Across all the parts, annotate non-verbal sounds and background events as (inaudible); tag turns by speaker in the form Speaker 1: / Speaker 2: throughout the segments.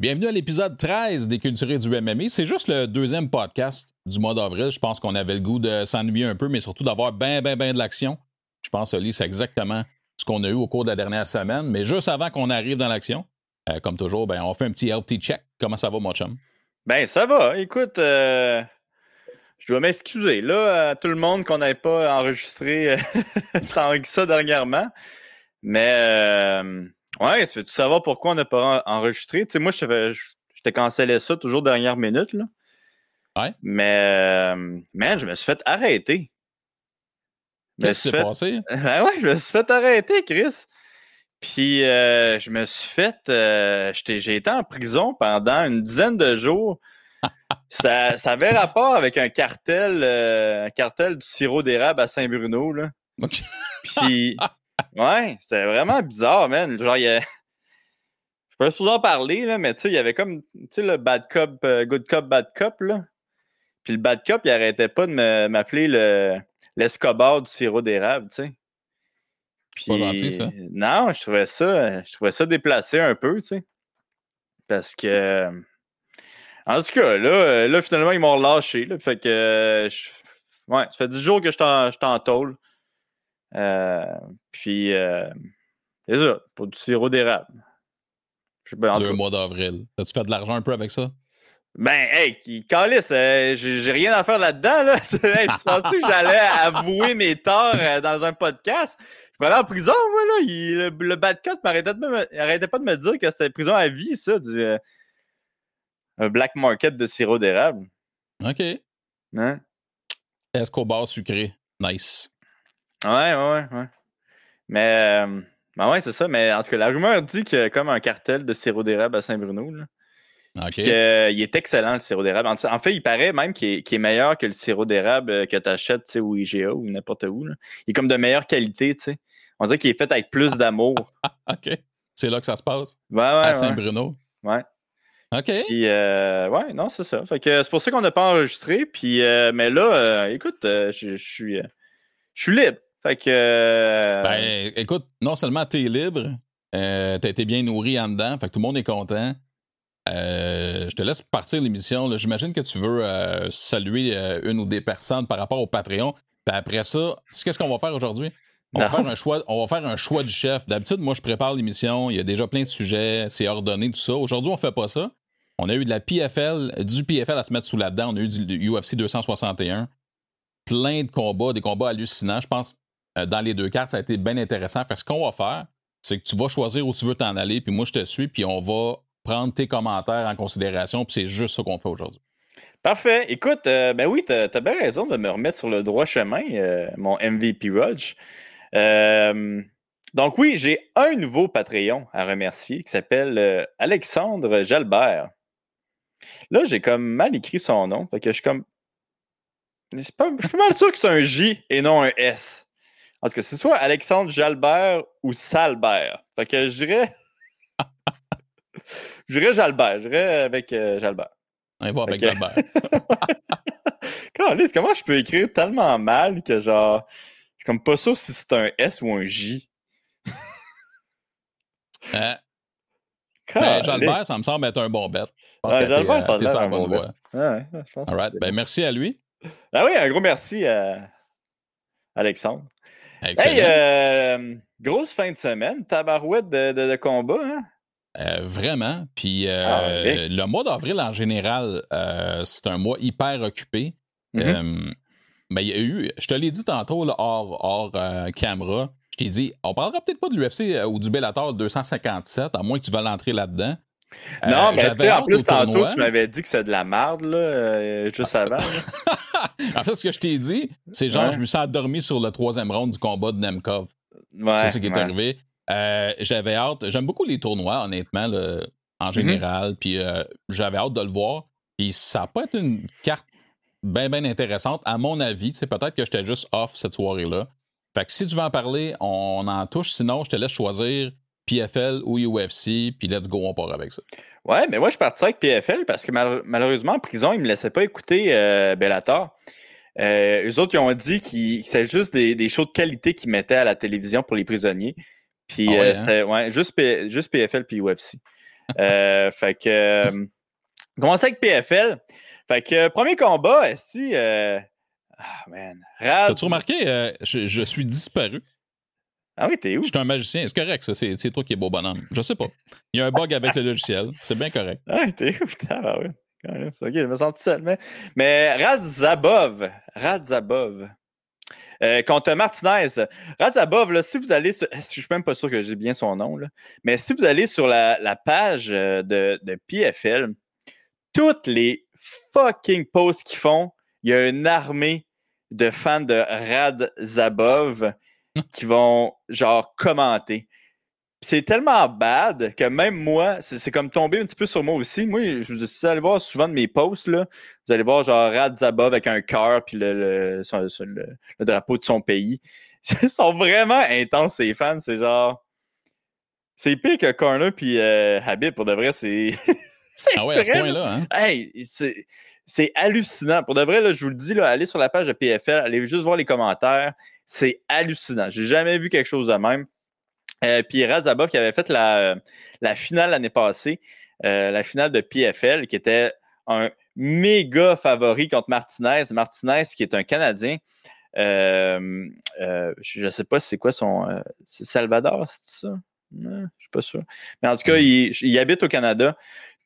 Speaker 1: Bienvenue à l'épisode 13 des Culturés du MMA. C'est juste le deuxième podcast du mois d'avril. Je pense qu'on avait le goût de s'ennuyer un peu, mais surtout d'avoir bien, bien, bien de l'action. Je pense, Oli, c'est exactement ce qu'on a eu au cours de la dernière semaine. Mais juste avant qu'on arrive dans l'action, euh, comme toujours, ben, on fait un petit healthy check. Comment ça va, mon chum?
Speaker 2: Ben, ça va. Écoute, euh, je dois m'excuser. Là, à tout le monde qu'on n'avait pas enregistré (laughs) tant que ça dernièrement. Mais euh, Ouais, tu veux savoir pourquoi on n'a pas enregistré? Tu sais, moi, je t'ai cancellé ça toujours dernière minute, là.
Speaker 1: Ouais.
Speaker 2: Mais, euh, man, je me suis fait arrêter.
Speaker 1: Qu'est-ce qui s'est passé? (laughs)
Speaker 2: Ben ouais, je me suis fait arrêter, Chris. Puis, euh, je me suis fait. Euh, j'ai été en prison pendant une dizaine de jours. (laughs) ça, ça, avait rapport avec un cartel, un cartel du sirop d'érable à Saint-Bruno, là. Puis. Ouais, c'est vraiment bizarre, man. Genre, il y a... (laughs) Je peux pas en parler, là, mais tu sais, il y avait comme, tu sais, le bad cop, euh, good cop, bad cop, là. Puis le bad cop, il arrêtait pas de m'appeler le l'escobar du sirop d'érable, tu sais.
Speaker 1: Puis, pas gentil, ça.
Speaker 2: Non, je trouvais ça, je trouvais ça déplacé un peu, tu sais. Parce que, en tout cas, là, là finalement, ils m'ont relâché, là. Fait que, ouais, ça fait 10 jours que je t'en tôle. Euh, puis, euh, c'est ça, pour du sirop d'érable.
Speaker 1: Deux mois d'avril. As-tu fait de l'argent un peu avec ça?
Speaker 2: Ben, hey, calice, euh, j'ai rien à faire là-dedans, là. (laughs) tu pensais que j'allais avouer mes torts dans un podcast? Je aller en prison, moi, là. le, bad cut m'arrêtait pas de me dire que c'était prison à vie, ça, du un black market de sirop d'érable.
Speaker 1: OK.
Speaker 2: Hein?
Speaker 1: Escobar sucré? Nice.
Speaker 2: Ouais, ouais, ouais. Mais, euh, ben ouais, c'est ça. Mais en tout cas, la rumeur dit qu'il y a comme un cartel de sirop d'érable à Saint-Bruno. Qu'il est excellent, le sirop d'érable. En, fait, il paraît même qu'il est, meilleur que le sirop d'érable euh, que tu achètes au IGA ou n'importe où. Il est comme de meilleure qualité, tu sais. On dirait qu'il est fait avec plus d'amour. (laughs)
Speaker 1: OK. C'est là que ça se passe?
Speaker 2: Ouais, ouais.
Speaker 1: À Saint-Bruno?
Speaker 2: Ouais.
Speaker 1: OK.
Speaker 2: Puis, euh, ouais, non, c'est ça. Fait que c'est pour ça qu'on n'a pas enregistré. Puis, mais là, écoute, je suis, je suis libre. Fait que. Euh,
Speaker 1: ben, écoute, non seulement tu es libre, euh, tu as été bien nourri en dedans, fait que tout le monde est content. Euh, je te laisse partir l'émission. J'imagine que tu veux saluer une ou des personnes par rapport au Patreon. Puis après ça, qu'est-ce qu'on va faire aujourd'hui? On va, faire un choix, on va faire un choix du chef. D'habitude, moi, je prépare l'émission. Il y a déjà plein de sujets. C'est ordonné, tout ça. Aujourd'hui, on fait pas ça. On a eu de la PFL, du PFL à se mettre sous la dent. On a eu du UFC 261. Plein de combats, des combats hallucinants. Je pense euh, dans les deux cartes, ça a été bien intéressant. Fait ce qu'on va faire, c'est que tu vas choisir où tu veux t'en aller, puis moi, je te suis, puis on va prendre tes commentaires en considération, puis c'est juste ça qu'on fait aujourd'hui.
Speaker 2: Parfait. Écoute, euh, ben oui, tu as, bien raison de me remettre sur le droit chemin, euh, mon MVP Rudge. donc oui, j'ai un nouveau Patreon à remercier qui s'appelle Alexandre Jalbert. Là, j'ai comme mal écrit son nom, fait que je suis comme... je suis pas mal sûr que c'est un J et non un S. En tout cas, c'est soit Alexandre Jalbert ou Salbert. Fait que je dirais. (laughs) je dirais Jalbert. Je dirais avec euh, Jalbert.
Speaker 1: On va avec Jalbert. (laughs)
Speaker 2: comment je peux écrire tellement mal que genre. Je suis comme pas sûr si c'est un S ou un J? (laughs)
Speaker 1: hein? Ben, Jalbert, ça me semble être un bon bête.
Speaker 2: Ouais, Jalbert, ça me semble un bon
Speaker 1: bête. Ouais, je pense All right. ben, merci à lui.
Speaker 2: Ah oui, un gros merci à Alexandre. Hey, euh, grosse fin de semaine, tabarouette de, de, combat, hein?
Speaker 1: Euh, vraiment. Puis euh, ah, le mois d'avril, en général, c'est un mois hyper occupé. Mm-hmm. mais il y a eu, je te l'ai dit tantôt, hors, hors caméra, je t'ai dit, on parlera peut-être pas de l'UFC ou du Bellator 257, à moins que tu veuilles l'entrer là-dedans.
Speaker 2: Non, mais tu sais, en plus, tantôt, tu m'avais dit que c'est de la merde, là, juste avant. (laughs) (laughs)
Speaker 1: en fait, ce que je t'ai dit, c'est genre, je me suis endormi sur le troisième round du combat de Nemkov. c'est ce qui est arrivé. Euh, j'avais hâte. J'aime beaucoup les tournois, honnêtement, en mhm. général. Puis euh, j'avais hâte de le voir. Puis ça n'a pas été une carte bien, bien intéressante, à mon avis. C'est peut-être que j'étais juste off cette soirée-là. Fait que si tu veux en parler, on en touche. Sinon, je te laisse choisir PFL ou UFC, puis let's go, on part avec ça.
Speaker 2: Ouais, mais moi, je partais avec PFL parce que malheureusement, en prison, ils ne me laissaient pas écouter euh, Bellator. Euh, eux autres, ils ont dit que c'est juste des, des, shows de qualité qu'ils mettaient à la télévision pour les prisonniers. Puis, ah euh, hein? ouais, juste, juste PFL puis UFC. (laughs) fait que. commencer avec PFL. Fait que premier combat, si. ah, man.
Speaker 1: As-tu remarqué, je, suis disparu.
Speaker 2: Ah oui, t'es où?
Speaker 1: Je suis un magicien. C'est correct, ça. C'est toi qui es beau bonhomme. Je sais pas. Il y a un bug avec le logiciel. C'est bien correct.
Speaker 2: Ah, t'es où? Putain, (laughs) ah, ouais. Ok, je me sens tout seul. Mais, mais Radzabov. Radzabov. Euh, contre Martinez. Radzabov, là, si vous allez sur, je suis même pas sûr que j'ai bien son nom, là, mais si vous allez sur la, la page euh, de, de, PFL, toutes les fucking posts qu'ils font, il y a une armée de fans de Radzabov qui vont genre commenter. C'est tellement bad que même moi, c'est comme tomber un petit peu sur moi aussi. Moi, je vous allez voir souvent de mes posts, là, vous allez voir genre Rad Zabov avec un cœur puis le, le, drapeau de son pays. (laughs) Ils sont vraiment intenses, ces fans. C'est genre. C'est pire que Corner puis euh, Habib, pour de vrai, c'est. (laughs)
Speaker 1: ah ouais, à ce point-là, hein?
Speaker 2: Hey, c'est hallucinant. Pour de vrai, là, je vous le dis, là, allez sur la page de PFL, allez juste voir les commentaires. C'est hallucinant. J'ai jamais vu quelque chose de même. Euh, puis Razabov qui avait fait la, la finale l'année passée, euh, la finale de PFL, qui était un méga favori contre Martinez. Martinez, qui est un Canadien. Euh, je ne sais pas c'est quoi son. c'est Salvador, c'est ça? Je ne suis pas sûr. Mais en tout cas, il habite au Canada.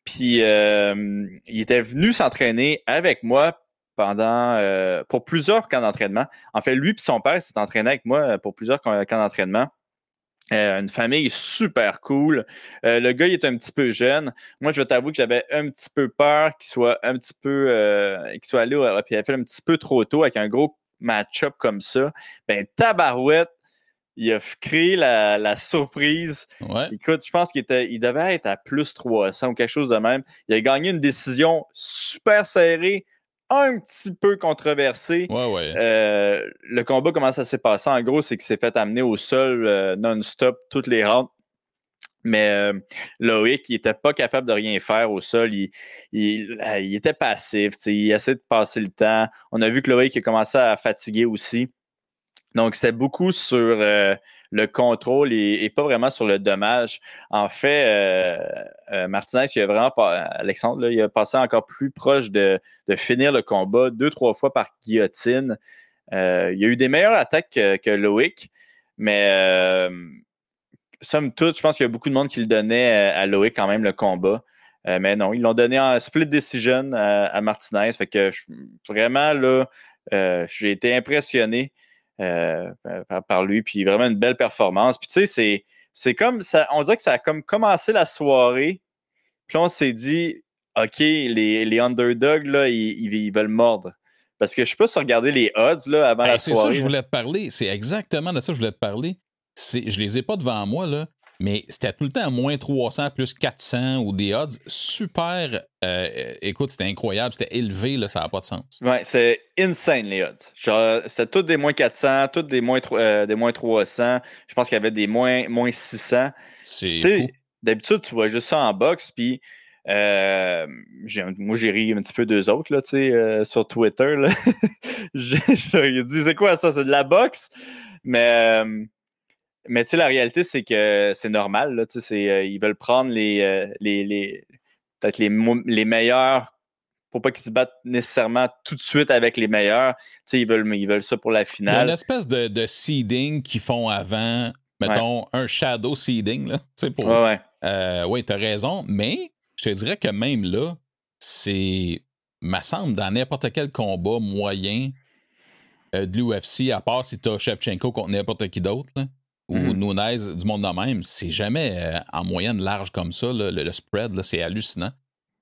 Speaker 2: Puis il était venu s'entraîner avec moi pendant pour plusieurs camps d'entraînement. En fait, lui et son père s'est entraîné avec moi pour plusieurs camps d'entraînement. Euh, une famille super cool. Euh, le gars, il est un petit peu jeune. Moi, je vais t'avouer que j'avais un petit peu peur qu'il soit un petit peu euh, qu'il soit allé au PFL un petit peu trop tôt avec un gros match-up comme ça. Ben, Tabarouette, il a créé la, surprise. Écoute, je pense qu'il était, il devait être à plus 300 ou quelque chose de même. Il a gagné une décision super serrée un petit peu controversé.
Speaker 1: Euh,
Speaker 2: le combat, comment ça s'est passé? En gros, c'est qu'il s'est fait amener au sol euh, non-stop toutes les rounds. Mais euh, Loïc, il n'était pas capable de rien faire au sol. Il, il, était passif. Il essayait de passer le temps. On a vu que Loïc a commencé à fatiguer aussi. Donc, c'est beaucoup sur le contrôle et, pas vraiment sur le dommage. En fait, euh, euh, Martinez, il a vraiment Alexandre, il a passé encore plus proche de, finir le combat deux, trois fois par guillotine. Euh, il y a eu des meilleures attaques que, Loïc, mais somme toute, je pense qu'il y a beaucoup de monde qui le donnait à Loïc quand même le combat. mais non, ils l'ont donné en split decision à, Martinez. Fait que vraiment, là, j'ai été impressionné. Euh, par, lui. Puis vraiment une belle performance. Puis tu sais, c'est, comme ça. On dirait que ça a comme commencé la soirée. Puis on s'est dit, OK, les, les underdogs, là, ils, veulent mordre. Parce que je peux regarder les odds là, avant ben, la soirée.
Speaker 1: C'est ça que je voulais te parler. C'est exactement de ça que je voulais te parler. Je les ai pas devant moi, là, mais c'était tout le temps à moins 300, plus 400 ou des odds super. Euh, écoute, c'était incroyable, c'était élevé, là, ça n'a pas de sens.
Speaker 2: Ouais, c'est insane les odds. C'était tous des moins 400, tous des moins, euh, des moins 300. Je pense qu'il y avait des moins, moins 600.
Speaker 1: C'est
Speaker 2: D'habitude, tu vois juste ça en boxe, puis. Euh, moi, j'ai ri un petit peu d'eux autres là, euh, sur Twitter. (laughs) j'ai dit c'est quoi ça? C'est de la boxe? Mais mais tu sais, la réalité, c'est que c'est normal. Là, euh, ils veulent prendre les, euh, les, les peut-être les, les meilleurs pour pas qu'ils se battent nécessairement tout de suite avec les meilleurs. sais, ils veulent, ils veulent ça pour la finale. Il y a
Speaker 1: une espèce de, de seeding qu'ils font avant, mettons, un shadow seeding. Là, pour,
Speaker 2: ouais,
Speaker 1: euh, oui, tu as raison, mais je te dirais que même là, c'est, me semble, dans n'importe quel combat moyen de l'UFC, à part si tu as Shevchenko contre n'importe qui d'autre, ou. Nunez du monde de même, c'est jamais euh, en moyenne large comme ça. le, spread, c'est hallucinant.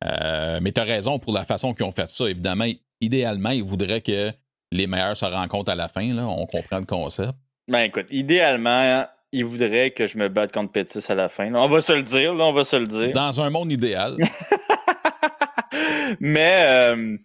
Speaker 1: Euh, mais tu as raison pour la façon qu'ils ont fait ça. Évidemment, idéalement, ils voudraient que les meilleurs se rencontrent à la fin. Là. On comprend le concept.
Speaker 2: Ben écoute, idéalement, ils voudraient que je me batte contre Pétis à la fin. On va se le dire, là, on va se le dire.
Speaker 1: Dans un monde idéal. (laughs)
Speaker 2: mais euh,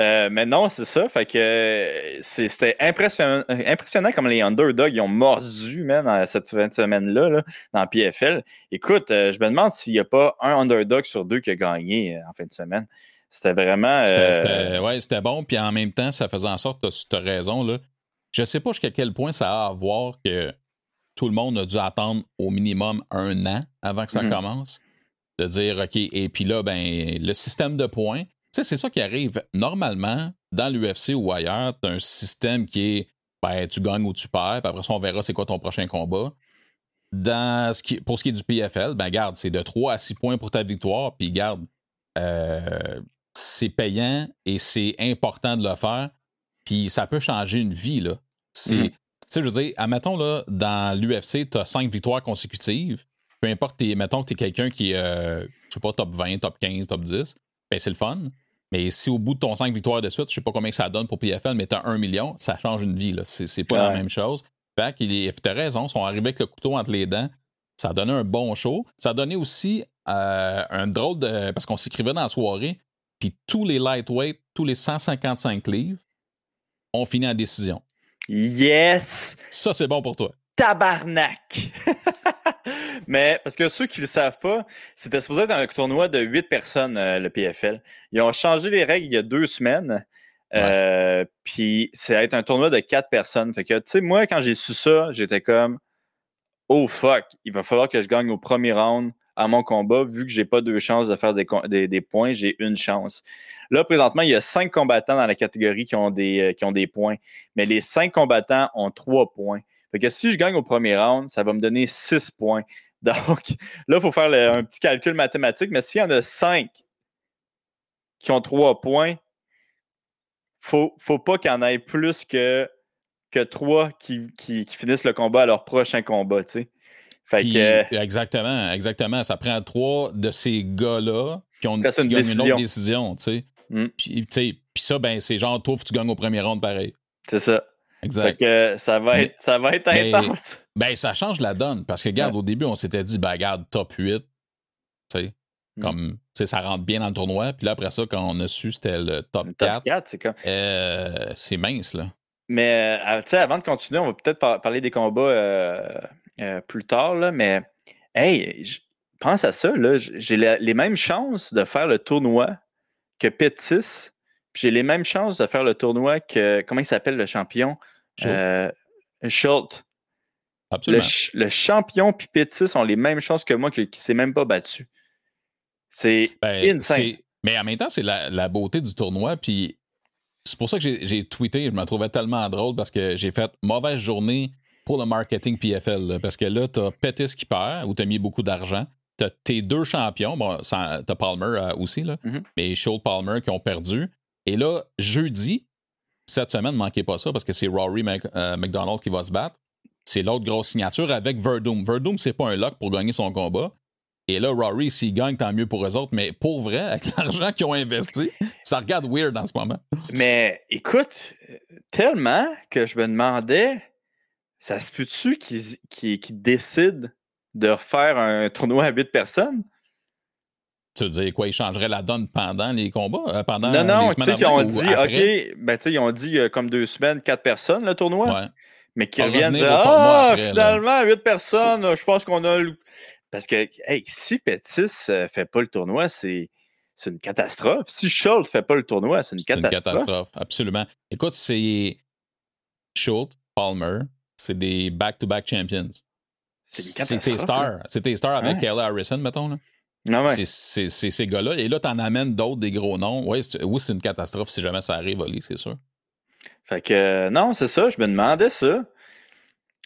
Speaker 2: euh, mais non, c'est ça. Fait que c'était impressionnant, impressionnant comme les underdogs ils ont mordu man, cette fin de semaine-là là, dans PFL. Écoute, euh, je me demande s'il n'y a pas un underdog sur deux qui a gagné euh, en fin de semaine. C'était vraiment.
Speaker 1: C'était, ouais, c'était bon. Puis en même temps, ça faisait en sorte, tu as raison. Là. Je sais pas jusqu'à quel point ça a à voir que tout le monde a dû attendre au minimum un an avant que ça mm-hmm. commence. de dire, OK, et puis là, ben, le système de points, sais, c'est ça qui arrive. Normalement, dans l'UFC ou ailleurs, tu as un système qui est, ben, tu gagnes ou tu perds, puis après ça, on verra c'est quoi ton prochain combat. Dans ce qui, pour ce qui est du PFL, ben, garde, c'est de 3 à 6 points pour ta victoire, puis garde, euh, c'est payant et c'est important de le faire, puis ça peut changer une vie, là. C'est,
Speaker 2: Mhm.
Speaker 1: Tu sais, je veux dire, admettons, là, dans l'UFC, tu as 5 victoires consécutives, peu importe, mettons que tu es quelqu'un qui est, euh, je sais pas, top 20, top 15, top 10, ben c'est le fun. Mais si au bout de ton 5 victoires de suite, je sais pas combien ça donne pour PFL, mais tu as 1 million, ça change une vie. C'est, c'est pas la même chose. Fait qu'il est, t'as raison, ils sont arrivés avec le couteau entre les dents. Ça a donné un bon show. Ça a donné aussi euh, un drôle de. Parce qu'on s'écrivait dans la soirée, puis tous les lightweight, tous les 155 livres, ont fini en décision.
Speaker 2: Yes!
Speaker 1: Ça, c'est bon pour toi.
Speaker 2: Tabarnak! (laughs) Mais parce que ceux qui ne le savent pas, c'était supposé être un tournoi de 8 personnes, euh, le PFL. Ils ont changé les règles il y a deux semaines. Euh, Puis c'est être un tournoi de 4 personnes. Fait que, tu sais, moi, quand j'ai su ça, j'étais comme Oh fuck, il va falloir que je gagne au premier round à mon combat, vu que j'ai pas deux chances de faire des, des points, j'ai une chance. Là, présentement, il y a cinq combattants dans la catégorie qui ont des, euh, qui ont des points, mais les cinq combattants ont trois points. Fait que si je gagne au premier round, ça va me donner six points. Donc, là, il faut faire le- un petit calcul mathématique, mais s'il y en a cinq qui ont trois points, faut, faut pas qu'il y en ait plus que, que trois qui, qui, qui finissent le combat à leur prochain combat, tu sais. Fait
Speaker 1: Puis,
Speaker 2: que,
Speaker 1: Exactement, exactement. Ça prend trois de ces gars-là qui ont, qui
Speaker 2: une
Speaker 1: gagnent une autre décision, tu sais.
Speaker 2: Mm.
Speaker 1: Puis, tu sais, puis ça, ben, c'est genre, toi, faut que tu gagnes au premier round pareil.
Speaker 2: c'est ça. Fait
Speaker 1: Exact.
Speaker 2: que ça va
Speaker 1: Mais-
Speaker 2: être, ça va être
Speaker 1: mais-
Speaker 2: intense.
Speaker 1: Ben, ça change la donne. Parce que, regarde, au début, on s'était dit, ben, regarde, top 8. Tu sais,
Speaker 2: Mm.
Speaker 1: comme, tu sais, ça rentre bien dans le tournoi. Puis là, après ça, quand on a su c'était le top
Speaker 2: Le
Speaker 1: 4,
Speaker 2: Top 4, c'est comme.
Speaker 1: euh, c'est mince, là.
Speaker 2: Mais euh, tu sais, avant de continuer, on va peut-être par- parler des combats euh, plus tard, là, mais hey, pense à ça, là, j'ai les mêmes chances de faire le tournoi que puis j'ai les mêmes chances de faire le tournoi que, comment il s'appelle le champion?
Speaker 1: Schultz.
Speaker 2: Euh, Schultz. Le,
Speaker 1: Absolument.
Speaker 2: ch- le champion puis Pettis ont les mêmes chances que moi qui ne s'est même pas battu. C'est
Speaker 1: Ben,
Speaker 2: insane.
Speaker 1: Mais en même temps, c'est la, la beauté du tournoi. Puis c'est pour ça que j'ai tweeté. Je me trouvais tellement drôle parce que j'ai fait mauvaise journée pour le marketing PFL. là, parce que là, t'as Pettis qui perd, où t'as mis beaucoup d'argent. T'as tes deux champions. Bon, sans- t'as Palmer euh, aussi, là.
Speaker 2: Mhm.
Speaker 1: Mais Schultz Palmer qui ont perdu. Et là, jeudi, cette semaine, ne manquez pas ça parce que c'est Rory euh, McDonald qui va se battre. C'est l'autre grosse signature avec Verdum. Verdum, c'est pas un lock pour gagner son combat. Et là, Rory, s'il gagne, tant mieux pour eux autres. Mais pour vrai, avec (laughs) l'argent qu'ils ont investi, ça regarde weird en ce moment.
Speaker 2: Mais écoute, tellement que je me demandais, ça se peut-tu qu'ils décident de refaire un tournoi à 8 personnes?
Speaker 1: Tu veux dire quoi, ils changeraient la donne pendant les combats? euh, pendant
Speaker 2: non, non,
Speaker 1: les
Speaker 2: tu sais qu'ils ont dit,
Speaker 1: après?
Speaker 2: OK, ben tu sais, ils ont dit euh, comme deux semaines, 4 personnes le tournoi,
Speaker 1: Ouais.
Speaker 2: mais
Speaker 1: va
Speaker 2: reviennent dire, ah,
Speaker 1: après,
Speaker 2: finalement, 8 personnes, euh, je pense qu'on a le... Parce que, hey, si Pettis ne fait pas le tournoi, c'est c'est une catastrophe. Si Schultz ne fait pas le tournoi, c'est une
Speaker 1: C'est une
Speaker 2: catastrophe.
Speaker 1: catastrophe, absolument. Écoute, c'est Schultz, Palmer, c'est des back-to-back champions.
Speaker 2: C'est une
Speaker 1: C'est tes
Speaker 2: catastrophe,
Speaker 1: stars. C'est tes stars avec
Speaker 2: Ouais.
Speaker 1: Kayla Harrison, mettons. Là.
Speaker 2: Ouais.
Speaker 1: C'est- ces gars-là. Et là, t'en amènes d'autres, des gros noms. Ouais, oui, c'est une catastrophe si jamais ça arrive, Oli, c'est sûr.
Speaker 2: Fait que euh, non, c'est ça, je me demandais ça.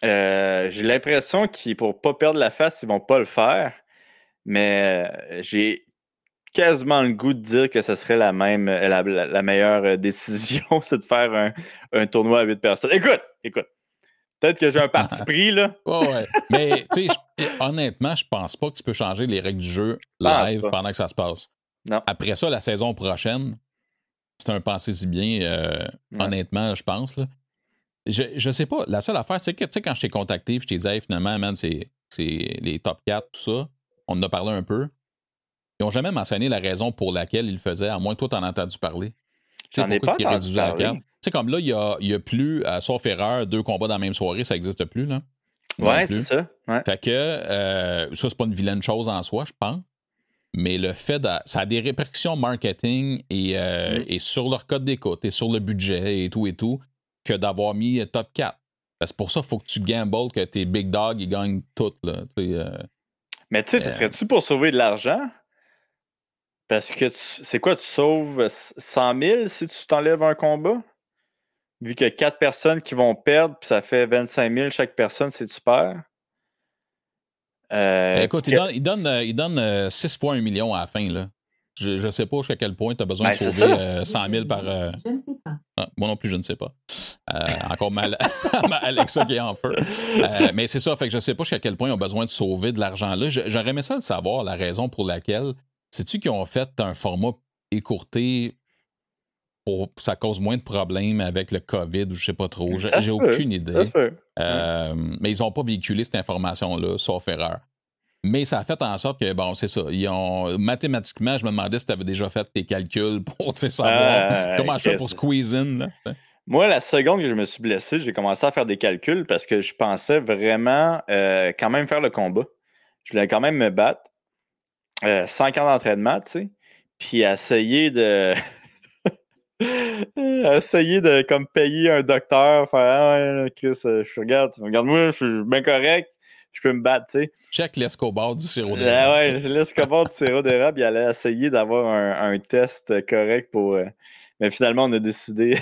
Speaker 2: Euh, j'ai l'impression qu'ils, pour pas perdre la face, ils vont pas le faire. Mais euh, j'ai quasiment le goût de dire que ce serait la même la, meilleure (laughs) décision, c'est de faire un, un tournoi à 8 personnes. Écoute, écoute. Peut-être que j'ai un parti (laughs) pris, là.
Speaker 1: ouais, ouais. Mais, tu sais, honnêtement, je pense pas que tu peux changer les règles du jeu live pendant que ça se passe.
Speaker 2: Non.
Speaker 1: Après ça, la saison prochaine, c'est un pensée si bien, euh, honnêtement, je pense. Là. Je, je sais pas. La seule affaire, c'est que, tu sais, quand je t'ai contacté, puis je t'ai dit, hey, finalement, man, c'est les top 4, tout ça, on en a parlé un peu. Ils n'ont jamais mentionné la raison pour laquelle ils le faisaient, à moins que toi, tu en as entendu parler. Tu sais,
Speaker 2: en
Speaker 1: pourquoi ils réduisaient à 4 sais, comme là, il y a, y a plus, euh, sauf erreur, deux combats dans la même soirée, ça n'existe plus, là. Non
Speaker 2: Ouais, c'est ça. Ouais.
Speaker 1: Fait que euh, ça, c'est pas une vilaine chose en soi, je pense. Mais le fait de. Ça a des répercussions marketing et, euh,
Speaker 2: Mm.
Speaker 1: et sur leur code d'écoute et sur le budget et tout et tout que d'avoir mis euh, top 4. C'est pour ça qu'il faut que tu gambles que tes big dogs ils gagnent toutes. Là, tu euh.
Speaker 2: Mais tu sais, ce serait-tu pour sauver de l'argent? Parce que c'est quoi, tu sauves 100 000 si tu t'enlèves un combat? Vu qu'il y a 4 personnes qui vont perdre, puis ça fait 25 000 chaque personne, c'est super.
Speaker 1: Euh, écoute, il donne, il donne, il donne 6 fois un million à la fin. Là. Je ne sais pas jusqu'à quel point tu as besoin ben, de sauver 100 000 par.
Speaker 3: Je ne sais pas.
Speaker 1: Ah, moi non plus, je ne sais pas. encore (laughs) mal Alexa qui est en feu. mais c'est ça, fait que je ne sais pas jusqu'à quel point ils ont besoin de sauver de l'argent là. J'aurais aimé ça de savoir la raison pour laquelle sais-tu qu'ils ont fait un format écourté pour ça cause moins de problèmes avec le COVID ou je sais pas trop? J'ai aucune idée. Euh, mais ils n'ont pas véhiculé cette information-là, sauf erreur. Mais ça a fait en sorte que, bon, c'est ça. Ils ont, mathématiquement, je me demandais si tu avais déjà fait tes calculs (laughs) pour savoir comment je fais pour squeeze in.
Speaker 2: Moi, la seconde que je me suis blessé, j'ai commencé à faire des calculs parce que je pensais vraiment euh, quand même faire le combat. Je voulais quand même me battre. 5 euh, ans d'entraînement, tu sais, puis essayer de. (laughs) essayer de comme payer un docteur, faire Ah ouais, Chris, euh, je regarde, regarde-moi, je suis bien correct, je peux me battre, tu sais.
Speaker 1: Check l'escobar du sirop
Speaker 2: d'érable. Ah ouais, l'escobar du sirop d'érable, il allait essayer d'avoir un, test correct pour. Euh, mais finalement, on a décidé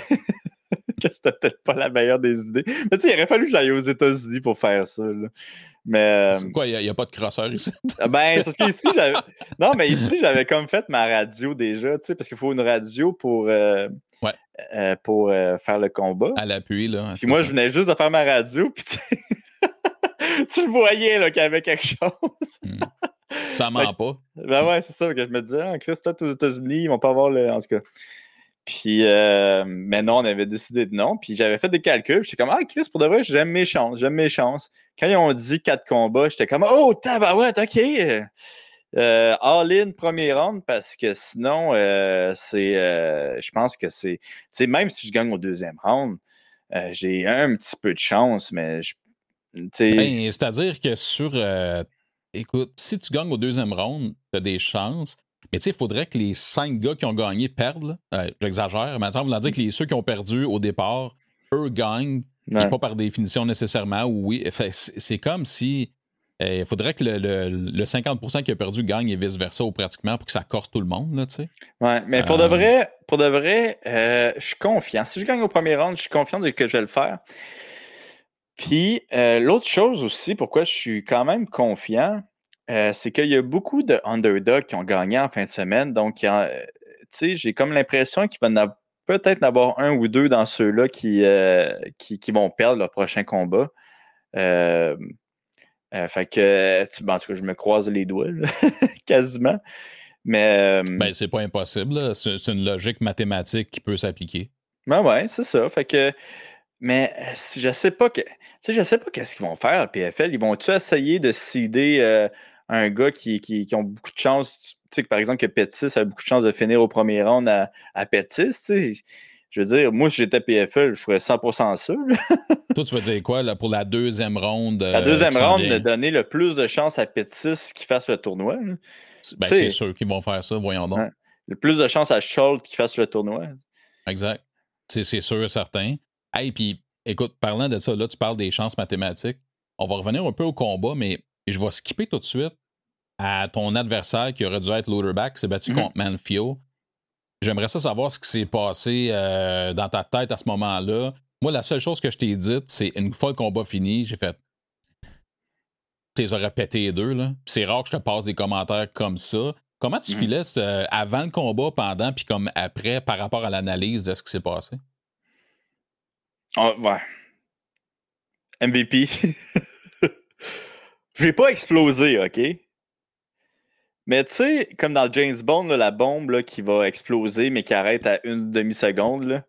Speaker 2: que c'était peut-être pas la meilleure des idées. Mais tu sais, il aurait fallu que j'aille aux États-Unis pour faire ça. Là. Mais.
Speaker 1: Euh, quoi, il n'y a, pas de crosseur ici?
Speaker 2: Ah, ben, parce qu'ici, j'avais. Non, mais ici, j'avais comme fait ma radio déjà, tu sais, parce qu'il faut une radio pour. Euh,
Speaker 1: ouais.
Speaker 2: Euh, pour faire le combat.
Speaker 1: À l'appui, là.
Speaker 2: Puis moi, je venais juste de faire ma radio, puis (laughs) tu le voyais, là, qu'il y avait quelque chose.
Speaker 1: Hmm. Ça ment pas.
Speaker 2: Ben ouais, c'est ça que je me disais, ah, Chris, peut-être aux États-Unis, ils vont pas avoir le. En tout cas. Puis, euh, mais non, on avait décidé de non. Puis j'avais fait des calculs. J'étais comme, ah, Chris, pour de vrai, j'aime mes chances, j'aime mes chances. Quand ils ont dit quatre combats, j'étais comme, oh, tabarouette, OK. Euh, all-in premier round parce que sinon, euh, c'est, je pense que c'est, même si je gagne au deuxième round, j'ai un petit peu de chance, mais je,
Speaker 1: ben, c'est-à-dire que sur, écoute, si tu gagnes au deuxième round, tu as des chances. Mais tu sais, il faudrait que les cinq gars qui ont gagné perdent. Euh, j'exagère, mais attends, vous dire que les, ceux qui ont perdu au départ, eux gagnent, pas par définition nécessairement, oui. C'est comme si euh, il faudrait que le, 50% qui a perdu gagne et vice-versa, ou pratiquement, pour que ça corse tout le monde, là.
Speaker 2: Ouais, mais pour de euh, vrai, pour de vrai, je suis confiant. Si je gagne au premier round, je suis confiant de que je vais le faire. Puis, l'autre chose aussi, pourquoi je suis quand même confiant, euh, c'est qu'il y a beaucoup de underdogs qui ont gagné en fin de semaine. Donc, euh, j'ai comme l'impression qu'il va peut-être en avoir un ou deux dans ceux-là qui, euh, qui, vont perdre leur prochain combat. fait que, ben, en tout cas, je me croise les doigts, (laughs) quasiment. Mais.
Speaker 1: Ben, c'est pas impossible. C'est une logique mathématique qui peut s'appliquer.
Speaker 2: Ben ouais, c'est ça. Fait que. Mais je sais pas que. je sais pas qu'est-ce qu'ils vont faire, le PFL. Ils vont-tu essayer de céder un gars qui, qui, ont beaucoup de chance, tu sais, par exemple, que Pettis a beaucoup de chance de finir au premier round à, à Pettis, Je veux dire, moi, si j'étais PFL, je ferais 100% ça.
Speaker 1: Toi, tu veux dire quoi là, pour la deuxième ronde?
Speaker 2: La deuxième euh, ronde, de donner le plus de chance à Pettis qui fasse le tournoi.
Speaker 1: Ben, c'est sûr qu'ils vont faire ça, voyons donc.
Speaker 2: Le plus de chance à Schultz qui fasse le tournoi.
Speaker 1: Exact. C'est sûr, certain. Hey, puis, écoute, parlant de ça, là, tu parles des chances mathématiques. On va revenir un peu au combat, mais je vais skipper tout de suite à ton adversaire qui aurait dû être Loaderback, qui s'est battu mhm. contre Manfio. J'aimerais ça savoir ce qui s'est passé euh, dans ta tête à ce moment-là. Moi, la seule chose que je t'ai dite, c'est une fois le combat fini, j'ai fait. Tu les aurais pété les deux, là. c'est rare que je te passe des commentaires comme ça. Comment tu mhm. filais euh, avant le combat, pendant, puis comme après, par rapport à l'analyse de ce qui s'est passé?
Speaker 2: Oh, ouais. MVP. (laughs) Je vais pas exploser, OK? Mais tu sais, comme dans James Bond, la bombe qui va exploser, mais qui arrête à une demi-seconde.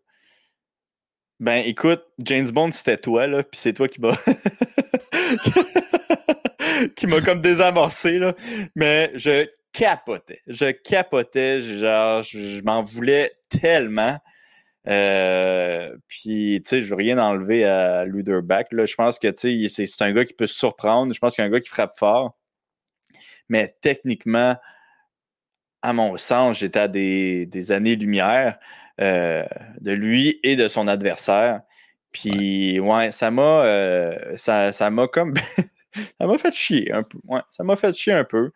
Speaker 2: Ben écoute, James Bond, c'était toi, là, puis c'est toi qui m'a. (laughs) qui m'a comme désamorcé, là. Mais je capotais. Je capotais. Genre, je, m'en voulais tellement. Euh, puis, tu sais, je veux rien enlever à Luderback. Je pense que, tu sais, c'est un gars qui peut se surprendre. Je pense qu'il y a un gars qui frappe fort. Mais techniquement, à mon sens, j'étais à des, années-lumière euh, de lui et de son adversaire. Puis, ouais, ça m'a euh, ça, comme (laughs) ça m'a fait chier un peu. Ouais, ça m'a fait chier un peu.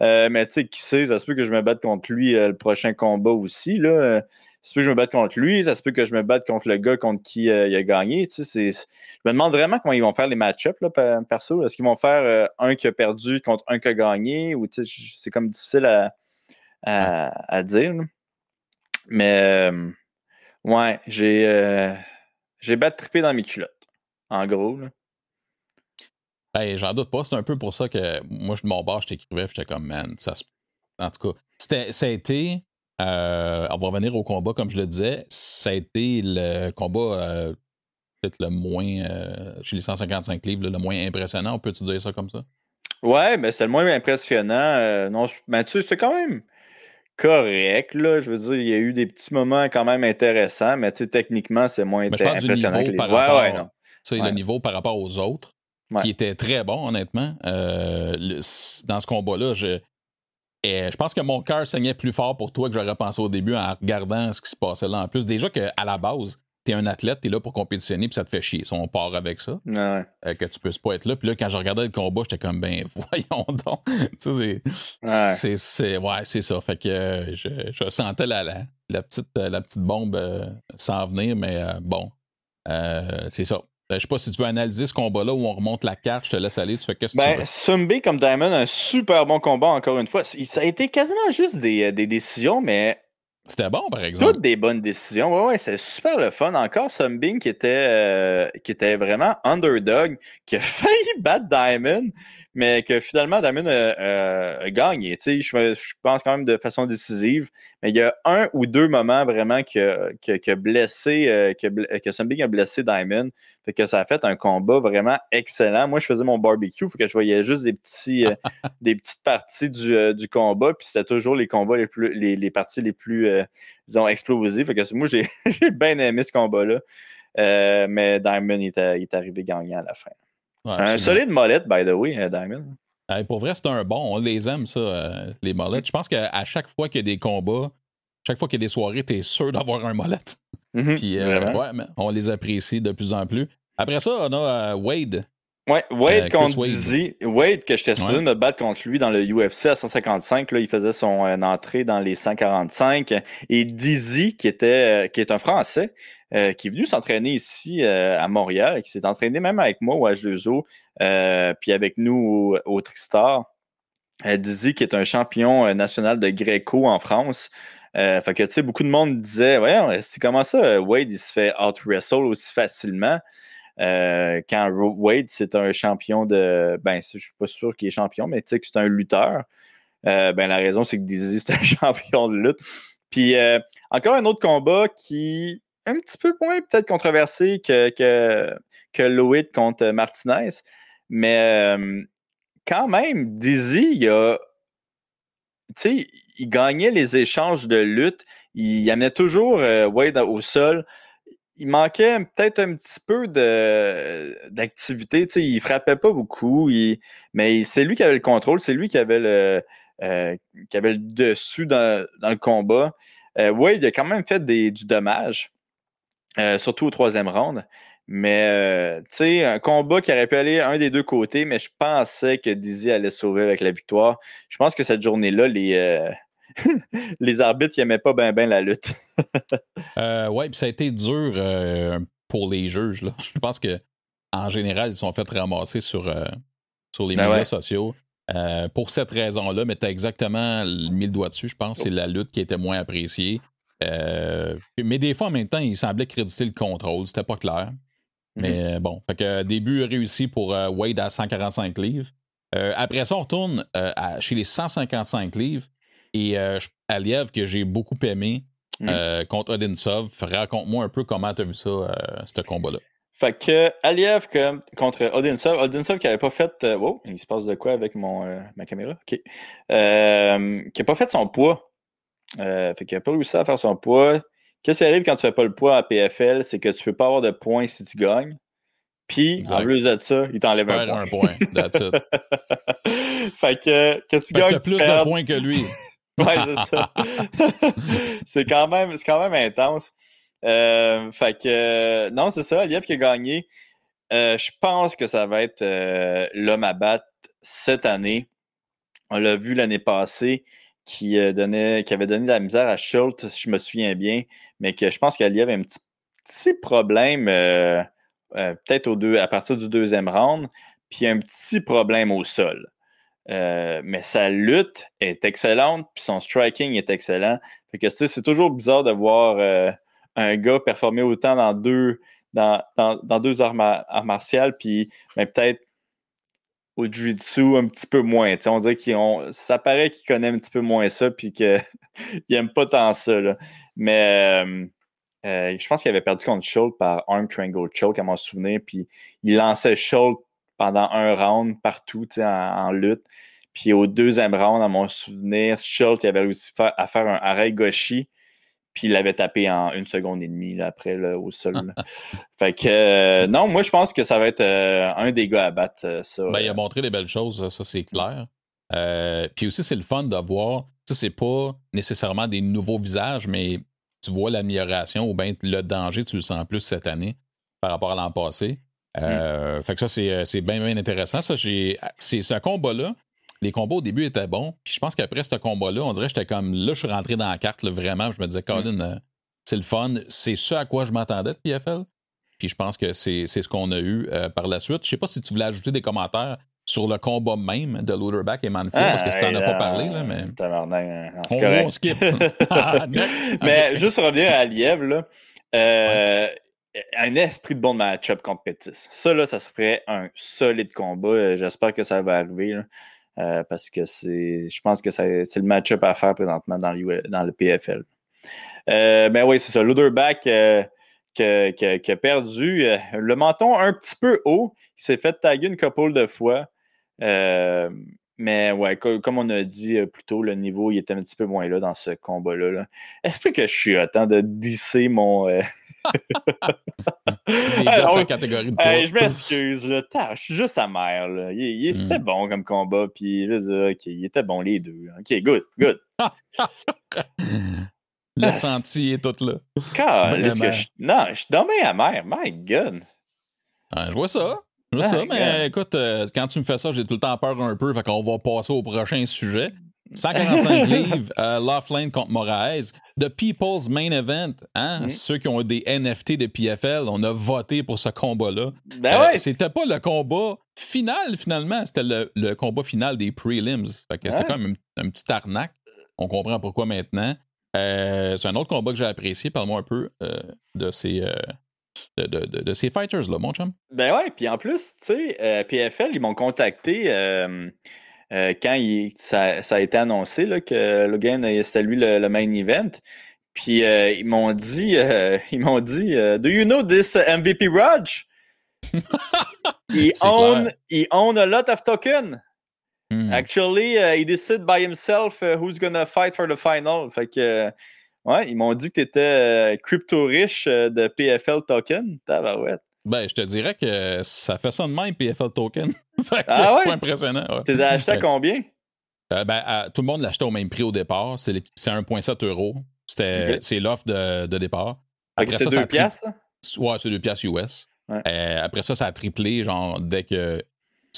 Speaker 2: Mais tu sais, qui sait, ça se peut que je me batte contre lui le prochain combat aussi. Là. Ça se peut que je me batte contre lui, ça se peut que je me batte contre le gars contre qui il a gagné. Tu sais, je me demande vraiment comment ils vont faire les match-ups, perso. Est-ce qu'ils vont faire un qui a perdu contre un qui a gagné? Ou tu sais, c'est comme difficile à, à, dire. Mais ouais, j'ai j'ai battu trippé dans mes culottes, en gros. Là.
Speaker 1: Ben, j'en doute pas. C'est un peu pour ça que moi, je mon bar, je t'écrivais, j'étais comme, man, ça En tout cas, ça a été. Euh, on va revenir au combat, comme je le disais. Ça a été le combat euh, peut-être le moins, euh, chez les 155 livres, le moins impressionnant. On peut-tu dire ça comme ça?
Speaker 2: Ouais, mais c'est le moins impressionnant. non, mais tu sais, c'est quand même correct. Là. Je veux dire, il y a eu des petits moments quand même intéressants, mais techniquement, c'est moins impressionnant.
Speaker 1: que les... par rapport, ouais, non. Le niveau par rapport aux autres, qui était très bon, honnêtement. Dans ce combat-là, je, je pense que mon cœur saignait plus fort pour toi que j'aurais pensé au début en regardant ce qui se passait là. En plus, déjà qu'à la base, t'es un athlète, t'es là pour compétitionner, puis ça te fait chier. Si on part avec ça,
Speaker 2: euh,
Speaker 1: que tu peux pas être là. Puis là, quand je regardais le combat, j'étais comme, ben, (laughs) voyons donc. (laughs) tu sais, c'est ouais. c'est ça. Fait que euh, je, sentais la, la, petite, la petite bombe s'en venir, mais bon, c'est ça. Ben, je sais pas si tu veux analyser ce combat-là où on remonte la carte, je te laisse aller, tu fais qu'est-ce que
Speaker 2: ben,
Speaker 1: tu veux.
Speaker 2: Sumbi comme Diamond, un super bon combat encore une fois. Ça a été quasiment juste des, euh, des décisions, mais
Speaker 1: c'était bon, par exemple.
Speaker 2: Toutes des bonnes décisions. Ouais, ouais, c'est super le fun. Encore Sumbing qui était, euh, qui était vraiment underdog, qui a (laughs) failli battre Diamond, mais que finalement Diamond a, gagné. Tu sais, je, je, pense quand même de façon décisive. Mais il y a un ou deux moments vraiment qui a, blessé, euh, que, que Sumbing a blessé Diamond. Fait que ça a fait un combat vraiment excellent. Moi, je faisais mon barbecue, fait que je voyais juste des petits, euh, (laughs) des petites parties du, euh, du combat, puis c'était toujours les combats les plus, les, les parties les plus, disons, explosives. Fait que moi, (laughs) j'ai bien aimé ce combat-là. mais Diamond il est, arrivé gagnant à la fin un solide molette, by the way, euh, Diamond.
Speaker 1: pour vrai, c'est un bon. On les aime, ça, euh, les molettes. Je pense qu'à chaque fois qu'il y a des combats, chaque fois qu'il y a des soirées, t'es sûr d'avoir un molette.
Speaker 2: Mm-hmm.
Speaker 1: Puis, euh, ouais, on les apprécie de plus en plus. Après ça, on a Wade.
Speaker 2: Ouais, Wade contre Dizzy. Wade, que j'étais supposé me battre contre lui dans le UFC à 155. Là, il faisait son entrée dans les 145. Et Dizzy, qui, était, qui est un Français, euh, qui est venu s'entraîner ici euh, à Montréal, qui s'est entraîné même avec moi au H2O, euh, puis avec nous au, Tristar. Dizzy, qui est un champion national de Greco en France. fait que, tu sais, beaucoup de monde disait, ouais, c'est comment ça, Wade, il se fait out-wrestle aussi facilement. quand Wade, c'est un champion de. Ben, je suis pas sûr qu'il est champion, mais tu sais que c'est un lutteur. ben, la raison, c'est que Dizzy, c'est un (laughs) champion de lutte. Puis, encore un autre combat qui un petit peu moins peut-être controversé que, que, que contre Martinez. Mais quand même, Dizzy, il a. Tu sais, il gagnait les échanges de lutte. Il amenait toujours Wade au sol. Il manquait peut-être un petit peu d'activité. Tu sais, il frappait pas beaucoup. mais c'est lui qui avait le contrôle. C'est lui qui avait le, qui avait le dessus dans, le combat. Wade a quand même fait des, du dommage. Euh, surtout au troisième round. Mais, euh, tu sais, un combat qui aurait pu aller un des deux côtés, mais je pensais que Dizzy allait sauver avec la victoire. Je pense que cette journée-là, les, euh, (laughs) les arbitres n'aimaient pas bien ben la lutte. (laughs)
Speaker 1: oui, puis ça a été dur pour les juges. Là. Je pense que en général, ils sont fait ramasser sur, sur les ben médias sociaux. pour cette raison-là, mais tu as exactement mis le doigt dessus, je pense. C'est la lutte qui était moins appréciée. Euh, mais des fois, en même temps, il semblait créditer le contrôle. C'était pas clair. Mais mhm. euh, bon, fait que début réussi pour euh, Wade à 145 livres. après ça, on retourne chez les 155 livres. Et Aliev, que j'ai beaucoup aimé, mhm. contre Odinsov. Raconte-moi un peu comment tu as vu ça, ce combat-là.
Speaker 2: Fait que Aliev contre Odinsov. Odinsov qui n'avait pas fait. wow, il se passe de quoi avec mon, ma caméra? OK. qui n'a pas fait son poids euh, fait qu'il n'a pas réussi à faire son poids. Qu'est-ce qui arrive quand tu ne fais pas le poids à PFL? C'est que tu ne peux pas avoir de points si tu gagnes. Puis, en plus de ça, il t'enlève un,
Speaker 1: un point. That's it. (laughs)
Speaker 2: fait que, que tu gagnes.
Speaker 1: Tu as plus de points que lui. (laughs)
Speaker 2: ouais, c'est ça. (laughs) c'est quand, même, quand même intense. Euh, fait que, non, c'est ça, Liev qui a gagné. je pense que ça va être l'homme à battre cette année. On l'a vu l'année passée qui, donnait, qui avait donné de la misère à Schultz, si je me souviens bien, mais que je pense qu'il y avait un petit, problème peut-être à partir du deuxième round, puis un petit problème au sol. mais sa lutte est excellente, puis son striking est excellent. Que c'est toujours bizarre de voir un gars performer autant dans deux, dans, dans, deux arts, martiales, puis mais peut-être au jiu-jitsu un petit peu moins. on dirait qu'il ça paraît qu'il connaît un petit peu moins ça, puis qu'il (laughs) n'aime pas tant ça. Mais euh, je pense qu'il avait perdu contre Schultz par arm triangle choke, à mon souvenir, puis il lançait Schultz pendant un round partout en, en, lutte. Puis au deuxième round, à mon souvenir, Schultz avait réussi à faire un arrêt gauchi puis il l'avait tapé en une seconde et demie après au sol. (laughs) fait que euh, non, moi je pense que ça va être euh, un des gars à battre euh, ça.
Speaker 1: Ben, il a montré des belles choses, ça c'est clair. puis aussi, c'est le fun de voir, c'est pas nécessairement des nouveaux visages, mais tu vois l'amélioration ou bien le danger, tu le sens plus cette année par rapport à l'an passé. Mm. Fait que ça, c'est bien, bien intéressant. Ça, j'ai, c'est ce combat-là les combats au début étaient bons. Puis je pense qu'après ce combat-là, on dirait que j'étais comme là, je suis rentré dans la carte, vraiment. Je me disais, Colin, euh, c'est le fun. C'est ce à quoi je m'attendais de PFL. Puis je pense que c'est ce qu'on a eu euh, par la suite. Je sais pas si tu voulais ajouter des commentaires sur le combat même de Luderback et Manfield, parce que tu n'en as pas parlé, là, mais.
Speaker 2: Hein,
Speaker 1: on, on skip. (laughs) (laughs)
Speaker 2: mais juste revenir à Lièvre, là. Euh, un esprit de bon match-up contre Pétis. Ça, là, ça serait un solide combat. J'espère que ça va arriver. Là. Euh, parce que c'est, je pense que c'est le match-up à faire présentement dans le, dans le PFL. Euh, ben oui, c'est ça. Luderback euh, qui, a perdu le menton un petit peu haut. Il s'est fait taguer une couple de fois. Mais ouais, comme on a dit plus tôt, le niveau il était un petit peu moins là dans ce combat-là. Est-ce que je suis temps de disser mon, (laughs) je m'excuse, là. Je suis juste amer, là. Il, C'était hmm. bon comme combat, puis je veux dire, OK, il était bon les deux. OK, good, good. (laughs)
Speaker 1: Le senti est tout là.
Speaker 2: je... Non, je suis dommage amer. My God.
Speaker 1: je vois ça. Je mais écoute, euh, quand tu me fais ça, j'ai tout le temps peur un peu. Fait qu'on va passer au prochain sujet. 145 (laughs) livres, euh, Laughlin contre Moraes. The People's Main Event, hein? ceux qui ont des NFT de PFL, on a voté pour ce combat-là.
Speaker 2: Ben euh,
Speaker 1: C'était pas le combat final, finalement. C'était le, combat final des prelims. Fait que c'est comme un, petit arnaque. On comprend pourquoi maintenant. Euh, c'est un autre combat que j'ai apprécié. Parle-moi un peu euh, de ces. De, de, ces fighters-là, mon chum.
Speaker 2: Ben ouais, puis en plus, tu sais, PFL, ils m'ont contacté euh, quand ça, a été annoncé là, que Logan, c'était lui le, main event. Puis euh, ils m'ont dit, euh, (laughs) ils m'ont dit, Do you know this MVP Raj? (laughs) he own he own a lot of tokens. Hmm. Actually, he decide by himself who's gonna fight for the final. Fait que ouais, ils m'ont dit que tu étais crypto riche de PFL token. Tabarouette.
Speaker 1: Ben, je te dirais que ça fait ça de même, PFL Token. (laughs) ah ouais? C'est pas impressionnant. Ouais.
Speaker 2: Tu les as achetés à combien?
Speaker 1: Euh, ben, tout le monde l'achetait au même prix au départ. C'est 1,7 euros. C'est l'offre de, de, départ.
Speaker 2: Après c'est 2 piastres,
Speaker 1: Ouais, c'est 2 piastres US. Euh, après ça, ça a triplé, genre, dès que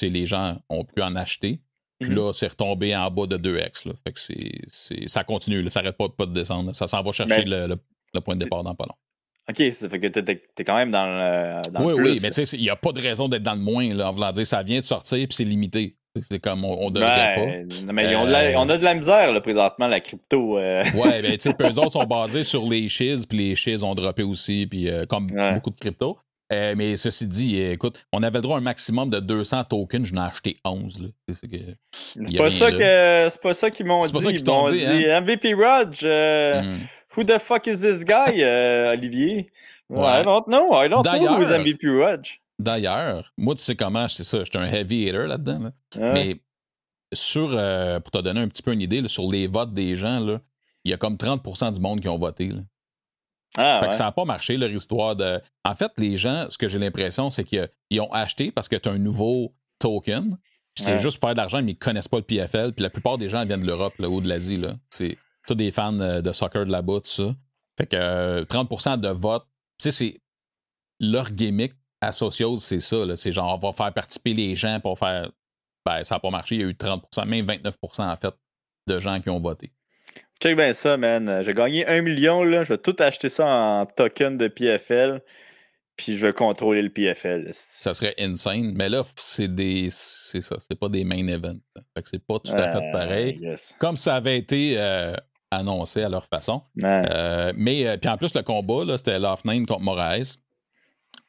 Speaker 1: les gens ont pu en acheter. Puis mhm. là, c'est retombé en bas de 2x. Là. Fait que c'est, ça continue, là. ça n'arrête pas, pas, de descendre. Ça s'en va chercher le, le, point de départ dans pas long.
Speaker 2: OK, ça fait que t'es, es quand même dans le, dans
Speaker 1: oui,
Speaker 2: le
Speaker 1: plus. Oui, mais tu sais, il n'y a pas de raison d'être dans le moins, là, en voulant dire ça vient de sortir puis c'est limité. C'est comme on, devrait
Speaker 2: pas. Mais euh, on a de la misère là, présentement, la crypto. Euh.
Speaker 1: Ouais, ben tu sais, eux autres sont basés sur les shiz, puis les shiz ont droppé aussi, puis euh, comme beaucoup de crypto. Mais ceci dit, écoute, on avait le droit à un maximum de 200 tokens, je n'ai acheté 11.
Speaker 2: C'est, pas ça que, c'est pas ça qu'ils m'ont dit. Pas ça qu'ils t'ont dit. Hein? MVP Raj, hmm. Who the fuck is this guy, euh, Olivier? Ouais. I don't know. I don't know who's MVP Rudge.
Speaker 1: D'ailleurs, moi, tu sais comment, c'est ça, j'étais un heavy hater là-dedans. Mais sur, euh, pour te donner un petit peu une idée, sur les votes des gens, il y a comme 30% du monde qui ont voté. Là.
Speaker 2: Ah, fait
Speaker 1: que ça n'a pas marché, leur histoire de. En fait, les gens, ce que j'ai l'impression, c'est qu'ils ont acheté parce que tu as un nouveau token. c'est juste pour faire de l'argent, mais ils ne connaissent pas le PFL. Puis la plupart des gens viennent de l'Europe ou de l'Asie. C'est tous des fans euh, de soccer de là-bas, tout ça. Fait que 30% euh, de vote, tu sais, c'est leur gimmick à Socios, c'est ça. C'est genre, on va faire participer les gens pour faire. Ben, ça n'a pas marché. Il y a eu 30% même 29% en fait, de gens qui ont voté.
Speaker 2: Check bien ça, man. J'ai gagné un million, là. Je vais tout acheter ça en token de PFL. Puis je vais contrôler le PFL.
Speaker 1: Ça serait insane. Mais là, c'est des. C'est ça. C'est pas des main events. Fait que c'est pas tout à fait pareil. Comme ça avait été euh, annoncé à leur façon. Euh, mais euh, puis en plus, le combat, c'était Love 9 contre Moraes.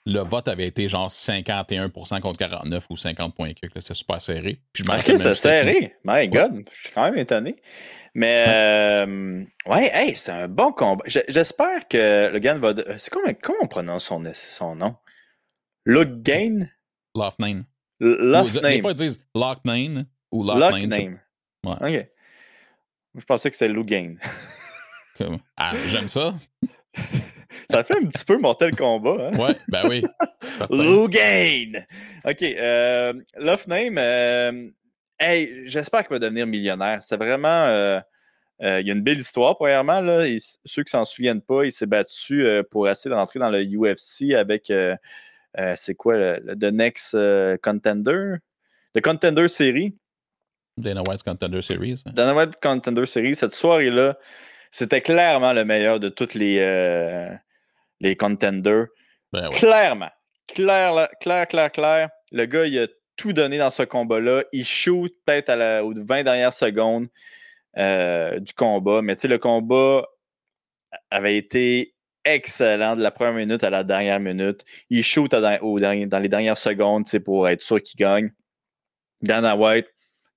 Speaker 1: Le vote avait été genre 51% contre 49 ou 50 points. C'était super serré.
Speaker 2: Puis je ok, c'est serré. My God. Je suis quand même étonné. Mais euh, ouais, hey, c'est un bon combat. J'espère que le va. C'est comment, comment on prononce son, son nom? Luke Gain?
Speaker 1: Name.
Speaker 2: Loft Name.
Speaker 1: Des fois, ils disent Lock Name ou Lock,
Speaker 2: Lock Name. Ouais. OK. Je pensais que c'était Lou Gain. (laughs)
Speaker 1: ah, j'aime ça. (laughs)
Speaker 2: ça fait un petit peu Mortel Combat. Hein?
Speaker 1: Ouais, ben oui. (laughs)
Speaker 2: Lou Gain. OK. Euh, Love Name. Euh, Hey, j'espère qu'il va devenir millionnaire. C'est vraiment. Euh, euh, il y a une belle histoire, premièrement. Là. ceux qui s'en souviennent pas, il s'est battu euh, pour essayer de rentrer dans le UFC avec. c'est quoi le, The Next Contender? The Contender Series.
Speaker 1: Dana White Contender Series.
Speaker 2: Dana White Contender Series. Cette soirée-là, c'était clairement le meilleur de tous les, les contenders.
Speaker 1: Ben
Speaker 2: clairement. Claire, clair, clair, clair. Le gars, il a tout donné dans ce combat-là. Il shoot peut-être aux 20 dernières secondes euh, du combat, mais tu sais, le combat avait été excellent de la première minute à la dernière minute. Il shoot dans les dernières secondes pour être sûr qu'il gagne. Dana White,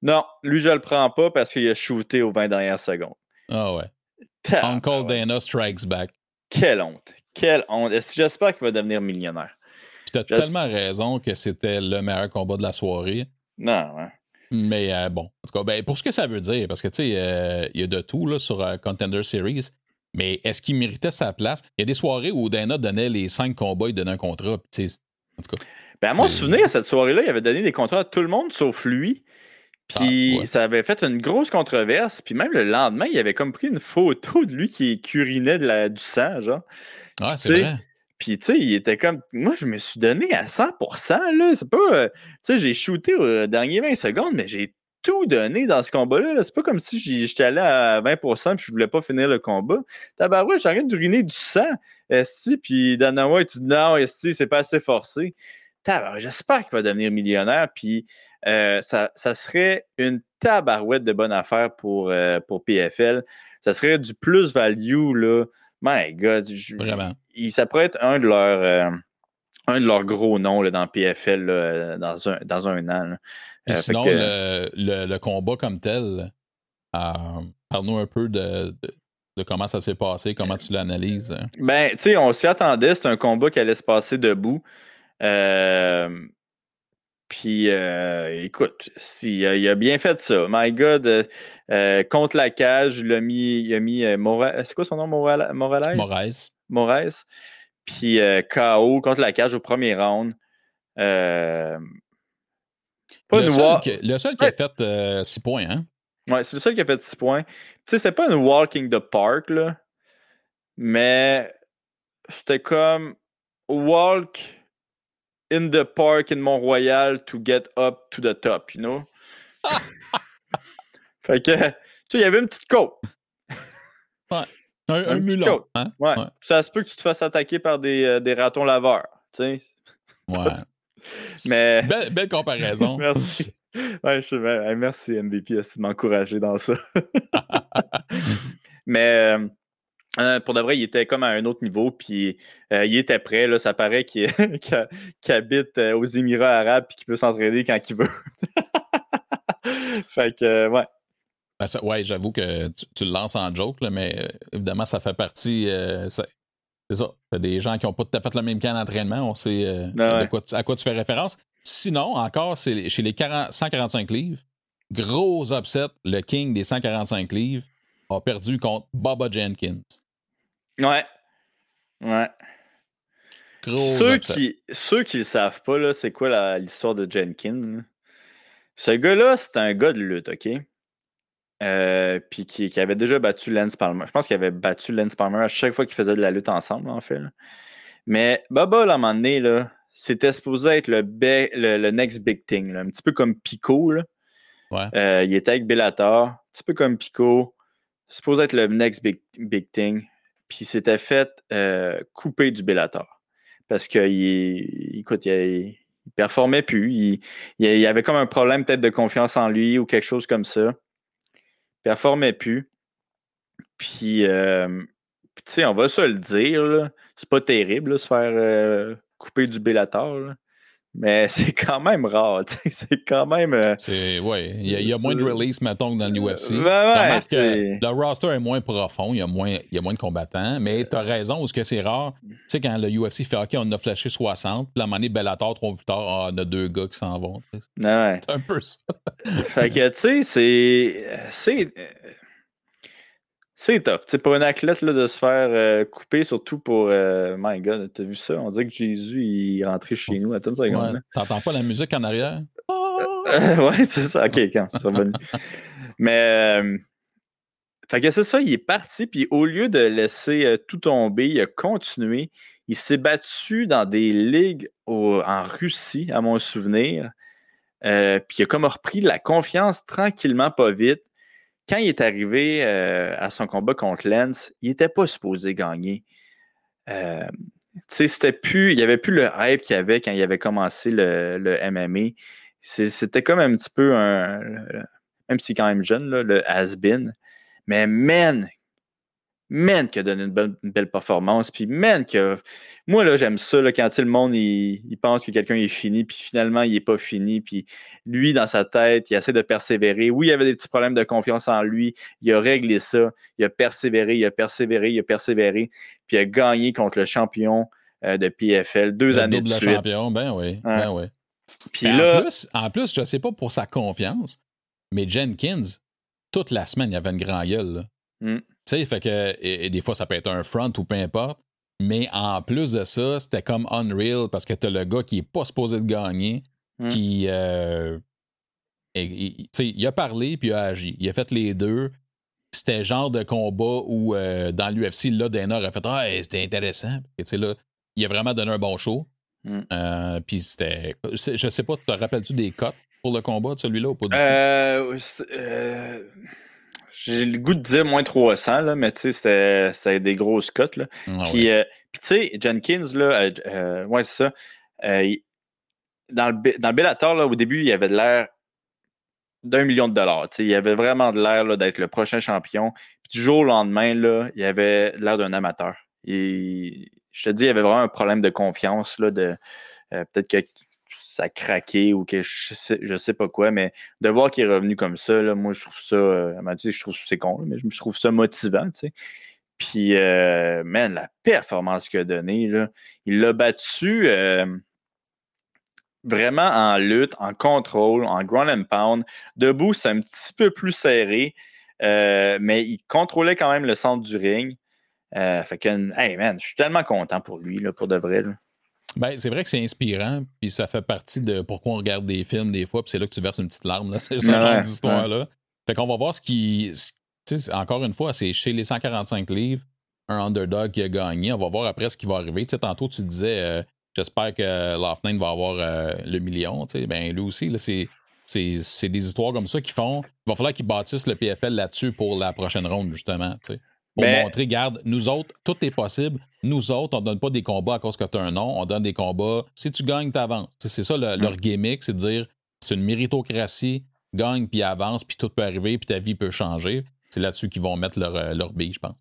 Speaker 2: non, lui, je le prends pas parce qu'il a shooté aux 20 dernières secondes.
Speaker 1: Ah ouais. Uncle Dana strikes back.
Speaker 2: Quelle honte. Quelle honte. J'espère qu'il va devenir millionnaire?
Speaker 1: Tu as tellement raison que c'était le meilleur combat de la soirée.
Speaker 2: Non, ouais.
Speaker 1: Mais euh, bon, en tout cas, ben, pour ce que ça veut dire, parce que tu sais, euh, il y a de tout là, sur euh, Contender Series, mais est-ce qu'il méritait sa place? Il y a des soirées où Dana donnait les cinq combats, il donnait un contrat. en tout cas.
Speaker 2: Ben, à mon souvenir, cette soirée-là, il avait donné des contrats à tout le monde sauf lui. Puis ah, ça avait fait une grosse controverse. Puis même le lendemain, il avait comme pris une photo de lui qui curinait de la, du sang, genre.
Speaker 1: Ah, c'est vrai.
Speaker 2: Puis, tu sais, il était comme. Moi, je me suis donné à 100 là. C'est pas. Euh, tu sais, j'ai shooté aux derniers 20 secondes, mais j'ai tout donné dans ce combat-là. C'est pas comme si j'étais allé à 20% puis je voulais pas finir le combat. Tabarouette, j'arrête d'uriner du sang. Si, puis Dana White, tu dis non, si, c'est pas assez forcé. J'espère qu'il va devenir millionnaire. Puis, euh, ça, ça, serait une tabarouette de bonne affaire pour, euh, pour PFL. Ça serait du plus-value, là My God.
Speaker 1: Vraiment.
Speaker 2: Ça pourrait être un de leurs, euh, un de leurs gros noms là, dans PFL dans, un, dans un an.
Speaker 1: Euh, sinon, le, le, combat comme tel, euh, parle-nous un peu de, de, comment ça s'est passé, comment tu l'analyses. Hein?
Speaker 2: Ben, tu sais, on s'y attendait. C'est un combat qui allait se passer debout. Euh, puis, euh, écoute, si, il a bien fait ça. My God, euh, euh, contre la cage, il a mis, il a mis c'est quoi son nom, Morales?
Speaker 1: Moraes.
Speaker 2: Moraes. Puis KO contre la cage au premier round.
Speaker 1: pas le, seul qui, le seul qui a fait 6 points, hein?
Speaker 2: Ouais, c'est le seul qui a fait 6 points. Tu sais, c'est pas une walking the park, là. Mais c'était comme walk in the park in Mont-Royal to get up to the top, you know? (laughs) fait que, tu sais, il y avait une petite côte.
Speaker 1: Ouais. Un, un, mulon. Hein?
Speaker 2: Ouais. Ça se peut que tu te fasses attaquer par des, euh, des ratons laveurs.
Speaker 1: Ouais. (laughs) Mais... (laughs) Belle, belle comparaison. (laughs)
Speaker 2: merci. Ouais, je, ben, merci MVP de m'encourager dans ça. Mais euh, euh, pour de vrai, il était comme à un autre niveau, puis euh, il était prêt. Là, ça paraît qu'il habite aux Émirats arabes et qu'il peut s'entraîner quand il veut. fait que, ouais.
Speaker 1: Ben, ouais, j'avoue que tu, le lances en joke, mais évidemment, ça fait partie. c'est ça. Des gens qui n'ont pas tout à fait le même camp d'entraînement. On sait ah à quoi tu fais référence. Sinon, encore, c'est chez les 145 livres, gros upset, le king des 145 livres a perdu contre Baba Jenkins.
Speaker 2: Ouais. Ouais. ceux, qui, ceux qui le savent pas, c'est quoi l'histoire de Jenkins? Ce gars-là, c'est un gars de lutte, OK? Euh, puis qui, avait déjà battu Lance Palmer. Je pense qu'il avait battu Lance Palmer à chaque fois qu'ils faisaient de la lutte ensemble, en fait. Mais Baba, à un moment donné, c'était supposé être le, le, next big thing, un petit peu comme Pico.
Speaker 1: Ouais.
Speaker 2: il était avec Bellator, un petit peu comme Pico. Supposé être le next big, big thing. Puis s'était fait couper du Bellator. Parce qu'il écoute, il, il performait plus. Il, il, avait comme un problème peut-être de confiance en lui ou quelque chose comme ça. Performait plus. Puis, tu sais, on va se le dire, c'est pas terrible, se faire couper du Bellator. Mais (laughs) c'est quand même rare, c'est quand même. Euh,
Speaker 1: c'est, ouais, il y, a, moins de release, mettons, que dans l'UFC.
Speaker 2: Ben
Speaker 1: le roster est moins profond, il y a moins, il y a moins de combattants, mais tu as raison, ce que c'est rare, tu sais, quand le UFC fait OK, on a flashé 60, puis la monnaie Bellator, trois plus tard, ah, on a deux gars qui s'en vont.
Speaker 2: Ouais.
Speaker 1: C'est un peu ça.
Speaker 2: fait que, tu sais, c'est. C'est c'est top. pour un athlète là, de se faire euh, couper, surtout pour. Euh, my God, t'as vu ça? On dirait que Jésus il est rentré chez nous. Attends une seconde.
Speaker 1: T'entends pas la musique en arrière? (laughs)
Speaker 2: ouais, c'est ça. Ok, quand c'est revenu. Mais. Euh, fait que c'est ça, il est parti, puis au lieu de laisser tout tomber, il a continué. Il s'est battu dans des ligues en Russie, à mon souvenir. puis il a comme repris la confiance tranquillement, pas vite quand il est arrivé euh, à son combat contre Lens, il n'était pas supposé gagner. Euh, c'était plus, il n'y avait plus le hype qu'il y avait quand il avait commencé le, le MMA. C'était comme un petit peu un, même si quand même jeune, le has-been. Mais man, man qui a donné une belle, performance. Puis man que moi là j'aime ça là, quand le monde il, pense que quelqu'un est fini puis finalement il n'est pas fini puis lui dans sa tête il essaie de persévérer. Oui il y avait des petits problèmes de confiance en lui, il a réglé ça, il a persévéré, il a persévéré, il a persévéré puis il a gagné contre le champion euh, de PFL deux années de suite.
Speaker 1: champion, ben oui, ben oui.
Speaker 2: Puis là,
Speaker 1: en plus, en plus, je sais pas pour sa confiance, mais Jenkins toute la semaine il y avait une grand gueule.
Speaker 2: Là.
Speaker 1: Mm. Tu sais, fait que et, des fois, ça peut être un front ou peu importe. Mais en plus de ça, c'était comme unreal parce que t'as le gars qui est pas supposé de gagner, hmm. qui. Euh, il a parlé puis il a agi. Il a fait les deux. C'était genre de combat où euh, dans l'UFC, là, Dana a fait Ah, c'était intéressant. Et là, il a vraiment donné un bon show.
Speaker 2: Hmm.
Speaker 1: Euh, puis c'était. Je sais pas, te rappelles-tu des cotes pour le combat de celui-là ou pas
Speaker 2: du euh, j'ai le goût de dire moins 300, là, mais tu sais, c'était des grosses cotes. Là.
Speaker 1: Ah
Speaker 2: euh, puis, tu sais, Jenkins, là, euh, euh, ouais, c'est ça. dans, le, dans le Bellator, là, au début, il avait de l'air d'un million de dollars. Il avait vraiment de l'air d'être le prochain champion. Puis du jour au lendemain, là, il avait l'air d'un amateur. Et, je te dis, il avait vraiment un problème de confiance. Là, de, peut-être que ça a craqué ou que je sais, sais pas quoi, mais de voir qu'il est revenu comme ça, là, moi, je trouve ça, euh, je trouve c'est con, mais je trouve ça motivant, tu sais. Puis, euh, man, la performance qu'il a donnée, il l'a battu euh, vraiment en lutte, en contrôle, en ground and pound. Debout, c'est un petit peu plus serré, mais il contrôlait quand même le centre du ring. fait que, hey man, je suis tellement content pour lui, là, pour de vrai.
Speaker 1: Ben, c'est vrai que c'est inspirant, puis ça fait partie de pourquoi on regarde des films des fois, puis c'est là que tu verses une petite larme, là, (laughs) ce genre d'histoire-là. Fait qu'on va voir ce qui. encore une fois, c'est chez les 145 livres, un underdog qui a gagné. On va voir après ce qui va arriver. Tu sais, tantôt, tu disais, euh, j'espère que Laughlin va avoir euh, le million. Tu sais, ben, lui aussi, c'est. C'est des histoires comme ça qui font. Il va falloir qu'ils bâtissent le PFL là-dessus pour la prochaine ronde, justement. Pour montrer, regarde, nous autres, tout est possible. Nous autres, on ne donne pas des combats à cause que tu as un nom, on donne des combats. Si tu gagnes, tu avances. C'est ça leur mm. gimmick, c'est de dire c'est une méritocratie, gagne puis avance, puis tout peut arriver, puis ta vie peut changer. C'est là-dessus qu'ils vont mettre leur, euh, leur bille, je pense.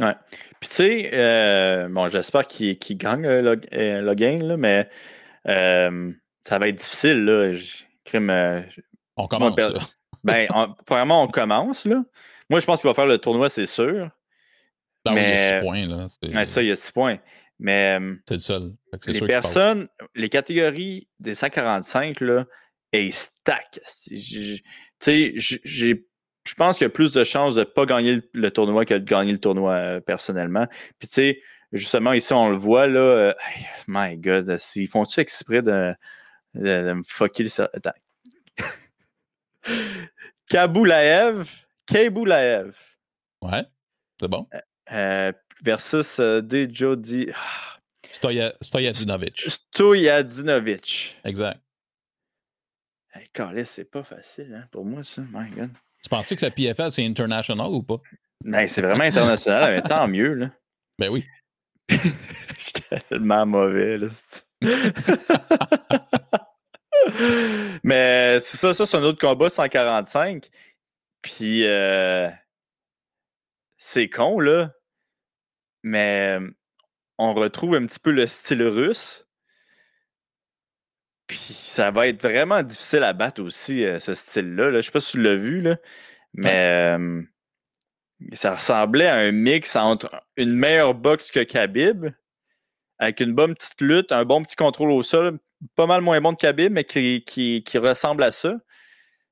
Speaker 2: Ouais. Puis tu sais, euh, bon, j'espère qu'ils gagnent euh, le, le, gain, mais ça va être difficile. Là. Crime,
Speaker 1: on commence.
Speaker 2: ben, on commence. Là. Moi, je pense qu'il va faire le tournoi, c'est sûr.
Speaker 1: Mais, il y a 6 points. Là.
Speaker 2: ça, il y a 6 points. Mais
Speaker 1: c'est le seul.
Speaker 2: les personnes, les catégories des 145, là, elles stack. Tu sais, je pense qu'il y a plus de chances de ne pas gagner le, tournoi que de gagner le tournoi euh, personnellement. Puis tu sais, justement, ici, on le voit, là, euh, my God, ils font-tu exprès de, de, me fucker le Attends. (laughs) Kaboulaev, Kaboulaev.
Speaker 1: Ouais, c'est bon.
Speaker 2: Euh, versus euh, Jody.
Speaker 1: Stoya, Stoyadinovic.
Speaker 2: Stoyadinovic.
Speaker 1: Exact.
Speaker 2: Hey, c'est pas facile hein, pour moi, ça. My God.
Speaker 1: Tu pensais que le PFL, c'est international ou pas?
Speaker 2: Ben, c'est vraiment international, mais tant mieux. Là. (laughs)
Speaker 1: Ben oui. (laughs)
Speaker 2: J'étais tellement mauvais. Là, (laughs) mais c'est ça, ça c'est un autre combat 145. Puis euh, c'est con, là. Mais on retrouve un petit peu le style russe. Puis ça va être vraiment difficile à battre aussi, euh, ce style-là. Là. Je sais pas si tu l'as vu, là, mais ça ressemblait à un mix entre une meilleure boxe que Khabib, avec une bonne petite lutte, un bon petit contrôle au sol, pas mal moins bon de Khabib, mais qui, qui, ressemble à ça.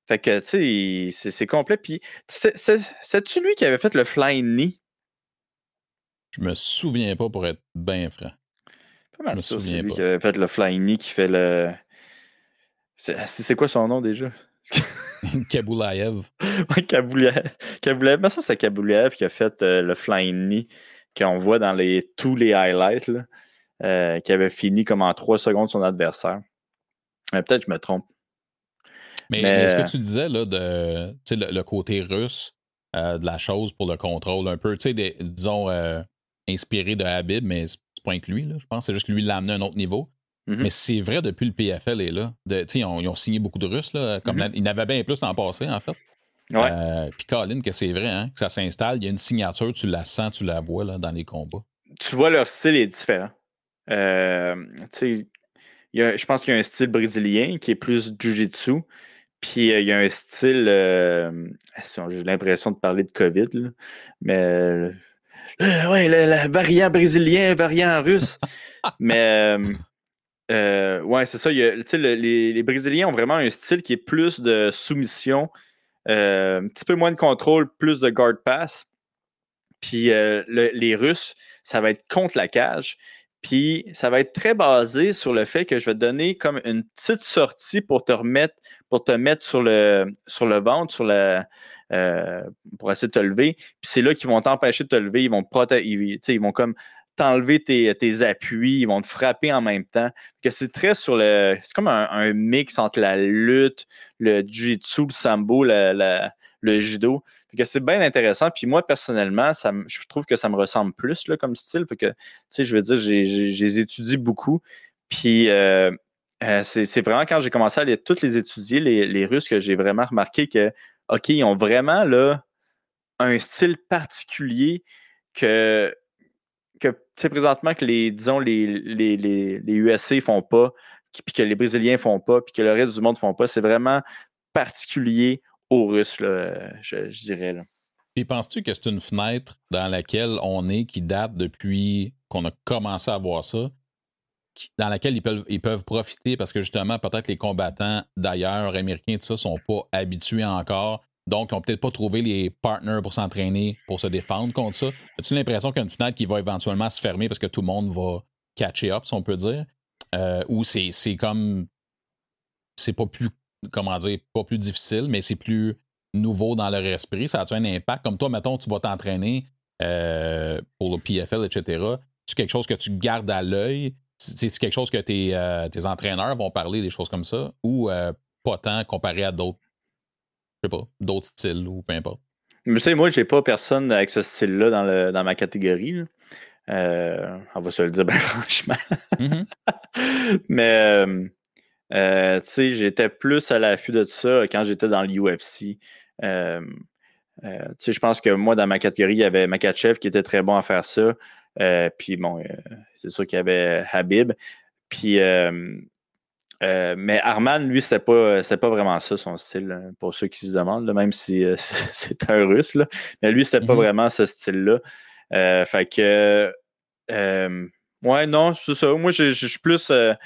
Speaker 2: Fait que, tu sais, c'est complet. Puis, c'est-tu lui qui avait fait le flying knee?
Speaker 1: Je me souviens pas pour être bien franc.
Speaker 2: Pas mal ça, c'est lui qui avait fait le flying knee, qui fait le... C'est quoi son nom déjà? (laughs)
Speaker 1: Kaboulayev.
Speaker 2: oui, Kaboulayev. (laughs) Kaboulayev. Mais ça, c'est Kaboulayev qui a fait euh, le flying knee qu'on voit dans les, tous les highlights, euh, qui avait fini comme en trois secondes son adversaire. Peut-être que je me trompe.
Speaker 1: Mais, ce que tu disais, là, de le, le, côté russe euh, de la chose pour le contrôle, un peu, tu sais, disons, inspiré de Habib, mais c'est pas que lui, là, je pense. C'est juste que lui, l'a amené à un autre niveau. Mm-hmm. Mais c'est vrai depuis le PFL est là. De, ils, ont, ils, ont, signé beaucoup de Russes. Là, comme mm-hmm. ils n'avaient bien plus en passé, en fait.
Speaker 2: Ouais. Euh,
Speaker 1: puis Colin, que c'est vrai, hein, que ça s'installe, il y a une signature, tu la sens, tu la vois là, dans les combats.
Speaker 2: Tu vois, leur style est différent. Euh, je pense qu'il y a un style brésilien qui est plus jiu-jitsu. Puis euh, il y a un style. J'ai l'impression de parler de COVID, là, mais. Ouais, le, variant brésilien, variant russe. (laughs) mais euh, ouais, c'est ça. les, Brésiliens ont vraiment un style qui est plus de soumission, euh, un petit peu moins de contrôle, plus de guard pass. Puis euh, les Russes, ça va être contre la cage. Puis ça va être très basé sur le fait que je vais te donner comme une petite sortie pour te remettre, pour te mettre sur le, sur le ventre, sur la, pour essayer de te lever. Puis c'est là qu'ils vont t'empêcher de te lever. Ils vont ils vont comme t'enlever tes, tes, appuis, ils vont te frapper en même temps. Que c'est très sur le. C'est comme un, mix entre la lutte, le jiu-jitsu, le sambo, le judo. que c'est bien intéressant. Puis moi, personnellement, je trouve que ça me ressemble plus là, comme style. que, je veux dire, j'ai étudié beaucoup. Puis euh, euh, c'est vraiment quand j'ai commencé à les, toutes les étudier, les, les Russes, que j'ai vraiment remarqué que, OK, ils ont vraiment là un style particulier que que présentement que les, disons, les, les, les, les font pas, puis que les Brésiliens font pas, puis que le reste du monde font pas, c'est vraiment particulier aux Russes, je, dirais. Là.
Speaker 1: Puis penses-tu que c'est une fenêtre dans laquelle on est qui date depuis qu'on a commencé à voir ça, dans laquelle ils peuvent, ils peuvent profiter parce que justement, peut-être les combattants d'ailleurs, américains, tout ça, sont pas habitués encore donc, ils n'ont peut-être pas trouvé les partners pour s'entraîner, pour se défendre contre ça. As-tu l'impression qu'il y a une fenêtre qui va éventuellement se fermer parce que tout le monde va catcher up, si on peut dire? Euh, ou c'est comme. C'est pas plus. Comment dire? Pas plus difficile, mais c'est plus nouveau dans leur esprit. Ça a-tu un impact? Comme toi, mettons, tu vas t'entraîner euh, pour le PFL, etc. C'est quelque chose que tu gardes à l'œil? C'est quelque chose que tes, euh, tes, entraîneurs vont parler des choses comme ça? Ou pas tant comparé à d'autres? Je sais pas, d'autres styles ou peu importe.
Speaker 2: Mais tu sais, moi, j'ai pas personne avec ce style-là dans, dans ma catégorie. Euh, on va se le dire (laughs) bien franchement. Mm-hmm. (laughs) Mais euh, euh, tu sais, j'étais plus à l'affût de ça quand j'étais dans l'UFC. Euh, tu sais, je pense que moi, dans ma catégorie, il y avait Makachev qui était très bon à faire ça. Puis bon, c'est sûr qu'il y avait Habib. Puis euh, mais Arman, lui, c'est pas, pas vraiment ça son style, hein, pour ceux qui se demandent, même si euh, (laughs) c'est un russe. Là. Mais lui, c'était pas mm-hmm. vraiment ce style-là. Euh, fait que. ouais, non, c'est ça. Moi, je suis plus. je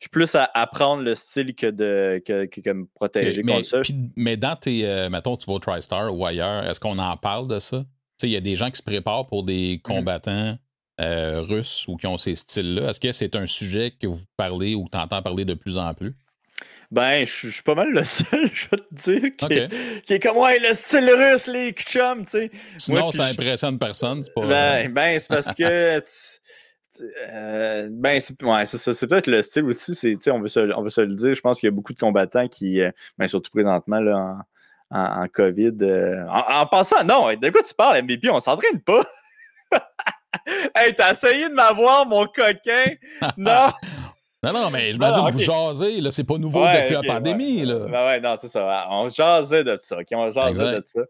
Speaker 2: suis plus à apprendre le style que de que, me protéger
Speaker 1: mais,
Speaker 2: contre ça.
Speaker 1: mais dans tes. mettons, tu vas au TriStar ou ailleurs, est-ce qu'on en parle de ça? Il y a des gens qui se préparent pour des mm-hmm. combattants euh, russes ou qui ont ces styles-là? Est-ce que c'est un sujet que vous parlez ou tu entends parler de plus en plus?
Speaker 2: Ben, je suis pas mal le (laughs) seul, je vais te dire, qui, est, comme, ouais, le style russe, les chums, tu sais.
Speaker 1: Sinon, ça impressionne personne, c'est pas...
Speaker 2: Ben, ben c'est parce que, (laughs) euh, ben, c'est ouais, peut-être le style aussi. On, veut se, on veut se le dire. Je pense qu'il y a beaucoup de combattants qui, euh, ben, surtout présentement, là, en, en, COVID. Euh, en, en, passant, non, de quoi tu parles, MVP? On s'entraîne pas. (laughs) (laughs) hey, t'as essayé de m'avoir, mon coquin? (laughs) Non!
Speaker 1: non, non, mais je m'imagine ah, okay. vous jasez, là, c'est pas nouveau ouais, depuis okay, la pandémie,
Speaker 2: ouais.
Speaker 1: là.
Speaker 2: Ben ouais, non, c'est ça. On jasait de ça, OK? On jasait exact. de ça.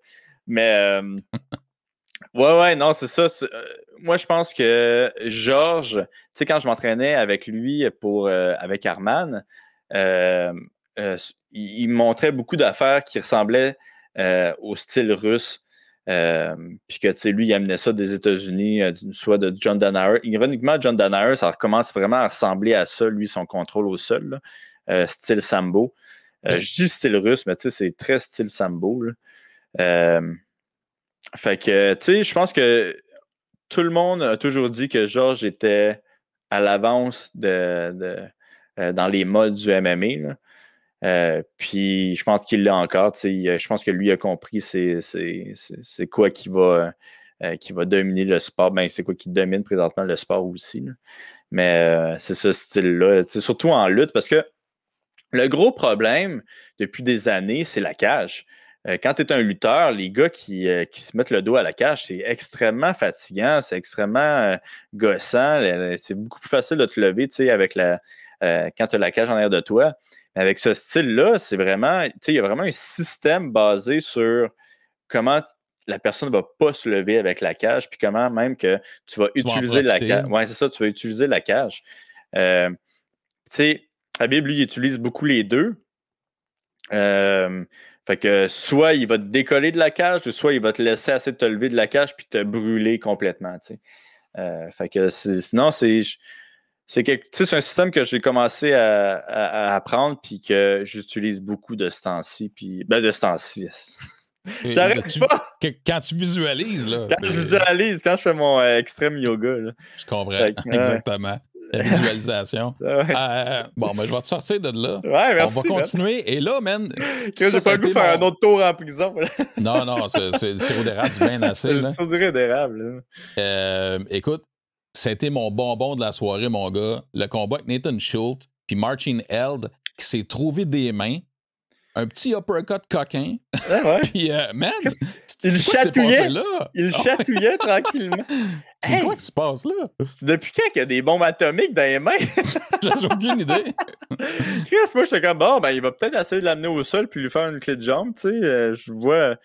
Speaker 2: Mais, euh, (laughs) ouais, ouais, non, c'est ça. Euh, moi, je pense que Georges, tu sais, quand je m'entraînais avec lui pour, euh, avec Arman, il, il, montrait beaucoup d'affaires qui ressemblaient au style russe. Euh, puis que, tu sais, lui, il amenait ça des États-Unis, euh, soit de John Danaher. Ironiquement, John Danaher, ça commence vraiment à ressembler à ça, lui, son contrôle au sol, euh, style sambo. Mm. Je dis style russe, mais tu sais, c'est très style sambo. fait que, tu sais, je pense que tout le monde a toujours dit que Georges était à l'avance de, de dans les modes du MMA. Là. Euh, puis je pense qu'il l'a encore. Je pense que lui a compris c'est quoi qui va, euh, qui va dominer le sport. Ben, c'est quoi qui domine présentement le sport aussi. Mais euh, c'est ce style-là. Surtout en lutte, parce que le gros problème depuis des années, c'est la cage. Quand tu es un lutteur, les gars qui, qui, se mettent le dos à la cage, c'est extrêmement fatigant, c'est extrêmement gossant. C'est beaucoup plus facile de te lever avec la, quand tu as la cage en arrière de toi. Avec ce style-là, c'est vraiment, tu sais, il y a vraiment un système basé sur comment la personne ne va pas se lever avec la cage, puis comment même que tu vas tu utiliser la cage. Oui, c'est ça, tu vas utiliser la cage. Euh, tu sais, Habib, lui, il utilise beaucoup les deux. Euh, fait que soit il va te décoller de la cage, soit il va te laisser assez de te lever de la cage puis te brûler complètement. Tu sais. Euh, fait que sinon, c'est c'est un système que j'ai commencé à, à, à, apprendre puis que j'utilise beaucoup de ce temps-ci. Puis, ben, de ce temps-ci.
Speaker 1: J'arrête pas! quand tu visualises, là.
Speaker 2: Quand je visualise, quand je fais mon euh, extrême yoga, là.
Speaker 1: Je comprends. Exactement. La visualisation. (laughs) euh, bon, ben, je vais te sortir de là.
Speaker 2: Ouais, merci,
Speaker 1: On va continuer. Man. Et là, man.
Speaker 2: J'ai pas le goût de faire mon... un autre tour en prison.
Speaker 1: non, non, c'est le sirop d'érable, bien assez. (laughs)
Speaker 2: le sirop d'érable.
Speaker 1: Euh, écoute, c'était mon bonbon de la soirée, mon gars. Le combat avec Nathan Schultz, puis Martin Held, qui s'est trouvé des mains. Un petit uppercut coquin.
Speaker 2: Ouais, ouais? (laughs)
Speaker 1: puis, euh, man,
Speaker 2: il chatouillait? Là? Il ah, chatouillait ouais. (laughs) tranquillement.
Speaker 1: C'est hey, quoi qui se passe là?
Speaker 2: Depuis quand qu'il y a des bombes atomiques dans les mains? (laughs)
Speaker 1: J'ai aucune idée.
Speaker 2: Chris, moi, j'étais comme, bon, ben, il va peut-être essayer de l'amener au sol puis lui faire une clé de jambe, tu sais. Euh, je vois,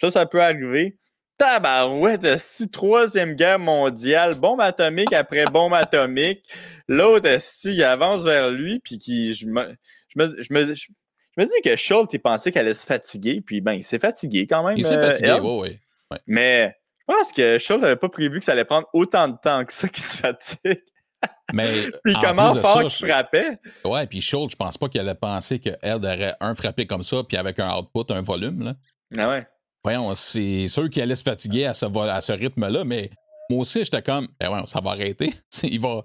Speaker 2: ça, ça peut arriver. Tabarouette, si troisième guerre mondiale, bombe atomique après bombe atomique. L'autre, si il avance vers lui, puis qui, je me, je me, je me, je me dis que Schultz, il pensait qu'elle allait se fatiguer, puis ben, il s'est fatigué quand même.
Speaker 1: Il s'est euh, fatigué, oui, oui. Ouais.
Speaker 2: Mais je pense que Schultz n'avait pas prévu que ça allait prendre autant de temps que ça qu'il se fatigue.
Speaker 1: Mais (laughs)
Speaker 2: puis comment fort qu'il frappait.
Speaker 1: Ouais, puis Schultz, je pense pas qu'il allait penser qu'elle aurait un frappé comme ça, puis avec un output, un volume. Là.
Speaker 2: Ah ouais
Speaker 1: voyons, c'est sûr qu'il allait se fatiguer à ce, à ce rythme-là, mais moi aussi, j'étais comme, ben ouais, ça va arrêter. (laughs) il va,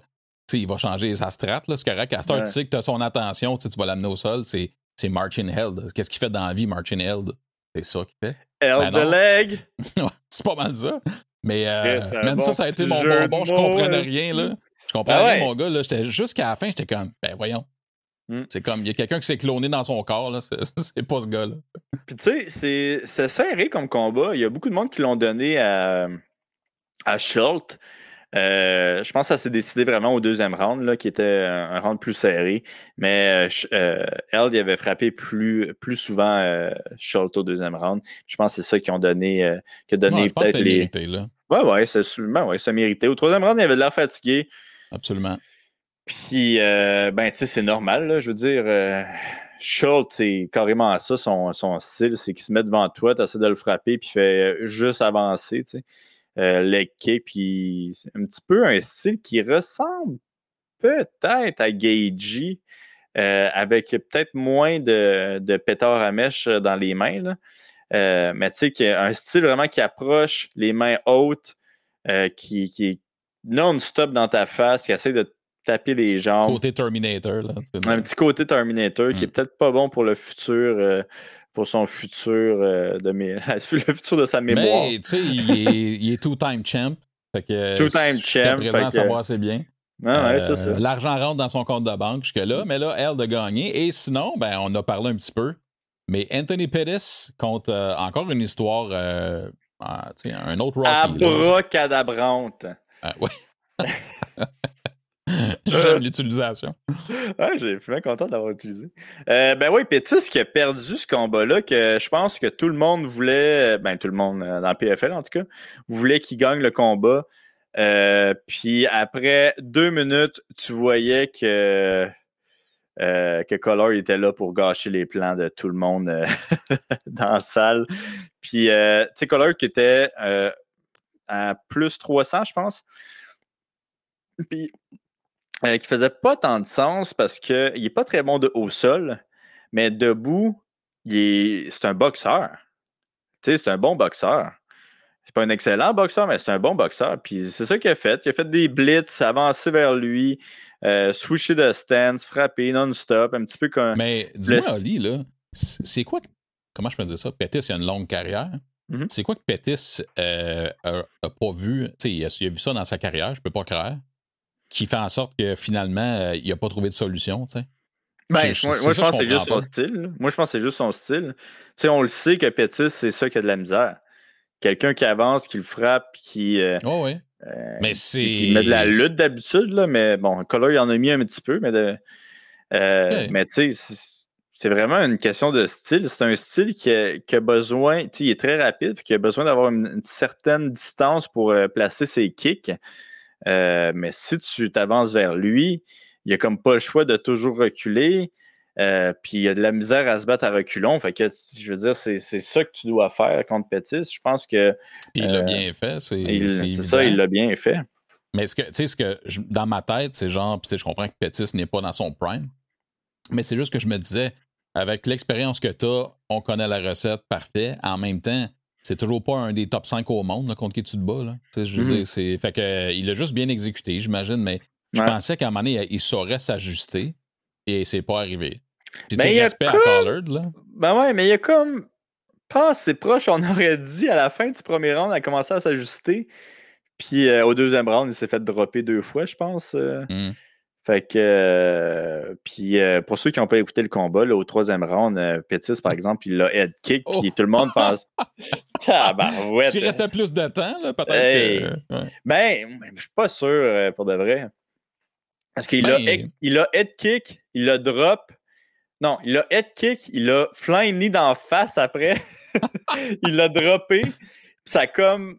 Speaker 1: il va changer sa strat, c'est correct. À ce ouais. tu sais que tu as son attention, tu vas l'amener au sol, c'est, c'est Marchin Held. Qu'est-ce qu'il fait dans la vie, Marchin Held? C'est ça qu'il fait.
Speaker 2: Held ben the leg! (laughs)
Speaker 1: c'est pas mal ça. Mais euh, bon ça, ça a été mon bonbon, je comprenais rien, là. Je comprenais
Speaker 2: ah
Speaker 1: rien, mon gars, là. Jusqu'à la fin, j'étais comme, ben voyons. Mm. C'est comme, il y a quelqu'un qui s'est cloné dans son corps, là. (laughs) C'est pas ce gars-là.
Speaker 2: Puis tu sais, c'est serré comme combat. Il y a beaucoup de monde qui l'ont donné à, à Schultz. Euh, je pense que ça s'est décidé vraiment au deuxième round, là, qui était un, round plus serré. Mais euh, Eld avait frappé plus, plus souvent euh, Schultz au deuxième round. Je pense que c'est ça qui ont donné, euh, qui a donné
Speaker 1: ouais,
Speaker 2: peut-être les.
Speaker 1: Mérité, là.
Speaker 2: Ouais, ouais, c'est ben ouais, ça méritait. Au troisième round, il avait l'air fatigué.
Speaker 1: Absolument.
Speaker 2: Puis, euh, ben, tu sais, c'est normal, là, je veux dire. Euh, Schultz, c'est carrément ça, son, son style, c'est qu'il se met devant toi, tu essaies de le frapper, puis fait juste avancer, tu sais. Euh, puis un petit peu un style qui ressemble peut-être à Gagey, euh, avec peut-être moins de, de pétard à mèche dans les mains, là. Euh, mais tu sais, un style vraiment qui approche les mains hautes, euh, qui, qui est non-stop dans ta face, qui essaie de taper les jambes.
Speaker 1: Côté Terminator. Là,
Speaker 2: un petit côté Terminator mm. qui est peut-être pas bon pour le futur, euh, pour son futur euh, de (laughs) le futur de sa mémoire.
Speaker 1: Mais tu sais, il est, il est two-time champ. Fait que, (laughs)
Speaker 2: Two-time champ.
Speaker 1: présent, ça va assez bien.
Speaker 2: Ah ouais, c'est ça.
Speaker 1: Euh, L'argent rentre dans son compte de banque jusque-là, mais là, elle de gagner. Et sinon, ben, on a parlé un petit peu. Mais Anthony Pettis compte euh, encore une histoire, euh, ah, un autre Rocky.
Speaker 2: Abracadabrante.
Speaker 1: Ah, oui. (laughs) (laughs) J'aime l'utilisation.
Speaker 2: Ouais, j'ai bien content de l'avoir utilisé. Euh, ben oui, Pétis qui a perdu ce combat-là, que je pense que tout le monde voulait, ben tout le monde euh, dans le PFL en tout cas, voulait qu'il gagne le combat. Euh, puis après deux minutes, tu voyais que, que Color était là pour gâcher les plans de tout le monde (laughs) dans la salle. Puis, tu sais, Color qui était à plus 300, je pense. Puis euh, qui faisait pas tant de sens parce qu'il n'est pas très bon de haut sol, mais debout, c'est un boxeur. Tu sais, c'est un bon boxeur. C'est pas un excellent boxeur, mais c'est un bon boxeur. Puis c'est ça qu'il a fait. Il a fait des blitz, avancer vers lui, euh, switcher de stance, frapper non-stop, un petit peu comme.
Speaker 1: Mais dis-moi, Ali, là, c'est quoi. Comment je peux dire ça? Pettis, il a une longue carrière. Mm-hmm. C'est quoi que Pettis euh, a, pas vu? Tu sais, il, a vu ça dans sa carrière, je peux pas croire qui fait en sorte que finalement, euh, il n'a pas trouvé de solution. Tu sais.
Speaker 2: Ben, moi, je pense que c'est juste son style. Moi, je pense que c'est juste son style. On le sait que Pétis, c'est ça qui a de la misère. Quelqu'un qui avance, qui le frappe, qui.
Speaker 1: Euh, oh, oui. Euh, mais c'est.
Speaker 2: Qui met de la lutte d'habitude, là, mais bon, Color, il en a mis un petit peu, mais de. Mais tu sais, c'est vraiment une question de style. C'est un style qui a, besoin, tu sais, il est très rapide, qui a besoin d'avoir une, certaine distance pour placer ses kicks. Euh, mais si tu t'avances vers lui, il a comme pas le choix de toujours reculer. Euh, puis il y a de la misère à se battre à reculons. Fait que, je veux dire, c'est ça que tu dois faire contre Pétis. Je pense que.
Speaker 1: il l'a euh, bien fait.
Speaker 2: C'est ça, il l'a bien fait.
Speaker 1: Mais ce que, tu sais, ce que dans ma tête, c'est genre, je comprends que Pétis n'est pas dans son prime. Mais c'est juste que je me disais, avec l'expérience que tu as, on connaît la recette parfait. En même temps, c'est toujours pas un des top 5 au monde contre qui tu te bats. Là. Je veux dire, fait que, il a juste bien exécuté, j'imagine, mais je pensais qu'à un moment donné, il saurait s'ajuster et c'est pas arrivé.
Speaker 2: Puis mais il respect à Collard, là. Ben ouais, mais il y a comme pas assez proche, on aurait dit, à la fin du premier round, il a commencé à s'ajuster. Puis euh, au deuxième round, il s'est fait dropper deux fois, je pense. Euh. Mm. Fait que, euh, puis euh, pour ceux qui n'ont pas écouté le combat, là, au troisième round, euh, Pétis, par exemple, il l'a head kick, puis oh! tout le monde pense. (laughs)
Speaker 1: Tabarouette! S'il restait plus de temps, peut-être.
Speaker 2: Ben, je suis pas sûr pour de vrai. Parce qu'il a, ben, il a head kick, il a drop. Non, il a head kick, il a flying knee d'en face après. (laughs) il l'a droppé. Puis ça a comme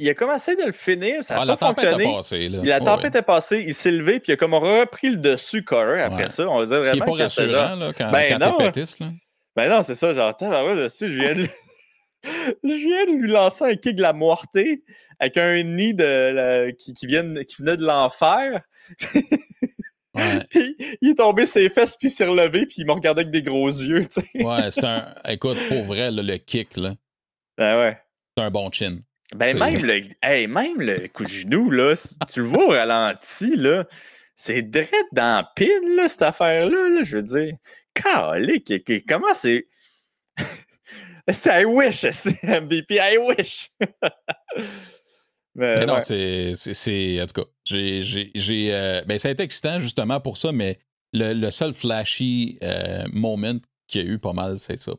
Speaker 2: il a commencé de le finir, ça n'a ah, pas fonctionné. Passé, La tempête est passée, il s'est levé, puis il a comme repris le dessus Corey après ça. On va dire vraiment.
Speaker 1: Ce pas rassurant, là, quand, ben non, pétis, là.
Speaker 2: Ben non, c'est ça, genre, ouais, je viens de. (laughs) je viens de lui lancer un kick de la moitié avec un nid de, qui, qui, qui venait de l'enfer. (laughs) Ouais. puis il est tombé ses fesses, puis il s'est relevé, puis il m'a regardé avec des gros yeux.
Speaker 1: Ouais, c'est un. Écoute, pour vrai, le kick, là.
Speaker 2: Ben ouais.
Speaker 1: C'est un bon chin.
Speaker 2: Ben, même le, hey, même le coup de genou, là, tu le vois au ralenti, là, c'est direct dans la pile, là, cette affaire-là, là, je veux dire. Calique, comment c'est? (laughs) c'est I wish, (laughs) c'est MVP, I wish. (laughs)
Speaker 1: mais, non, c'est. En tout cas, j'ai. j'ai euh, ben, ça a été excitant justement pour ça, mais le, le seul flashy euh, moment qu'il y a eu pas mal, c'est ça,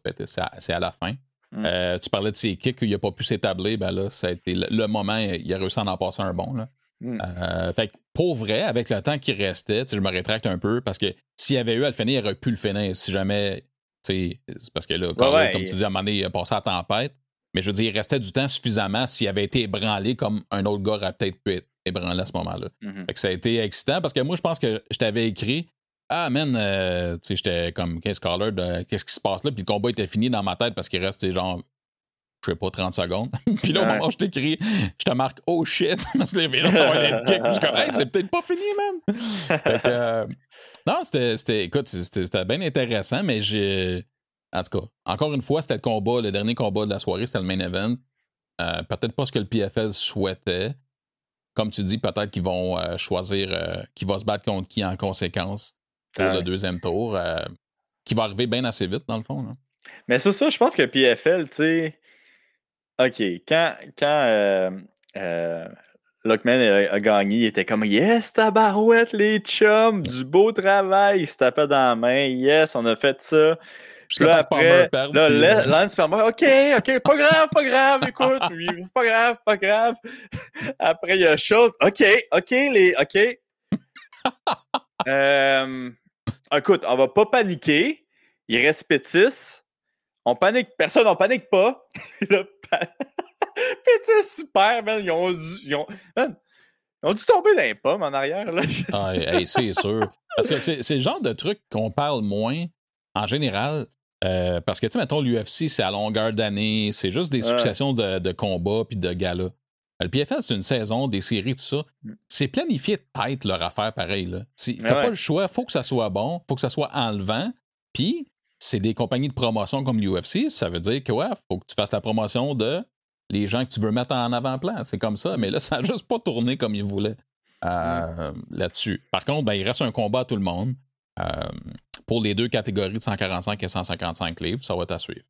Speaker 1: c'est à la fin. Mm. Euh, tu parlais de ses kicks, il n'a pas pu s'établir. Ben là, ça a été le, moment, il a réussi à en passer un bon. Là. Mm. Euh, fait que pour vrai, avec le temps qui restait, je me rétracte un peu parce que s'il y avait eu à le finir, il aurait pu le finir. Si jamais. C'est parce que là, comme tu dis, à un moment donné, il a passé à tempête. Mais je veux dire, il restait du temps suffisamment s'il avait été ébranlé comme un autre gars aurait peut-être pu être ébranlé à ce moment-là. Mm-hmm. Fait que ça a été excitant parce que moi, je pense que je t'avais écrit ah, man, euh, tu sais, j'étais comme, qu'est-ce qu'est-ce qui se passe là? Puis le combat était fini dans ma tête parce qu'il restait genre, je sais pas, 30 secondes. (laughs) puis là, au moment où je t'écris, je te marque, oh shit, (laughs) parce que les vélos sont (laughs) allés kick. Je suis comme, hey, c'est peut-être pas fini, man. fait que, euh, non, c'était, écoute, c'était bien intéressant, mais j'ai. En tout cas, encore une fois, c'était le combat, le dernier combat de la soirée, c'était le main event. Euh, peut-être pas ce que le PFS souhaitait. Comme tu dis, peut-être qu'ils vont choisir qui va se battre contre qui en conséquence pour le deuxième tour, euh, qui va arriver bien assez vite, dans le fond.
Speaker 2: Mais c'est ça, je pense que PFL, tu sais. OK, quand, quand, euh, euh, Lockman a, gagné. Il était comme Yes, tabarouette, les chums, du beau travail. Il se tapait dans la main. Yes, on a fait ça. Puis là, après, là, euh, Lance Palmer, OK, OK, pas grave, pas grave, écoute, pas grave, pas grave. (laughs) Après, il y a Schultz, OK, OK, les, OK. (laughs) euh, écoute, on va pas paniquer. Il reste Pétis. On panique, personne, on panique pas. (laughs) (laughs) Pétis, super, man. Ils ont dû, ils ont, man, ils ont dû tomber dans les pommes en arrière. Là.
Speaker 1: ah, c'est (laughs) sûr. Parce que c'est le genre de truc qu'on parle moins en général. Euh, parce que, tu sais, mettons, l'UFC, c'est à longueur d'année, c'est juste des successions de, combats puis de galas. Le PFL, c'est une saison, des séries, tout ça. Mm. C'est planifié de tête leur affaire pareil. Là. T'as pas le choix, faut que ça soit bon, faut que ça soit enlevant. Puis, c'est des compagnies de promotion comme l'UFC, ça veut dire que, ouais, faut que tu fasses la promotion de les gens que tu veux mettre en avant-plan. C'est comme ça. Mais là, (laughs) ça n'a juste pas tourné comme ils voulaient euh, là-dessus. Par contre, ben, il reste un combat à tout le monde. Euh, pour les deux catégories de 145 et 155 livres, ça va être à suivre.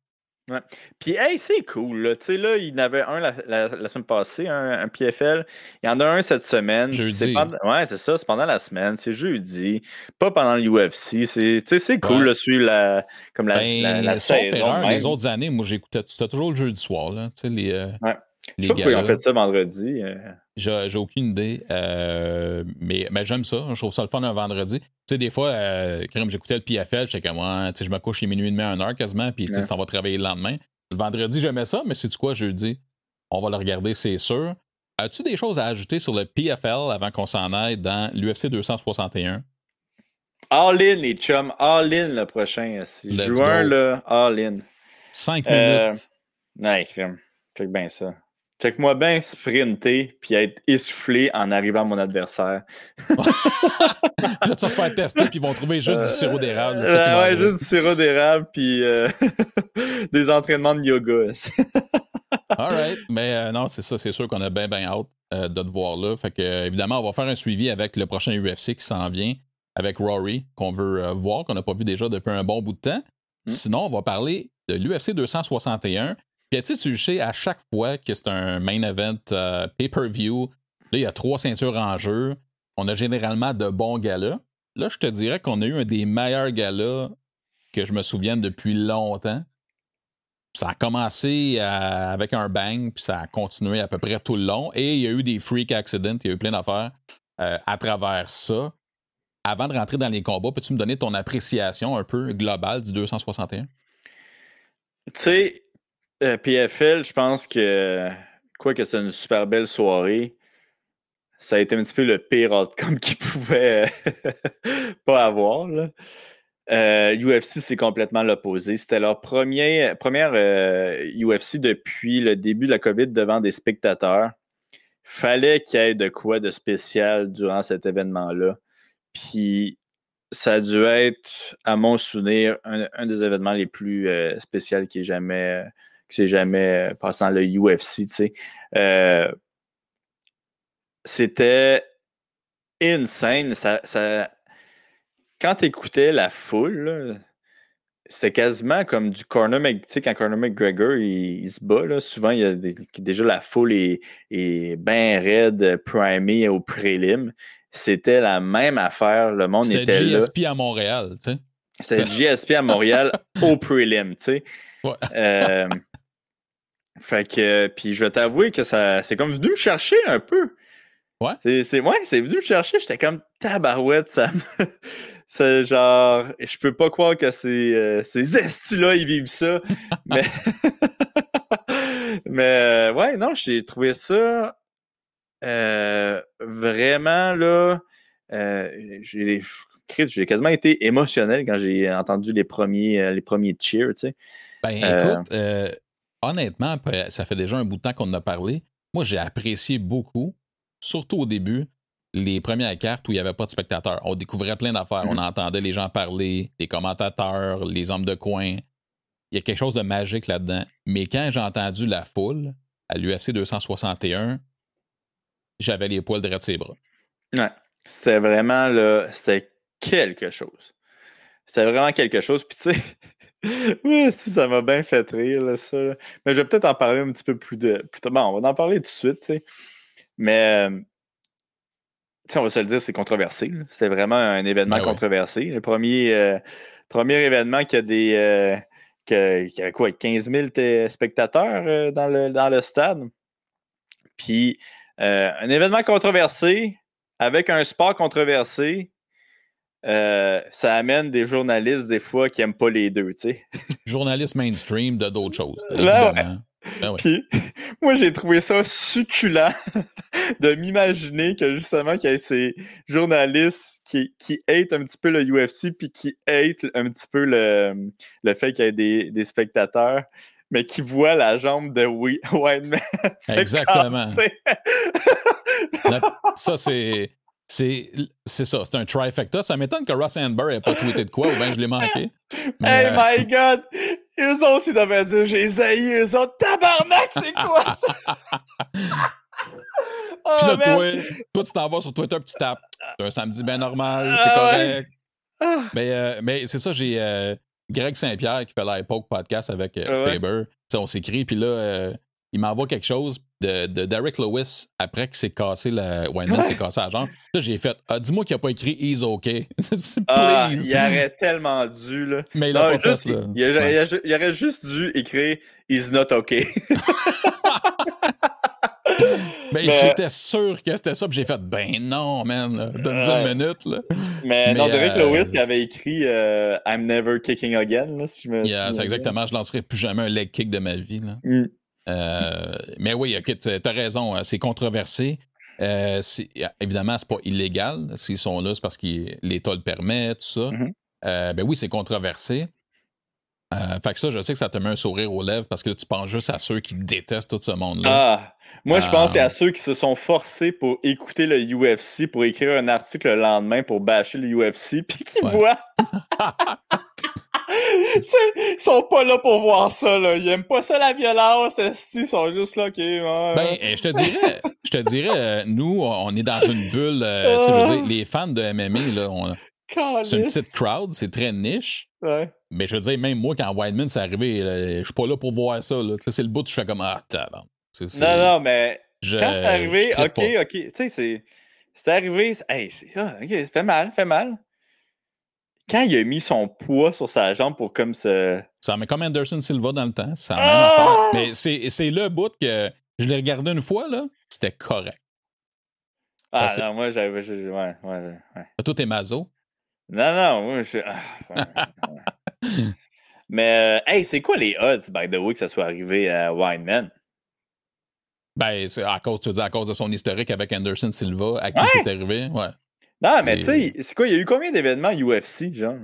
Speaker 2: Ouais. Puis, hey, c'est cool. Là. Tu sais, là, il y en avait un la, semaine passée, un, PFL. Il y en a un cette semaine.
Speaker 1: Jeudi.
Speaker 2: Ouais, c'est ça. C'est pendant la semaine. C'est jeudi. Pas pendant l'UFC. C'est cool, de suivre la, comme la, ben, la, saison.
Speaker 1: les autres années, moi, j'écoutais. C'était toujours le jeudi soir. Là. Tu sais, les, euh,
Speaker 2: ouais. Les je sais pas pourquoi ils ont fait ça vendredi. Euh.
Speaker 1: J'ai aucune idée. Euh, mais, mais j'aime ça. Je trouve ça le fun un vendredi. Tu sais, des fois, euh, quand j'écoutais le PFL, j'étais comme, moi, tu sais, je me couche chez minuit et demi, à 1 heure quasiment, puis tu sais, on va travailler le lendemain. Le vendredi, j'aimais ça, mais c'est quoi, jeudi? On va le regarder, c'est sûr. As-tu des choses à ajouter sur le PFL avant qu'on s'en aille dans l'UFC 261?
Speaker 2: All in, les chums. All in le prochain. Juin, là, all in.
Speaker 1: Cinq minutes.
Speaker 2: Ouais, check bien ça. Check-moi bien sprinter puis être essoufflé en arrivant à mon adversaire. (laughs)
Speaker 1: là, tu vas faire tester puis ils vont trouver juste du sirop d'érable.
Speaker 2: ouais, juste du sirop d'érable puis euh, (laughs) des entraînements de yoga. (laughs)
Speaker 1: Alright, mais euh, non, c'est ça, c'est sûr qu'on a bien, bien hâte euh, de te voir là. Fait que, évidemment, on va faire un suivi avec le prochain UFC qui s'en vient, avec Rory, qu'on veut voir, qu'on n'a pas vu déjà depuis un bon bout de temps. Hmm. Sinon, on va parler de l'UFC 261 puis tu sais, à chaque fois que c'est un main event euh, pay-per-view, là, il y a trois ceintures en jeu. On a généralement de bons galas. Là, je te dirais qu'on a eu un des meilleurs galas que je me souvienne depuis longtemps. Ça a commencé euh, avec un bang, puis ça a continué à peu près tout le long. Et il y a eu des freak accidents, il y a eu plein d'affaires euh, à travers ça. Avant de rentrer dans les combats, peux-tu me donner ton appréciation un peu globale du 261? Tu
Speaker 2: sais, euh, PFL, je pense que, quoi que c'est une super belle soirée, ça a été un petit peu le pire outcome (laughs) qu'ils pouvaient pas avoir. UFC, euh, c'est complètement l'opposé. C'était leur première UFC euh, depuis le début de la COVID devant des spectateurs. Fallait qu'il y ait de quoi de spécial durant cet événement-là. Puis ça a dû être, à mon souvenir, un, des événements les plus spéciaux qui ait jamais c'est jamais euh, passant le UFC, tu sais. Euh, c'était insane. Ça, Quand tu écoutais la foule, c'était quasiment comme du Conor McGregor. Quand Conor McGregor il, se bat, souvent, il y a déjà la foule est, est bien raide, primée au prélim. C'était la même affaire. Le monde était
Speaker 1: là. C'était GSP à Montréal, tu sais.
Speaker 2: C'était GSP à Montréal (laughs) au prélim, tu sais. Ouais. Euh, fait que, puis je vais t'avouer que ça, c'est comme venu me chercher un peu.
Speaker 1: Ouais.
Speaker 2: C'est, ouais, c'est venu me chercher. J'étais comme tabarouette, ça C'est (laughs) genre, je peux pas croire que ces, euh, ces (laughs) estis-là, ils vivent ça. mais, (laughs) mais euh, ouais, non, j'ai trouvé ça euh, vraiment là. j'ai, j'ai quasiment été émotionnel quand j'ai entendu les premiers, les premiers cheers, tu sais.
Speaker 1: Ben écoute, honnêtement, ça fait déjà un bout de temps qu'on en a parlé. Moi, j'ai apprécié beaucoup, surtout au début, les premières cartes où il n'y avait pas de spectateurs. On découvrait plein d'affaires. On mm-hmm. entendait les gens parler, les commentateurs, les hommes de coin. Il y a quelque chose de magique là-dedans. Mais quand j'ai entendu la foule à l'UFC 261, j'avais les poils de ses bras.
Speaker 2: Ouais. C'était vraiment là, c'était quelque chose. C'était vraiment quelque chose. Puis tu sais, Oui, si, ça m'a bien fait rire, là, ça. Mais je vais peut-être en parler un petit peu plus de. Plus tard. Bon, on va en parler tout de suite, tu sais. Mais, euh, tu sais, on va se le dire, c'est controversé. C'est vraiment un événement
Speaker 1: Ben
Speaker 2: controversé. Le premier, euh, premier événement qui a des. euh, que- qui avait quoi, 15 000 t- spectateurs euh, dans, le, dans le stade. Puis, euh, un événement controversé avec un sport controversé. Euh, ça amène des journalistes, des fois, qui n'aiment pas les deux, tu sais. (laughs)
Speaker 1: Journaliste mainstream de d'autres choses.
Speaker 2: Là.
Speaker 1: Ben oui.
Speaker 2: Puis, (laughs) moi, j'ai trouvé ça succulent (laughs) de m'imaginer que justement, qu'il y ait ces journalistes qui, qui hate un petit peu le UFC, puis qui hate un petit peu le, le fait qu'il y ait des, des spectateurs, mais qui voient la jambe de se
Speaker 1: Exactement. ça, c'est. C'est c'est ça, c'est un trifecta. Ça m'étonne que Ross Amber ait pas tweeté de quoi, ou bien je l'ai manqué. (laughs) Mais,
Speaker 2: Hey
Speaker 1: euh,
Speaker 2: my god! Eux autres, ils devaient dire j'ai zaï, eux autres, tabarnak, c'est quoi ça? oh, (laughs)
Speaker 1: Puis là,
Speaker 2: merde.
Speaker 1: toi, toi, tu t'en vas sur Twitter, puis tu tapes. C'est un samedi bien normal, c'est
Speaker 2: Ah,
Speaker 1: correct.
Speaker 2: Ah.
Speaker 1: Mais, euh, mais c'est ça, j'ai euh, Greg Saint-Pierre qui fait l'Epoch podcast avec euh,
Speaker 2: Ah.
Speaker 1: Faber. On s'écrit, puis là, il m'envoie quelque chose de, de Derek Lewis après qu'il s'est cassé la. Wayneman
Speaker 2: Ouais.
Speaker 1: s'est cassé la jambe. Là, j'ai fait ah, Dis-moi qu'il n'a pas écrit He's OK. (laughs) Please.
Speaker 2: Ah, il aurait tellement dû, là.
Speaker 1: Mais il
Speaker 2: Non, juste,
Speaker 1: fait, là.
Speaker 2: il, il-
Speaker 1: Ouais.
Speaker 2: il- il aurait juste dû écrire He's not okay. (laughs)
Speaker 1: Mais,
Speaker 2: Mais-
Speaker 1: j'étais sûr que c'était ça, puis j'ai fait Ben non, man,
Speaker 2: Ouais.
Speaker 1: une minute. Là.
Speaker 2: Mais, non,
Speaker 1: Mais,
Speaker 2: Derek
Speaker 1: euh,
Speaker 2: Lewis, il avait écrit euh, I'm never kicking again, là, si je me
Speaker 1: Yeah, c'est exactement, je lancerai plus jamais un leg kick de ma vie. Là.
Speaker 2: Mm.
Speaker 1: Euh, mais oui, ok, t'as raison, euh, c'est controversé. Euh, évidemment, c'est pas illégal. S'ils sont là, c'est parce que l'État le permet, tout ça. Euh, ben oui, c'est controversé. Euh, fait que ça, je sais que ça te met un sourire aux lèvres parce que là, tu penses juste à ceux qui détestent tout ce monde-là.
Speaker 2: Ah, moi, je pense à ceux qui se sont forcés pour écouter le UFC, pour écrire un article le lendemain pour bâcher le UFC, puis qui
Speaker 1: Ouais.
Speaker 2: voient. (laughs) ils sont pas là pour voir ça, là. Ils aiment pas ça, la violence. Ils sont juste là, OK. ouais,
Speaker 1: Ben, euh, je te dirais, je te dirais, euh, nous, on est dans une bulle. euh, tu sais, je veux dire, les fans de MMA, là, on- c'est une petite crowd, c'est très niche.
Speaker 2: Ouais.
Speaker 1: Mais je veux dire, même moi, quand Wildman s'est arrivé, là, je suis pas là pour voir ça. C'est le bout où je fais comme Ah, c'est-
Speaker 2: Non, non, mais
Speaker 1: je-
Speaker 2: quand c'est arrivé, OK,
Speaker 1: pas.
Speaker 2: OK. Tu sais, c'est. C'est arrivé. c'est- Hey, c'est. ah, OK, ça fait mal, ça fait mal. Quand il a mis son poids sur sa jambe pour comme se.
Speaker 1: Ça met comme Anderson Silva dans le temps. Ça
Speaker 2: Ah!
Speaker 1: Mais c'est c'est le bout que je l'ai regardé une fois, là. C'était correct.
Speaker 2: Ah,
Speaker 1: Parce-
Speaker 2: non, moi, j'avais. je- Ouais, ouais, ouais.
Speaker 1: Tout est mazo.
Speaker 2: Non, non, moi, je. ah. Mais, euh, hey, c'est quoi les odds, by the way, que ça soit arrivé à Wineman?
Speaker 1: Ben, c'est à cause, tu veux dire, à cause de son historique avec Anderson Silva, à qui
Speaker 2: Ouais.
Speaker 1: c'est arrivé. Ouais.
Speaker 2: Non, mais tu sais, c'est quoi, il y a eu combien d'événements UFC, genre?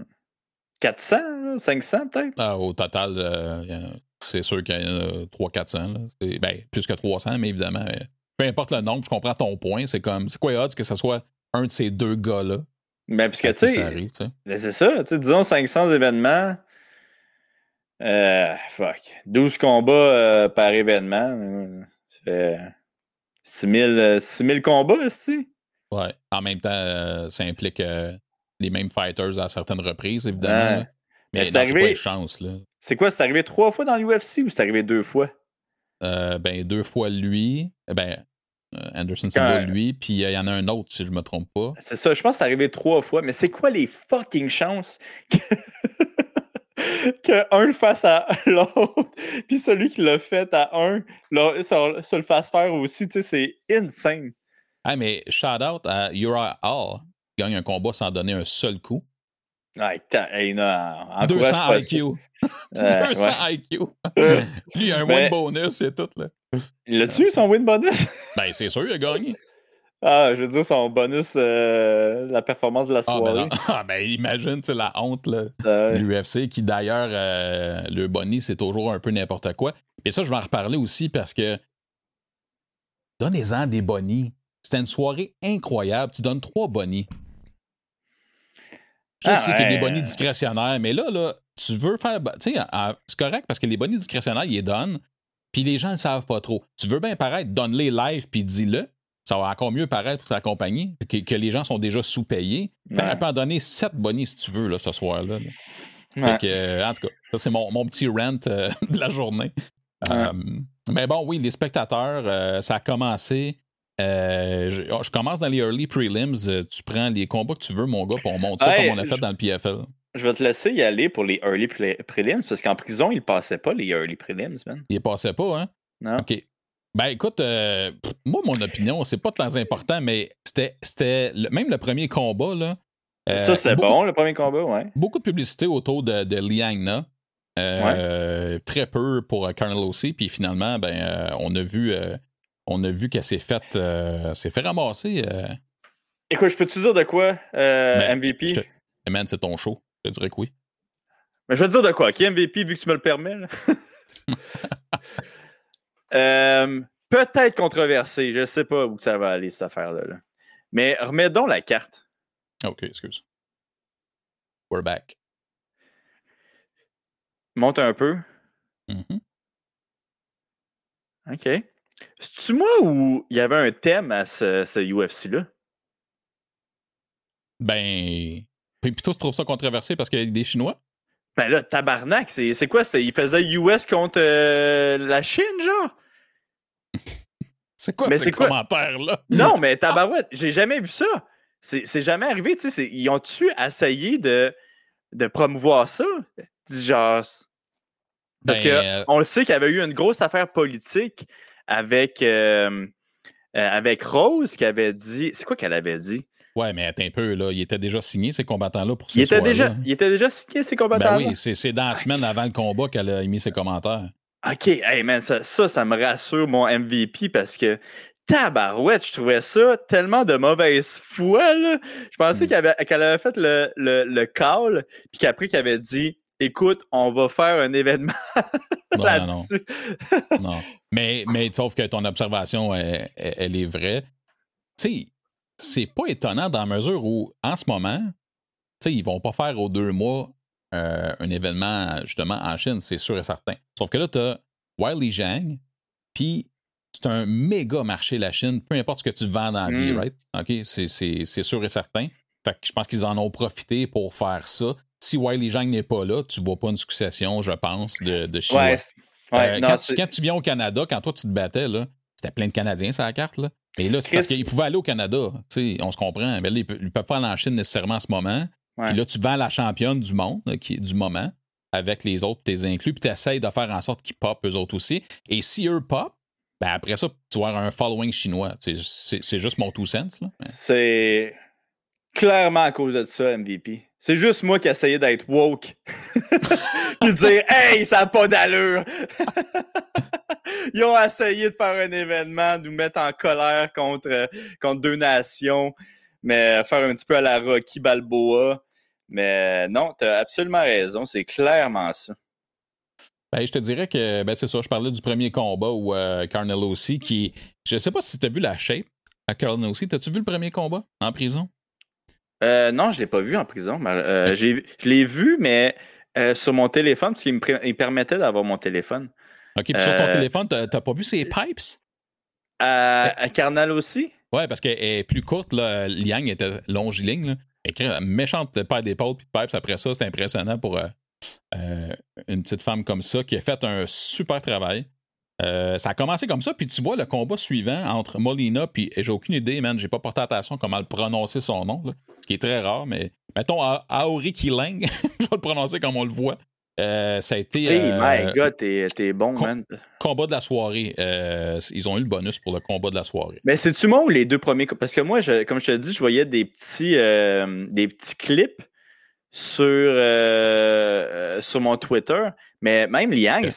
Speaker 2: 400, là? 500 peut-être?
Speaker 1: Ah, au total, euh, c'est sûr qu'il y en a 300-400. là. C'est- Ben, plus que 300, mais évidemment, euh, peu importe le nombre, je comprends ton point. C'est comme, c'est quoi odds que ce soit un de ces deux gars-là?
Speaker 2: Mais parce que, tu sais,
Speaker 1: sais.
Speaker 2: ben, c'est ça, tu sais, disons 500 événements. Euh, fuck. 12 combats euh, par événement. Ça fait 6000 euh, 6000 combats, aussi.
Speaker 1: Ouais. En même temps, euh, ça implique euh, les mêmes fighters à certaines reprises, évidemment.
Speaker 2: Ouais. Mais
Speaker 1: Mais
Speaker 2: c'est arrivé-
Speaker 1: les chances, là.
Speaker 2: C'est quoi, c'est arrivé trois fois dans l'UFC ou c'est arrivé deux fois?
Speaker 1: Euh, ben, deux fois lui. euh, Ben, Anderson Silva, lui. Puis euh, il y en a un autre, si je me trompe pas.
Speaker 2: C'est ça, je pense que c'est arrivé trois fois, mais c'est quoi les fucking chances que, (laughs) que un le fasse à (laughs) l'autre, puis celui qui l'a fait à un là, se le fasse faire aussi, tu sais, c'est insane.
Speaker 1: Ah, mais shout out à Uriah Hall, qui gagne un combat sans donner un seul coup.
Speaker 2: Ta- hey, non, encourage
Speaker 1: 200
Speaker 2: pas ça.
Speaker 1: IQ.
Speaker 2: Euh,
Speaker 1: 200 IQ. Lui, il a un
Speaker 2: Mais-
Speaker 1: win bonus et tout, là.
Speaker 2: L'as-tu eu son win bonus? (laughs)
Speaker 1: Ben, c'est sûr, il a gagné.
Speaker 2: Ah, je veux dire, son bonus, euh, la performance de la
Speaker 1: Ah, ben,
Speaker 2: soirée. (laughs)
Speaker 1: Ah, ben, imagine, c'est la honte, là.
Speaker 2: Euh,
Speaker 1: L'UFC, qui d'ailleurs, euh, le Bonnie, c'est toujours un peu n'importe quoi. Et ça, je vais en reparler aussi parce que donnez-en des bonnies. C'était une soirée incroyable. Tu donnes trois bonnies. Je
Speaker 2: Ah
Speaker 1: sais qu'il y a des
Speaker 2: ouais.
Speaker 1: bonnies discrétionnaires, mais là, là, tu veux faire. Tu sais, en- c'est correct parce que les bonnies discrétionnaires, ils les donnent, puis les gens ne le savent pas trop. Tu veux bien paraître, donne-les live, puis dis-le. Ça va encore mieux paraître pour ta compagnie, que, que les gens sont déjà sous-payés.
Speaker 2: Ouais.
Speaker 1: Tu peux en donner sept bonnies si tu veux, là, ce soir-là. là.
Speaker 2: ouais.
Speaker 1: Fait que, euh, en tout cas, Ça, c'est mon, mon, petit rant (laughs) de la journée. mais bon, oui, les spectateurs, ça a commencé. Je, oh, je, commence dans les early prelims. Tu prends les combats que tu veux, mon gars, pour on monte ça comme on a fait dans le PFL.
Speaker 2: Je vais te laisser y aller pour les early prelims parce qu'en prison, il passait pas les early prelims, man.
Speaker 1: Il passait pas, hein?
Speaker 2: Non.
Speaker 1: OK. Ben écoute, euh, moi, mon opinion, c'est pas très important, mais c'était même le premier combat, là.
Speaker 2: Euh, ça, c'est bon, le premier combat, ouais.
Speaker 1: Beaucoup de publicité autour de, de Liang Na. Euh, très peu pour Carnel aussi. Puis finalement, ben, on a vu, on a vu qu'elle s'est faite, s'est fait ramasser.
Speaker 2: Écoute, je peux te dire de quoi, MVP?
Speaker 1: Te... Man, c'est ton show. Je dirais que oui.
Speaker 2: Mais je vais te dire de quoi. Qui est MVP vu que tu me le permets? (laughs) euh, Peut-être controversé. Je ne sais pas où ça va aller, cette affaire-là. Mais remets donc la carte.
Speaker 1: OK, excuse. We're back.
Speaker 2: Monte un peu.
Speaker 1: Mm-hmm.
Speaker 2: OK. C'est-tu moi ou il y avait un thème à ce, ce UFC-là?
Speaker 1: Ben, puis toi, tu trouves ça controversé parce qu'il y a des Chinois?
Speaker 2: Ben là, tabarnak, c'est quoi? Il faisait US contre euh, la Chine, genre? (laughs)
Speaker 1: c'est quoi mais ce commentaire-là?
Speaker 2: Non, mais (laughs) tabarouette, j'ai jamais vu ça. C'est jamais arrivé, tu sais. Ils ont-tu essayé de, de promouvoir ça? Genre. Parce ben, euh on le sait qu'il y avait eu une grosse affaire politique avec, euh, avec Rose qui avait dit. C'est quoi qu'elle avait dit?
Speaker 1: Ouais, mais attends un peu, là. Il était déjà signé, ces combattants-là, pour ce
Speaker 2: il était déjà Il était déjà signé, ces combattants-là?
Speaker 1: Ben oui, c'est dans la semaine avant le combat qu'elle a émis ses commentaires.
Speaker 2: OK, hey man, ça, ça, me rassure mon MVP parce que tabarouette, je trouvais ça tellement de mauvaise foi, là. Je pensais hmm. qu'elle avait, avait, fait le, le, le call, puis qu'après qu'elle avait dit écoute, on va faire un événement (laughs) là-dessus.
Speaker 1: Non, (laughs) non. Mais, mais sauf que ton observation, elle, elle est vraie. Tu sais, c'est pas étonnant dans la mesure où, en ce moment, tu sais, ils vont pas faire aux deux mois euh, un événement justement en Chine, c'est sûr et certain. Sauf que là, tu as Wiley Zhang, puis c'est un méga marché, la Chine, peu importe ce que tu vends dans la vie, mm. right? OK? C'est sûr et certain. Fait que je pense qu'ils en ont profité pour faire ça. Si Wiley Zhang n'est pas là, tu vois pas une succession, je pense, de, de Chinois. Euh, quand, quand, tu viens au Canada, quand toi tu te battais, c'était plein de Canadiens sur la carte. Là. Mais là, c'est parce qu'ils pouvaient aller au Canada. On se comprend. Mais là, ils ne peuvent pas aller en Chine nécessairement en ce moment. Puis là, tu vends la championne du monde, qui du moment, avec les autres, tes inclus, puis tu essaies de faire en sorte qu'ils pop eux autres aussi. Et si eux pop, ben après ça, tu vas avoir un following chinois. C'est juste mon two sense.
Speaker 2: C'est clairement à cause de ça, MVP. C'est juste moi qui essayais d'être woke. (laughs) Puis dire Hey, ça n'a pas d'allure! (laughs) Ils ont essayé de faire un événement, nous mettre en colère contre, contre deux nations, mais faire un petit peu à la Rocky Balboa. Mais non, tu as absolument raison, c'est clairement ça.
Speaker 1: Ben, je te dirais que ben, c'est ça, je parlais du premier combat où euh, Carnelo aussi, qui. Je sais pas si tu as vu la shape à Carnelo aussi. T'as-tu vu le premier combat en prison?
Speaker 2: Euh, non, je ne l'ai pas vu en prison. Euh, je l'ai vu, mais euh, sur mon téléphone, parce qu'il me, permettait d'avoir mon téléphone.
Speaker 1: OK, puis sur ton téléphone, tu n'as pas vu ses pipes?
Speaker 2: À, Carnal aussi?
Speaker 1: Ouais, parce qu'elle est plus courte. Là. Liang était longiligne. Là. méchante paire d'épaule puis de pipes après ça, c'est impressionnant pour une petite femme comme ça qui a fait un super travail. Euh, ça a commencé comme ça, puis tu vois le combat suivant entre Molina, puis j'ai aucune idée, man, j'ai pas porté attention à comment le prononcer son nom, ce qui est très rare, mais mettons Aori Kiling, (laughs) je vais le prononcer comme on le voit. Euh, ça a été.
Speaker 2: Hey, my God, t'es bon, man.
Speaker 1: Combat de la soirée. Euh, ils ont eu le bonus pour le combat de la soirée.
Speaker 2: Mais c'est-tu moi ou les deux premiers? Parce que moi, je, comme je te dis, je voyais des petits, des petits clips sur, euh, sur mon Twitter. Mais même Liang,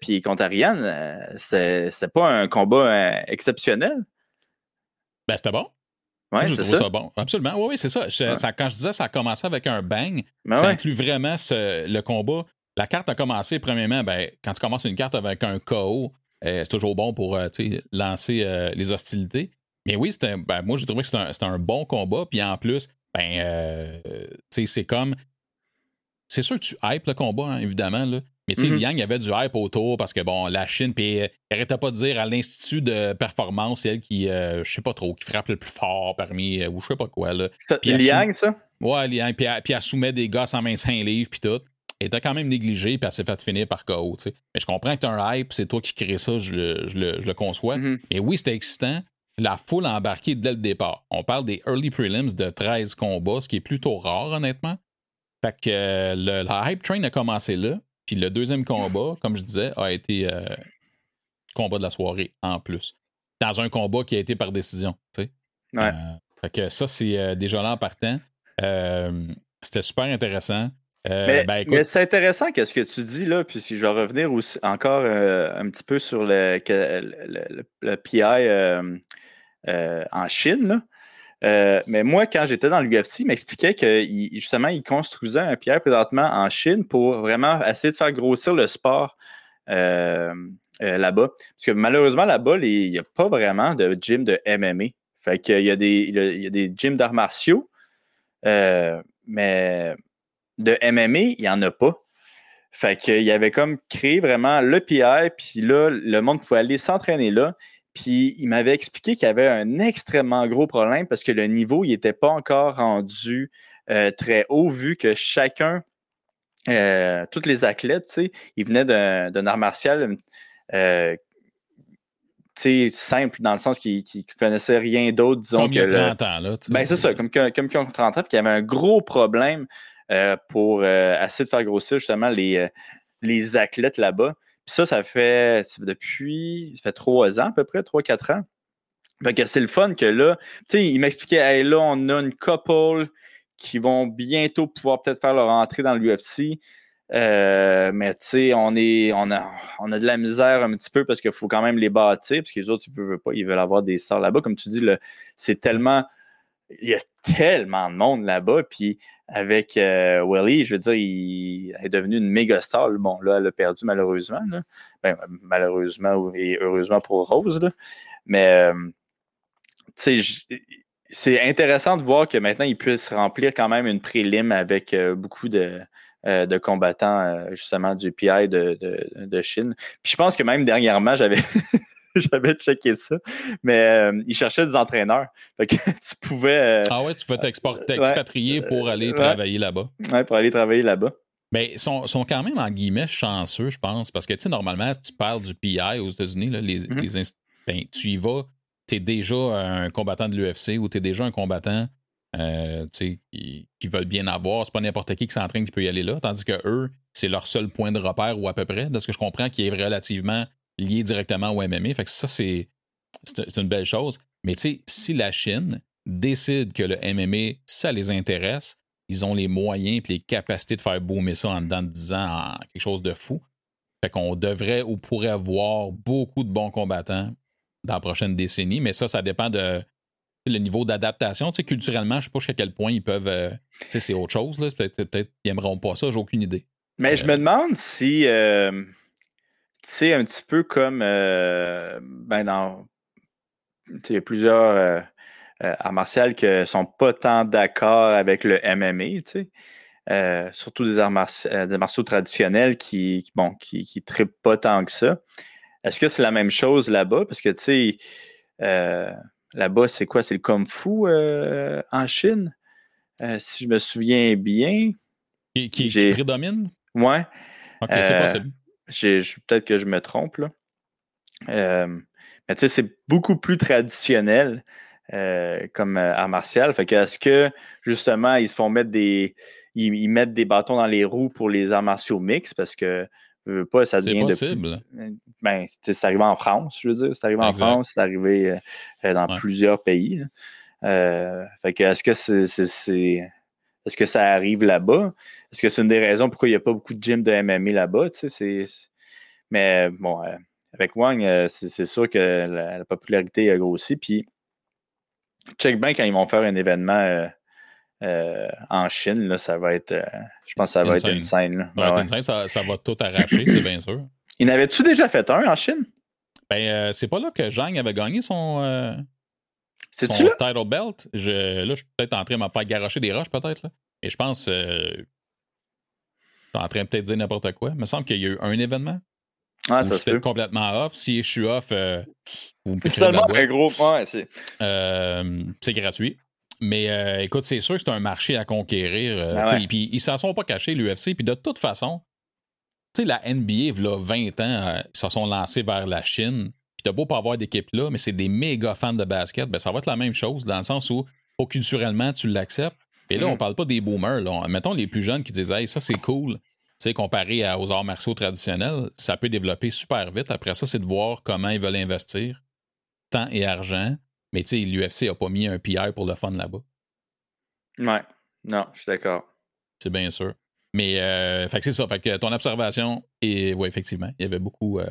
Speaker 2: puis contre Ariane, euh, c'est pas un combat euh, exceptionnel.
Speaker 1: Ben, c'était bon.
Speaker 2: Ouais,
Speaker 1: je trouve ça. bon. Absolument. Oui, oui, c'est ça. ça. Quand je disais ça a commencé avec un bang, ben ça inclut vraiment le combat. La carte a commencé, premièrement, ben, quand tu commences une carte avec un KO, c'est toujours bon pour lancer les hostilités. Mais oui, ben, moi, j'ai trouvé que c'était un, un, bon combat. Puis en plus, ben, euh, c'est comme. C'est sûr que tu hype le combat, hein, évidemment, là. Mais tu sais, mm-hmm. Yang avait du hype autour parce que, bon, la Chine, puis elle arrêtait pas de dire à l'Institut de performance, c'est elle qui, euh, je sais pas trop, qui frappe le plus fort parmi, euh, ou je sais pas quoi, là.
Speaker 2: C'est Liang, ça?
Speaker 1: Ouais, Liang, puis elle, puis elle soumet des gars 125 livres, puis tout. elle était quand même négligée, puis elle s'est fait finir par KO. Mais je comprends que tu as un hype, c'est toi qui crée ça, je le, conçois. Et mm-hmm. oui, c'était excitant. La foule a embarqué dès le départ. On parle des early prelims de 13 combats, ce qui est plutôt rare, honnêtement. Fait que euh, le, la hype train a commencé là. Puis le deuxième combat, comme je disais, a été euh, combat de la soirée en plus. Dans un combat qui a été par décision.
Speaker 2: Ouais.
Speaker 1: Euh, fait que ça, c'est déjà là en partant. C'était super intéressant.
Speaker 2: Euh, ben, mais, c'est intéressant qu'est-ce que tu dis là, puis si je vais revenir aussi encore euh, un petit peu sur le, le, PI euh, en Chine. Mais moi, quand j'étais dans l'UFC, il m'expliquait que justement, il construisait un PI présentement en Chine pour vraiment essayer de faire grossir le sport là-bas. Parce que malheureusement, là-bas, il n'y a pas vraiment de gym de MMA. Fait qu'il y il y a des gyms d'arts martiaux, mais de MMA, il n'y en a pas. Fait qu'il avait comme créé vraiment le PI, puis là, le monde pouvait aller s'entraîner là. Puis il m'avait expliqué qu'il y avait un extrêmement gros problème parce que le niveau, il n'était pas encore rendu euh, très haut, vu que chacun, euh, tous les athlètes, ils venaient d'un art martial euh, simple dans le sens qu'ils ne connaissaient rien d'autre, disons.
Speaker 1: Comme il y a 30 ans, là.
Speaker 2: Ben, c'est ça, comme, comme, comme ils ont 30 ans, puis qu'il y avait un gros problème euh, pour essayer de faire grossir justement les, les athlètes là-bas. Ça, ça fait depuis ça fait trois ans à peu près, trois, quatre ans. Fait que c'est le fun que là, tu sais, il m'expliquait, hey, là, on a une couple qui vont bientôt pouvoir peut-être faire leur entrée dans l'UFC. mais tu sais, on, on, a, on a de la misère un petit peu parce qu'il faut quand même les bâtir, parce les autres, ils veulent pas, ils veulent avoir des stars là-bas. Comme tu dis, c'est tellement. Il y a tellement de monde là-bas. Puis avec euh, Willie, je veux dire, il est devenu une méga star. Bon, là, elle a perdu malheureusement. Ben, malheureusement et heureusement pour Rose. Mais, euh, c'est intéressant de voir que maintenant, il puisse remplir quand même une prélim avec euh, beaucoup de, combattants, justement, du PI de, Chine. Puis je pense que même dernièrement, j'avais. (laughs) (laughs) J'avais checké ça. Mais euh, ils cherchaient des entraîneurs. Fait que (laughs) tu pouvais.
Speaker 1: Euh, ah ouais, tu pouvais t'expatrier pour aller travailler là-bas.
Speaker 2: Ouais, pour aller travailler là-bas.
Speaker 1: Mais ils sont, sont, quand même, en guillemets, chanceux, je pense. Parce que, tu sais, normalement, si tu parles du PI aux États-Unis, les, mm-hmm. ben, tu y vas, tu es déjà un combattant de l'UFC ou tu es déjà un combattant euh, qui, qui, veulent bien avoir. C'est pas n'importe qui qui s'entraîne qui peut y aller là. Tandis que eux, c'est leur seul point de repère ou à peu près, de ce que je comprends, qui est relativement lié directement au MMA. Fait que ça, c'est, c'est une belle chose. Mais tu sais, si la Chine décide que le MMA, ça les intéresse, ils ont les moyens et les capacités de faire boomer ça en dedans de 10 ans en quelque chose de fou. Fait qu'on devrait ou pourrait avoir beaucoup de bons combattants dans la prochaine décennie, mais ça, ça dépend de le niveau d'adaptation. Tu sais, culturellement, je ne sais pas jusqu'à quel point ils peuvent. Euh, tu sais, c'est autre chose. Peut-être qu'ils n'aimeront pas ça, j'ai aucune idée.
Speaker 2: Mais je me demande si. Euh, sais, un petit peu comme euh, ben dans il y a plusieurs euh, euh, arts martiaux qui ne sont pas tant d'accord avec le MMA, tu sais. surtout des arts martiaux, traditionnels qui, bon, qui, qui trippent pas tant que ça. Est-ce que c'est la même chose là-bas? Parce que, tu sais, là-bas, c'est quoi? C'est le Kung Fu en Chine? si je me souviens bien.
Speaker 1: Qui, qui, prédomine?
Speaker 2: Ouais.
Speaker 1: OK, c'est possible
Speaker 2: peut-être que je me trompe, là. Euh, mais tu sais, c'est beaucoup plus traditionnel euh, comme euh, art martial. Fait que est-ce que justement ils se font mettre des. Ils, mettent des bâtons dans les roues pour les arts martiaux mix parce que pas, ça devient
Speaker 1: possible.
Speaker 2: de. Ben, c'est arrivé en France, je veux dire. C'est arrivé en France, c'est arrivé dans plusieurs pays. fait que est-ce que c'est est-ce que ça arrive là-bas? Est-ce que c'est une des raisons pourquoi il n'y a pas beaucoup de gym de MMA là-bas? Mais bon, euh, avec Wang, euh, c'est sûr que la, popularité a grossi. Puis, check bien quand ils vont faire un événement euh, en Chine, là, ça va être. je pense que ça va être une scène.
Speaker 1: Ça, ça, va tout arracher, c'est bien sûr. (clears throat)
Speaker 2: Il n'avait-tu déjà fait un en Chine?
Speaker 1: Ben, c'est pas là que Zhang avait gagné son. Son title belt, je, là, je suis peut-être en train de me faire garocher des roches, peut-être. Et je pense. Euh, je suis en train de peut-être dire n'importe quoi. Il me semble qu'il y a eu un événement.
Speaker 2: Ah, ça
Speaker 1: je suis complètement off. Si je suis off, euh,
Speaker 2: vous me Seulement un gros point,
Speaker 1: euh, c'est gratuit. Mais écoute, c'est sûr que c'est un marché à conquérir. Ah puis ils s'en sont pas cachés, l'UFC. Puis de toute façon, la NBA, il y a 20 ans, ils se sont lancés vers la Chine. T'as beau pas avoir d'équipe là, mais c'est des méga fans de basket. Ben, ça va être la même chose, dans le sens où, culturellement, tu l'acceptes. Et là, on mm. parle pas des boomers. Là. Mettons les plus jeunes qui disent Hey, ça c'est cool. Tu sais, comparé aux arts martiaux traditionnels, ça peut développer super vite. Après ça, c'est de voir comment ils veulent investir, temps et argent. Mais tu sais, l'UFC n'a pas mis un PR pour le fun là-bas.
Speaker 2: Ouais, non, je suis d'accord.
Speaker 1: C'est bien sûr. Mais euh, fait que c'est ça. Fait que ton observation, et oui, effectivement, il y avait beaucoup, euh,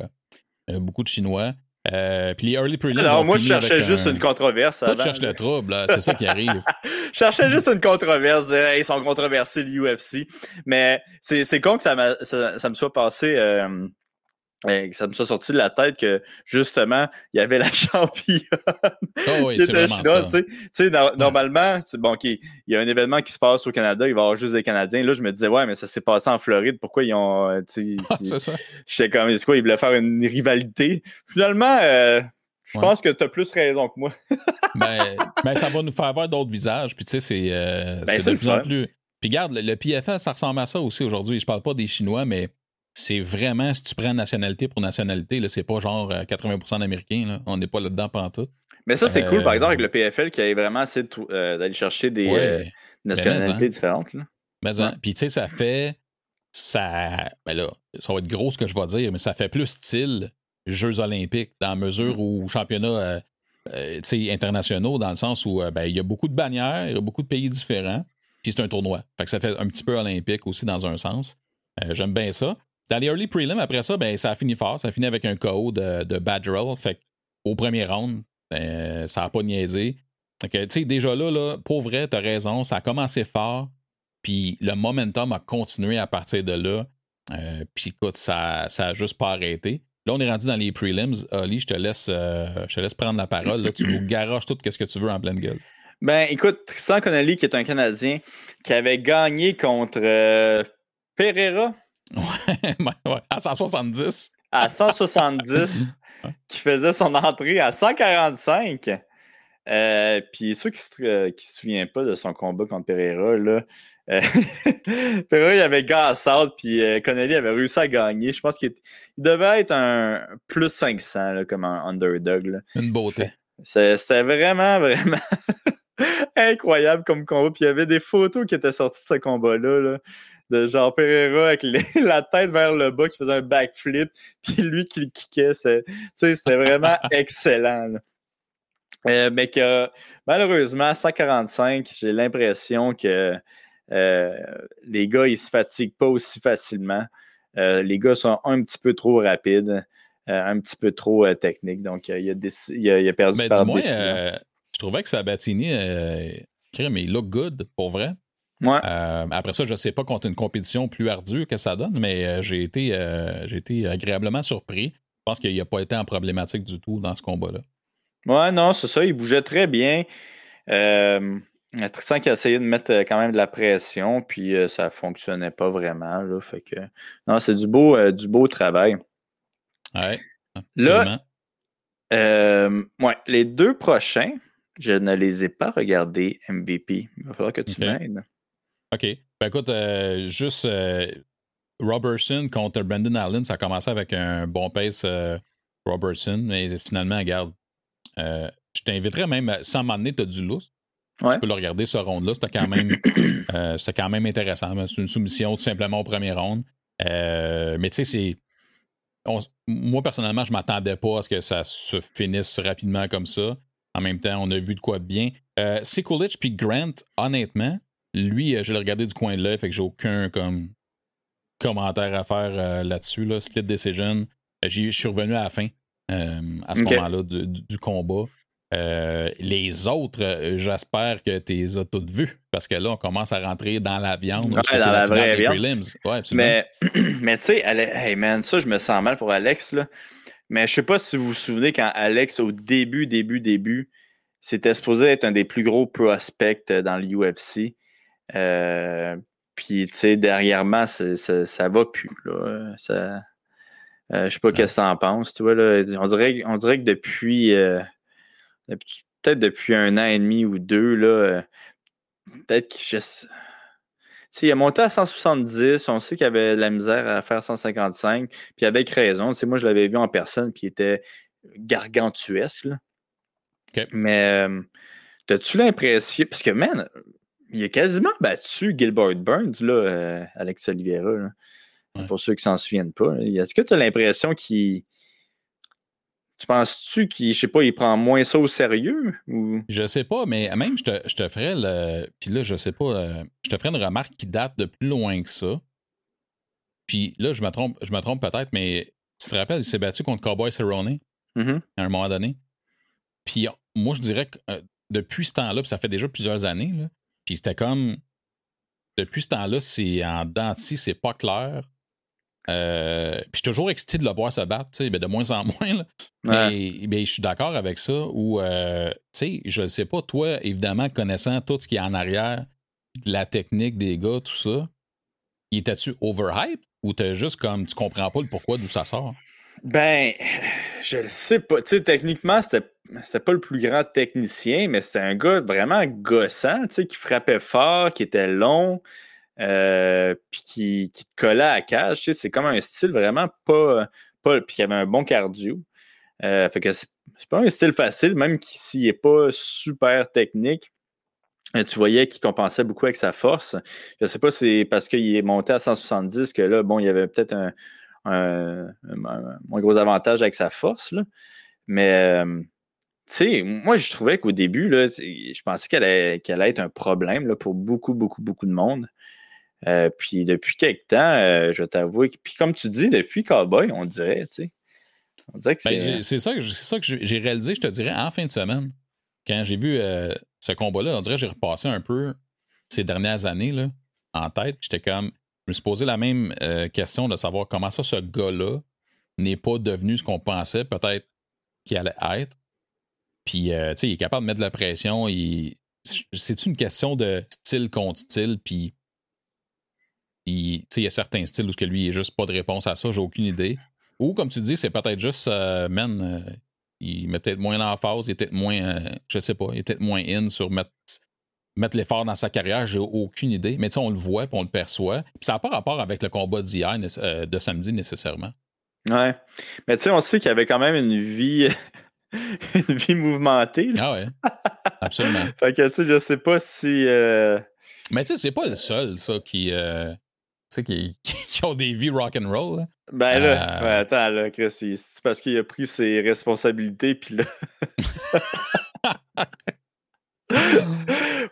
Speaker 1: euh, beaucoup de Chinois. Euh, puis les early prelims.
Speaker 2: Alors, moi, (laughs) je cherchais juste une controverse.
Speaker 1: Toi, tu cherches le trouble, c'est ça qui arrive.
Speaker 2: je cherchais juste une controverse. Ils sont controversés, l'UFC. Mais c'est con que ça, ça, ça, me soit passé. Euh, ça me soit sorti de la tête que justement, il y avait la (laughs) championne.
Speaker 1: Oh oui, c'est vraiment ça. Tu
Speaker 2: sais, normalement, bon, il y a un événement qui se passe au Canada, il va y avoir juste des Canadiens. Là, je me disais, ouais, mais ça s'est passé en Floride. Pourquoi ils ont.
Speaker 1: Ah, (laughs) c'est ça.
Speaker 2: J'étais comme, c'est quoi, ils voulaient faire une rivalité? Finalement, euh, je pense que tu as plus raison que moi.
Speaker 1: mais, (laughs) ben, ben, ça va nous faire voir d'autres visages. Puis tu sais, c'est euh, ben, de plus en plus. Puis regarde, le, le PFL, ça ressemble à ça aussi aujourd'hui. Je parle pas des Chinois, mais c'est vraiment, si tu prends nationalité pour nationalité, là, c'est pas genre 80% euh, d'Américains. On n'est pas là-dedans tout.
Speaker 2: Mais ça, c'est cool, par exemple, avec le euh, PFL qui avait vraiment essayé euh, d'aller chercher des nationalités différentes.
Speaker 1: Mais, hein, puis tu sais, ça fait. Ça. Ben là, ça va être gros ce que je vais dire, mais ça fait plus style Jeux olympiques, dans la mesure où championnats internationaux, dans le sens où ben, il y a beaucoup de bannières, il y a beaucoup de pays différents, puis c'est un tournoi. Fait que ça fait un petit peu olympique aussi dans un sens. J'aime bien ça. Dans les early prelims, après ça, ben, ça a fini fort. Ça a fini avec un code de, de bad Fait au premier round, ben, ça n'a pas niaisé. tu sais, déjà là, là, pour vrai, t'as raison, ça a commencé fort. Puis le momentum a continué à partir de là. Euh, puis écoute, ça n'a juste pas arrêté. Là, on est rendu dans les prelims. Ali, je te laisse, euh, je te laisse prendre la parole. Là, tu nous (clears throat) garoches tout ce que tu veux en pleine gueule.
Speaker 2: Ben, écoute, Tristan Connolly, qui est un Canadien, qui avait gagné contre euh, Pereira,
Speaker 1: Ouais, ouais, à 170.
Speaker 2: À 170, (laughs) qui faisait son entrée à 145. Euh, puis ceux qui ne euh, se, souviennent pas de son combat contre Pereira, là, euh, (laughs) Pereira, il avait gas out, puis Connelly avait réussi à gagner. Je pense qu'il devait être un plus 500 comme un underdog.
Speaker 1: Une beauté.
Speaker 2: C'était vraiment, (laughs) vraiment incroyable comme combat. Puis il y avait des photos qui étaient sorties de ce combat-là. Là de Jean Pereira avec (laughs) la tête vers le bas qui faisait un backflip, puis lui qui le kickait. C'était vraiment (laughs) excellent. Euh, mais que malheureusement, 145, j'ai l'impression que euh, les gars, ils se fatiguent pas aussi facilement. Euh, les gars sont un petit peu trop rapides, un petit peu trop techniques. Donc, il, a, il, a, perdu
Speaker 1: mais par je trouvais que Sabatini, mais il look good, pour vrai. Euh, après ça, je ne sais pas contre une compétition plus ardue que ça donne, mais euh, j'ai été, euh, été agréablement surpris. Je pense qu'il n'a pas été en problématique du tout dans ce combat-là.
Speaker 2: Ouais, non, c'est ça. Il bougeait très bien. Tristan qui a essayé de mettre quand même de la pression, puis ça ne fonctionnait pas vraiment. Là, fait que, non, c'est du beau, du beau travail.
Speaker 1: Ouais,
Speaker 2: là, ouais, les deux prochains, je ne les ai pas regardés MVP. Il va falloir que tu m'aides.
Speaker 1: OK. Ben écoute, euh, juste euh, Robertson contre Brandon Allen, ça a commencé avec un bon pace euh, Robertson, mais finalement, regarde, je t'inviterais même, sans m'emmener, tu as du lousse. Tu peux le regarder ce round-là. C'était quand, même, (clears throat) quand même intéressant. C'est une soumission tout simplement au premier round. mais tu sais, c'est. moi, personnellement, je ne m'attendais pas à ce que ça se finisse rapidement comme ça. En même temps, on a vu de quoi bien. Euh, Sikulich puis Grant, honnêtement, lui, euh, je l'ai regardé du coin de l'œil, fait que j'ai aucun comme commentaire à faire euh, là-dessus. Là. Split Decision. Euh, je suis revenu à la fin, à ce moment-là du, combat. les autres, j'espère que tu les as toutes vues, parce que là, on commence à rentrer dans la viande.
Speaker 2: dans la, vraie viande. mais, (clears throat) mais tu sais, hey man, ça, je me sens mal pour Alex. Là. Mais je sais pas si vous vous souvenez quand Alex, au début, début, début, c'était supposé être un des plus gros prospects dans l'UFC. Euh, puis, tu sais, derrière moi, ça, ça, va plus. Là. Ça, euh, je sais pas ce que tu en penses. Tu vois, là, on, dirait, on dirait que depuis, euh, peut-être depuis un an et demi ou deux, là, euh, peut-être qu'il il a monté à 170, on sait qu'il avait de la misère à faire 155, puis avec raison. Tu moi, je l'avais vu en personne, puis il était gargantuesque. Mais euh, as-tu l'impression. Parce que, man, il a quasiment battu Gilbert Burns, là, euh, Alex Oliveira. Pour ceux qui s'en souviennent pas. Est-ce que tu as l'impression qu'il. Tu penses-tu qu'il, je sais pas, il prend moins ça au sérieux? Ou...
Speaker 1: Je sais pas, mais même je te, je te ferais le. Puis là, je sais pas, euh, je te ferais une remarque qui date de plus loin que ça. Puis là, je me trompe, je me trompe peut-être, mais tu te rappelles, il s'est battu contre Cowboy Cerrone
Speaker 2: mm-hmm.
Speaker 1: à un moment donné. Puis moi, je dirais que euh, depuis ce temps-là, puis ça fait déjà plusieurs années, là, puis c'était comme. Depuis ce temps-là, c'est en denti, c'est pas clair. Euh, puis je suis toujours excité de le voir se battre, tu sais, ben de moins en (laughs) moins. Là. Mais, je suis d'accord avec ça. Ou, euh, tu sais, je ne sais pas, toi, évidemment, connaissant tout ce qui est en arrière, la technique des gars, tout ça, était-tu overhype ou t'es juste comme tu comprends pas le pourquoi d'où ça sort?
Speaker 2: Ben, je le sais pas. Tu sais, techniquement, c'était, c'était pas le plus grand technicien, mais c'était un gars vraiment gossant, qui frappait fort, qui était long, euh, puis qui, te collait à la cage. C'est comme un style vraiment pas. pas puis qui avait un bon cardio. Euh, fait que c'est, pas un style facile, même s'il n'est pas super technique. Euh, tu voyais qu'il compensait beaucoup avec sa force. Je sais pas si c'est parce qu'il est monté à 170 que là, bon, il y avait peut-être un, gros avantage avec sa force. Là. Mais, sais, moi, je trouvais qu'au début, là, je pensais qu'elle allait, allait, être un problème là, pour beaucoup, beaucoup, beaucoup de monde. Euh, puis depuis quelque temps, euh, je t'avoue, puis comme tu dis, depuis Cowboy, on dirait, tu sais. On dirait que
Speaker 1: ben, c'est. c'est ça, que j'ai réalisé, je te dirais, en fin de semaine. Quand j'ai vu ce combat-là, on dirait que j'ai repassé un peu ces dernières années là, en tête. J'étais comme, je me suis posé la même euh, question de savoir comment ça, ce gars-là n'est pas devenu ce qu'on pensait peut-être qu'il allait être. Puis, euh, tu sais, il est capable de mettre de la pression. C'est une question de style contre style, puis il, il y a certains styles où que lui, il a juste pas de réponse à ça, j'ai aucune idée. Ou, comme tu dis, c'est peut-être juste, euh, man, il met peut-être moins l'emphase, il est peut-être moins, je sais pas, il est peut-être moins in sur mettre mettre l'effort dans sa carrière, j'ai aucune idée. Mais tu sais, on le voit, puis on le perçoit. Puis ça n'a pas rapport avec le combat d'hier, euh, de samedi nécessairement.
Speaker 2: Ouais. Mais tu sais, on sait qu'il y avait quand même une vie, (laughs) une vie mouvementée.
Speaker 1: Ah ouais. Absolument. (laughs)
Speaker 2: fait que tu sais, je sais pas si. Euh,
Speaker 1: Mais tu sais, c'est pas le seul, ça, qui. Euh, tu sais, qui, (laughs) qui, ont des vies rock'n'roll.
Speaker 2: Ben là, attends, là, Chris, c'est parce qu'il a pris ses responsabilités, puis là.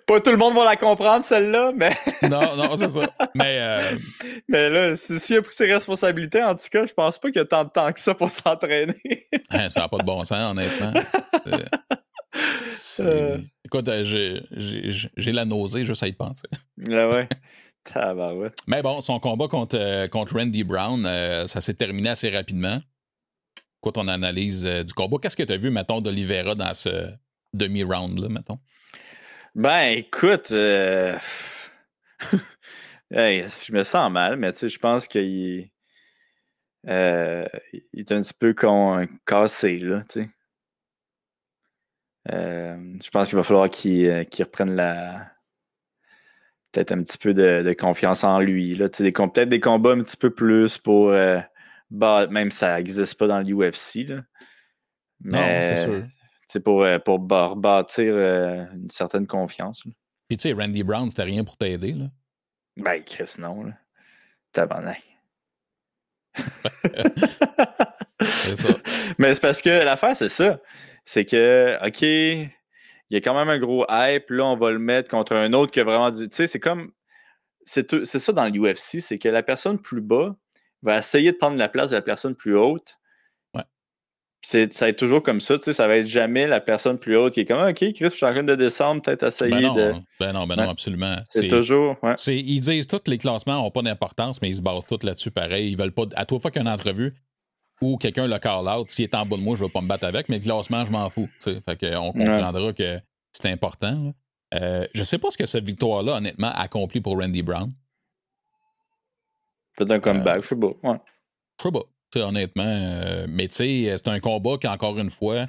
Speaker 2: Pas tout le monde va la comprendre, celle-là, mais. (laughs)
Speaker 1: non, non, c'est ça. Mais, euh, (laughs)
Speaker 2: mais là, s'il a pris ses responsabilités, en tout cas, je pense pas qu'il y a tant de temps que ça pour s'entraîner. (laughs)
Speaker 1: Hein, ça n'a pas de bon sens, honnêtement. Euh, euh. Écoute, j'ai la nausée juste à y penser.
Speaker 2: Ah ouais.
Speaker 1: Mais bon, son combat contre, contre Randy Brown, ça s'est terminé assez rapidement. Quoi ton analyse du combat? Qu'est-ce que tu as vu, mettons, d'Olivera dans ce demi-round-là, mettons?
Speaker 2: Ben, écoute, euh, je me sens mal, mais tu sais, je pense qu'il euh, il est un petit peu cassé, là, tu sais. Euh, je pense qu'il va falloir qu'il reprenne la. Peut-être un petit peu de, confiance en lui. Peut-être des combats un petit peu plus pour. Bah, même ça n'existe pas dans l'UFC. Mais, non, c'est sûr c'est pour, euh, pour bâtir euh, une certaine confiance.
Speaker 1: Puis tu sais, Randy Brown, c'était rien pour t'aider, là?
Speaker 2: Ben, Chris, non, là. Tabarnak. (laughs) c'est ça. Mais c'est parce que l'affaire, c'est ça. C'est que, OK, il y a quand même un gros hype, là, on va le mettre contre un autre qui a vraiment du. Tu sais, c'est comme. C'est ça dans l'UFC, c'est que la personne plus bas va essayer de prendre la place de la personne plus haute ça va être toujours comme ça, tu sais, ça va être jamais la personne plus haute qui est comme OK, Chris, je suis en train de descendre, peut-être essayer
Speaker 1: ben non,
Speaker 2: de.
Speaker 1: Ben non, ben non, absolument.
Speaker 2: C'est toujours. Ouais.
Speaker 1: Ils disent tous les classements n'ont pas d'importance, mais ils se basent tous là-dessus pareil. Ils veulent pas. À toi fois qu'il y a une entrevue où quelqu'un le call out, s'il est en bas de moi, je ne vais pas me battre avec, mais le classement, je m'en fous. Tu sais. Fait qu'on comprendra que c'est important. Euh, je sais pas ce que cette victoire-là, honnêtement, accomplit pour Randy Brown.
Speaker 2: Peut-être un comeback, je sais pas. Ouais.
Speaker 1: Je sais pas honnêtement. Euh, mais tu sais, c'est un combat qui, encore une fois,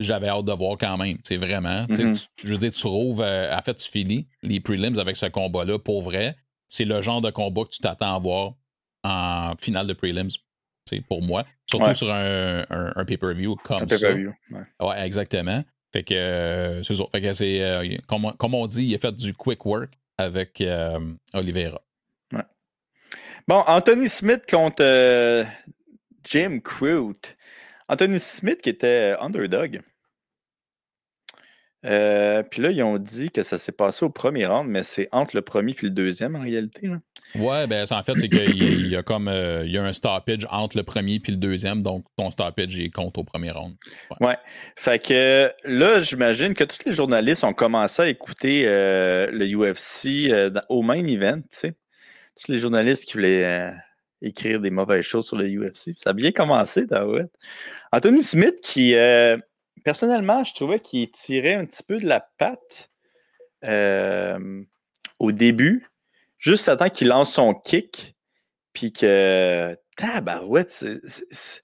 Speaker 1: j'avais hâte de voir quand même, tu sais, vraiment.
Speaker 2: Mhm.
Speaker 1: tu- je veux dire, tu trouves, euh, en fait, tu finis les prelims avec ce combat-là, pour vrai. C'est le genre de combat que tu t'attends à voir en finale de prelims, pour moi. Surtout
Speaker 2: Ouais.
Speaker 1: sur un, un- un pay-per-view comme
Speaker 2: Un
Speaker 1: ça.
Speaker 2: Ouais.
Speaker 1: Ouais, exactement. Fait que euh, c'est. Fait que c'est, euh, comme, on- comme on dit, il a fait du quick work avec euh, Oliveira.
Speaker 2: Bon, Anthony Smith contre euh, Jim Crute. Anthony Smith qui était euh, underdog. Euh, puis là, ils ont dit que ça s'est passé au premier round, mais c'est entre le premier puis le deuxième en réalité. là.
Speaker 1: Ouais, ben ça, en fait, c'est qu'il y a- il y a comme euh, il y a un stoppage entre le premier et le deuxième, donc ton stoppage il compte au premier round.
Speaker 2: Fait que là, j'imagine que tous les journalistes ont commencé à écouter euh, le UFC au main event, tu sais. Tous les journalistes qui voulaient euh, écrire des mauvaises choses sur le UFC. Ça a bien commencé, Daouette. Anthony Smith, qui, euh, personnellement, je trouvais qu'il tirait un petit peu de la patte euh, au début, juste à temps qu'il lance son kick, puis que, tabarouette, c'est-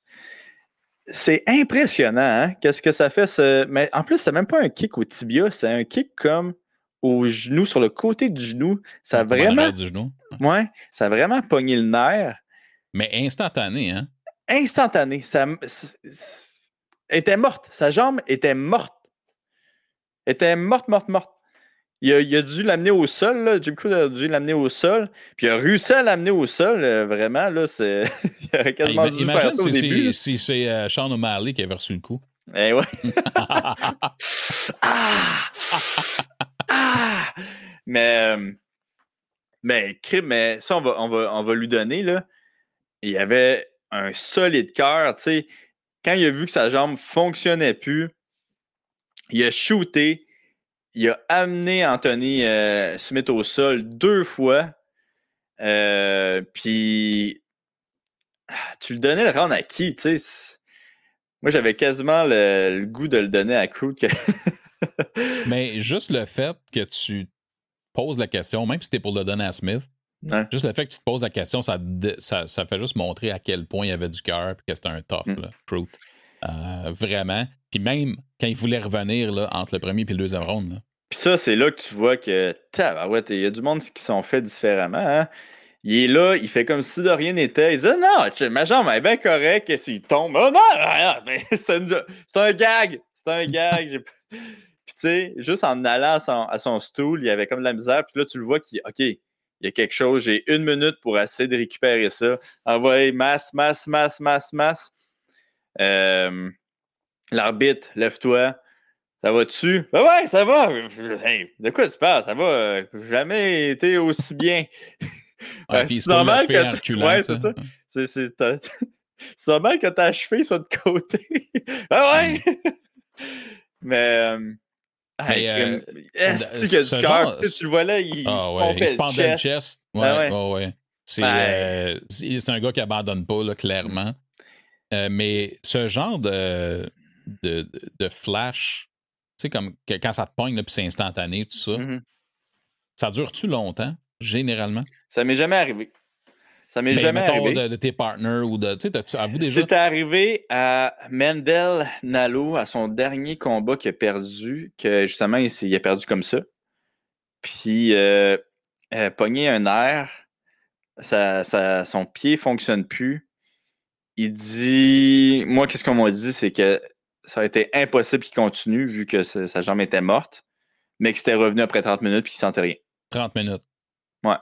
Speaker 2: c'est impressionnant, hein? Qu'est-ce que ça fait? Ce... Mais en plus, c'est même pas un kick au tibia, c'est un kick comme au genou, sur le côté du genou. Ça a vraiment,
Speaker 1: du genou.
Speaker 2: ouais, ça a vraiment pogné le nerf.
Speaker 1: Mais instantané, hein?
Speaker 2: Instantané. Ça, elle était morte. Sa jambe était morte. Elle était morte, morte, morte. Il a, il a dû l'amener au sol, là. Jim Crute a dû l'amener au sol. Puis il a réussi à l'amener au sol, euh, vraiment, là. C'est... (laughs) il aurait quasiment
Speaker 1: Hey,
Speaker 2: dû
Speaker 1: imagine
Speaker 2: faire ça au début.
Speaker 1: si c'est, euh, Sean O'Malley qui avait reçu le coup.
Speaker 2: Eh ouais. (laughs) (laughs) Ah! Ah! Mais, mais, mais ça, on va, on, va, lui donner, là. Il avait un solide cœur, tu sais. Quand il a vu que sa jambe fonctionnait plus, il a shooté, il a amené Anthony euh, Smith au sol deux fois. Euh, puis, tu le donnais le round à qui, tu sais? Moi, j'avais quasiment le, goût de le donner à. Que... (laughs)
Speaker 1: Mais juste le fait que tu poses la question, même si c'était pour le donner à Smith,
Speaker 2: Ouais.
Speaker 1: juste le fait que tu te poses la question, ça, ça, ça fait juste montrer à quel point il avait du cœur et que c'était un tough,
Speaker 2: Mm.
Speaker 1: là, Fruit. Euh, vraiment. Puis même quand il voulait revenir là, entre le premier et le deuxième round,
Speaker 2: Puis ça, c'est là que tu vois que, tabarouette, il y a du monde qui sont faits différemment. hein. Il est là, il fait comme si de rien n'était. Il dit Non, ma jambe est bien correcte. S'il tombe, oh non, (laughs) c'est un gag. C'est un gag. Puis tu sais, juste en allant à son, à son stool, il y avait comme de la misère. Puis là, tu le vois qu'il OK, il y a quelque chose. J'ai une minute pour essayer de récupérer ça. Envoyer masse, masse, masse, masse, masse. Euh, L'arbitre, lève-toi. Ça va dessus? Ben ouais, ça va. Hey, de quoi tu parles? Ça va. euh, jamais été aussi bien.
Speaker 1: Ouais, puis il
Speaker 2: c'est normal que.
Speaker 1: reculant,
Speaker 2: Ouais, c'est ça. (laughs) C'est, normal que ta cheville soit de côté. (laughs) ah ouais! (laughs) Mais. euh,
Speaker 1: Mais, euh,
Speaker 2: est-ce
Speaker 1: ce
Speaker 2: du cœur? Tu le vois là, il,
Speaker 1: Ah ouais, il se pendait le
Speaker 2: chest.
Speaker 1: Ouais,
Speaker 2: Ah ouais.
Speaker 1: ouais, ouais. C'est
Speaker 2: Ouais.
Speaker 1: euh, c'est c'est un gars qui abandonne pas, là, clairement. Euh, mais ce genre de, de, de flash, tu sais, comme que- quand ça te pogne, puis c'est instantané, tout ça,
Speaker 2: Mhm.
Speaker 1: ça dure-tu longtemps, généralement?
Speaker 2: Ça m'est jamais arrivé. Ça m'est
Speaker 1: Mais
Speaker 2: jamais
Speaker 1: mettons,
Speaker 2: arrivé.
Speaker 1: de, de tes partners ou de. Tu sais, t'as-tu- avoue déjà?
Speaker 2: C'est arrivé à Mendel Nalo à son dernier combat qu'il a perdu, que justement, il, a perdu comme ça. Puis, euh, euh, pogné un air, ça, ça- son pied fonctionne plus. Il dit Moi, qu'est-ce qu'on m'a dit, c'est que ça a été impossible qu'il continue vu que sa sa jambe était morte, mais que c'était revenu après 30 minutes puis qu'il sentait rien.
Speaker 1: 30 minutes.
Speaker 2: Ouais.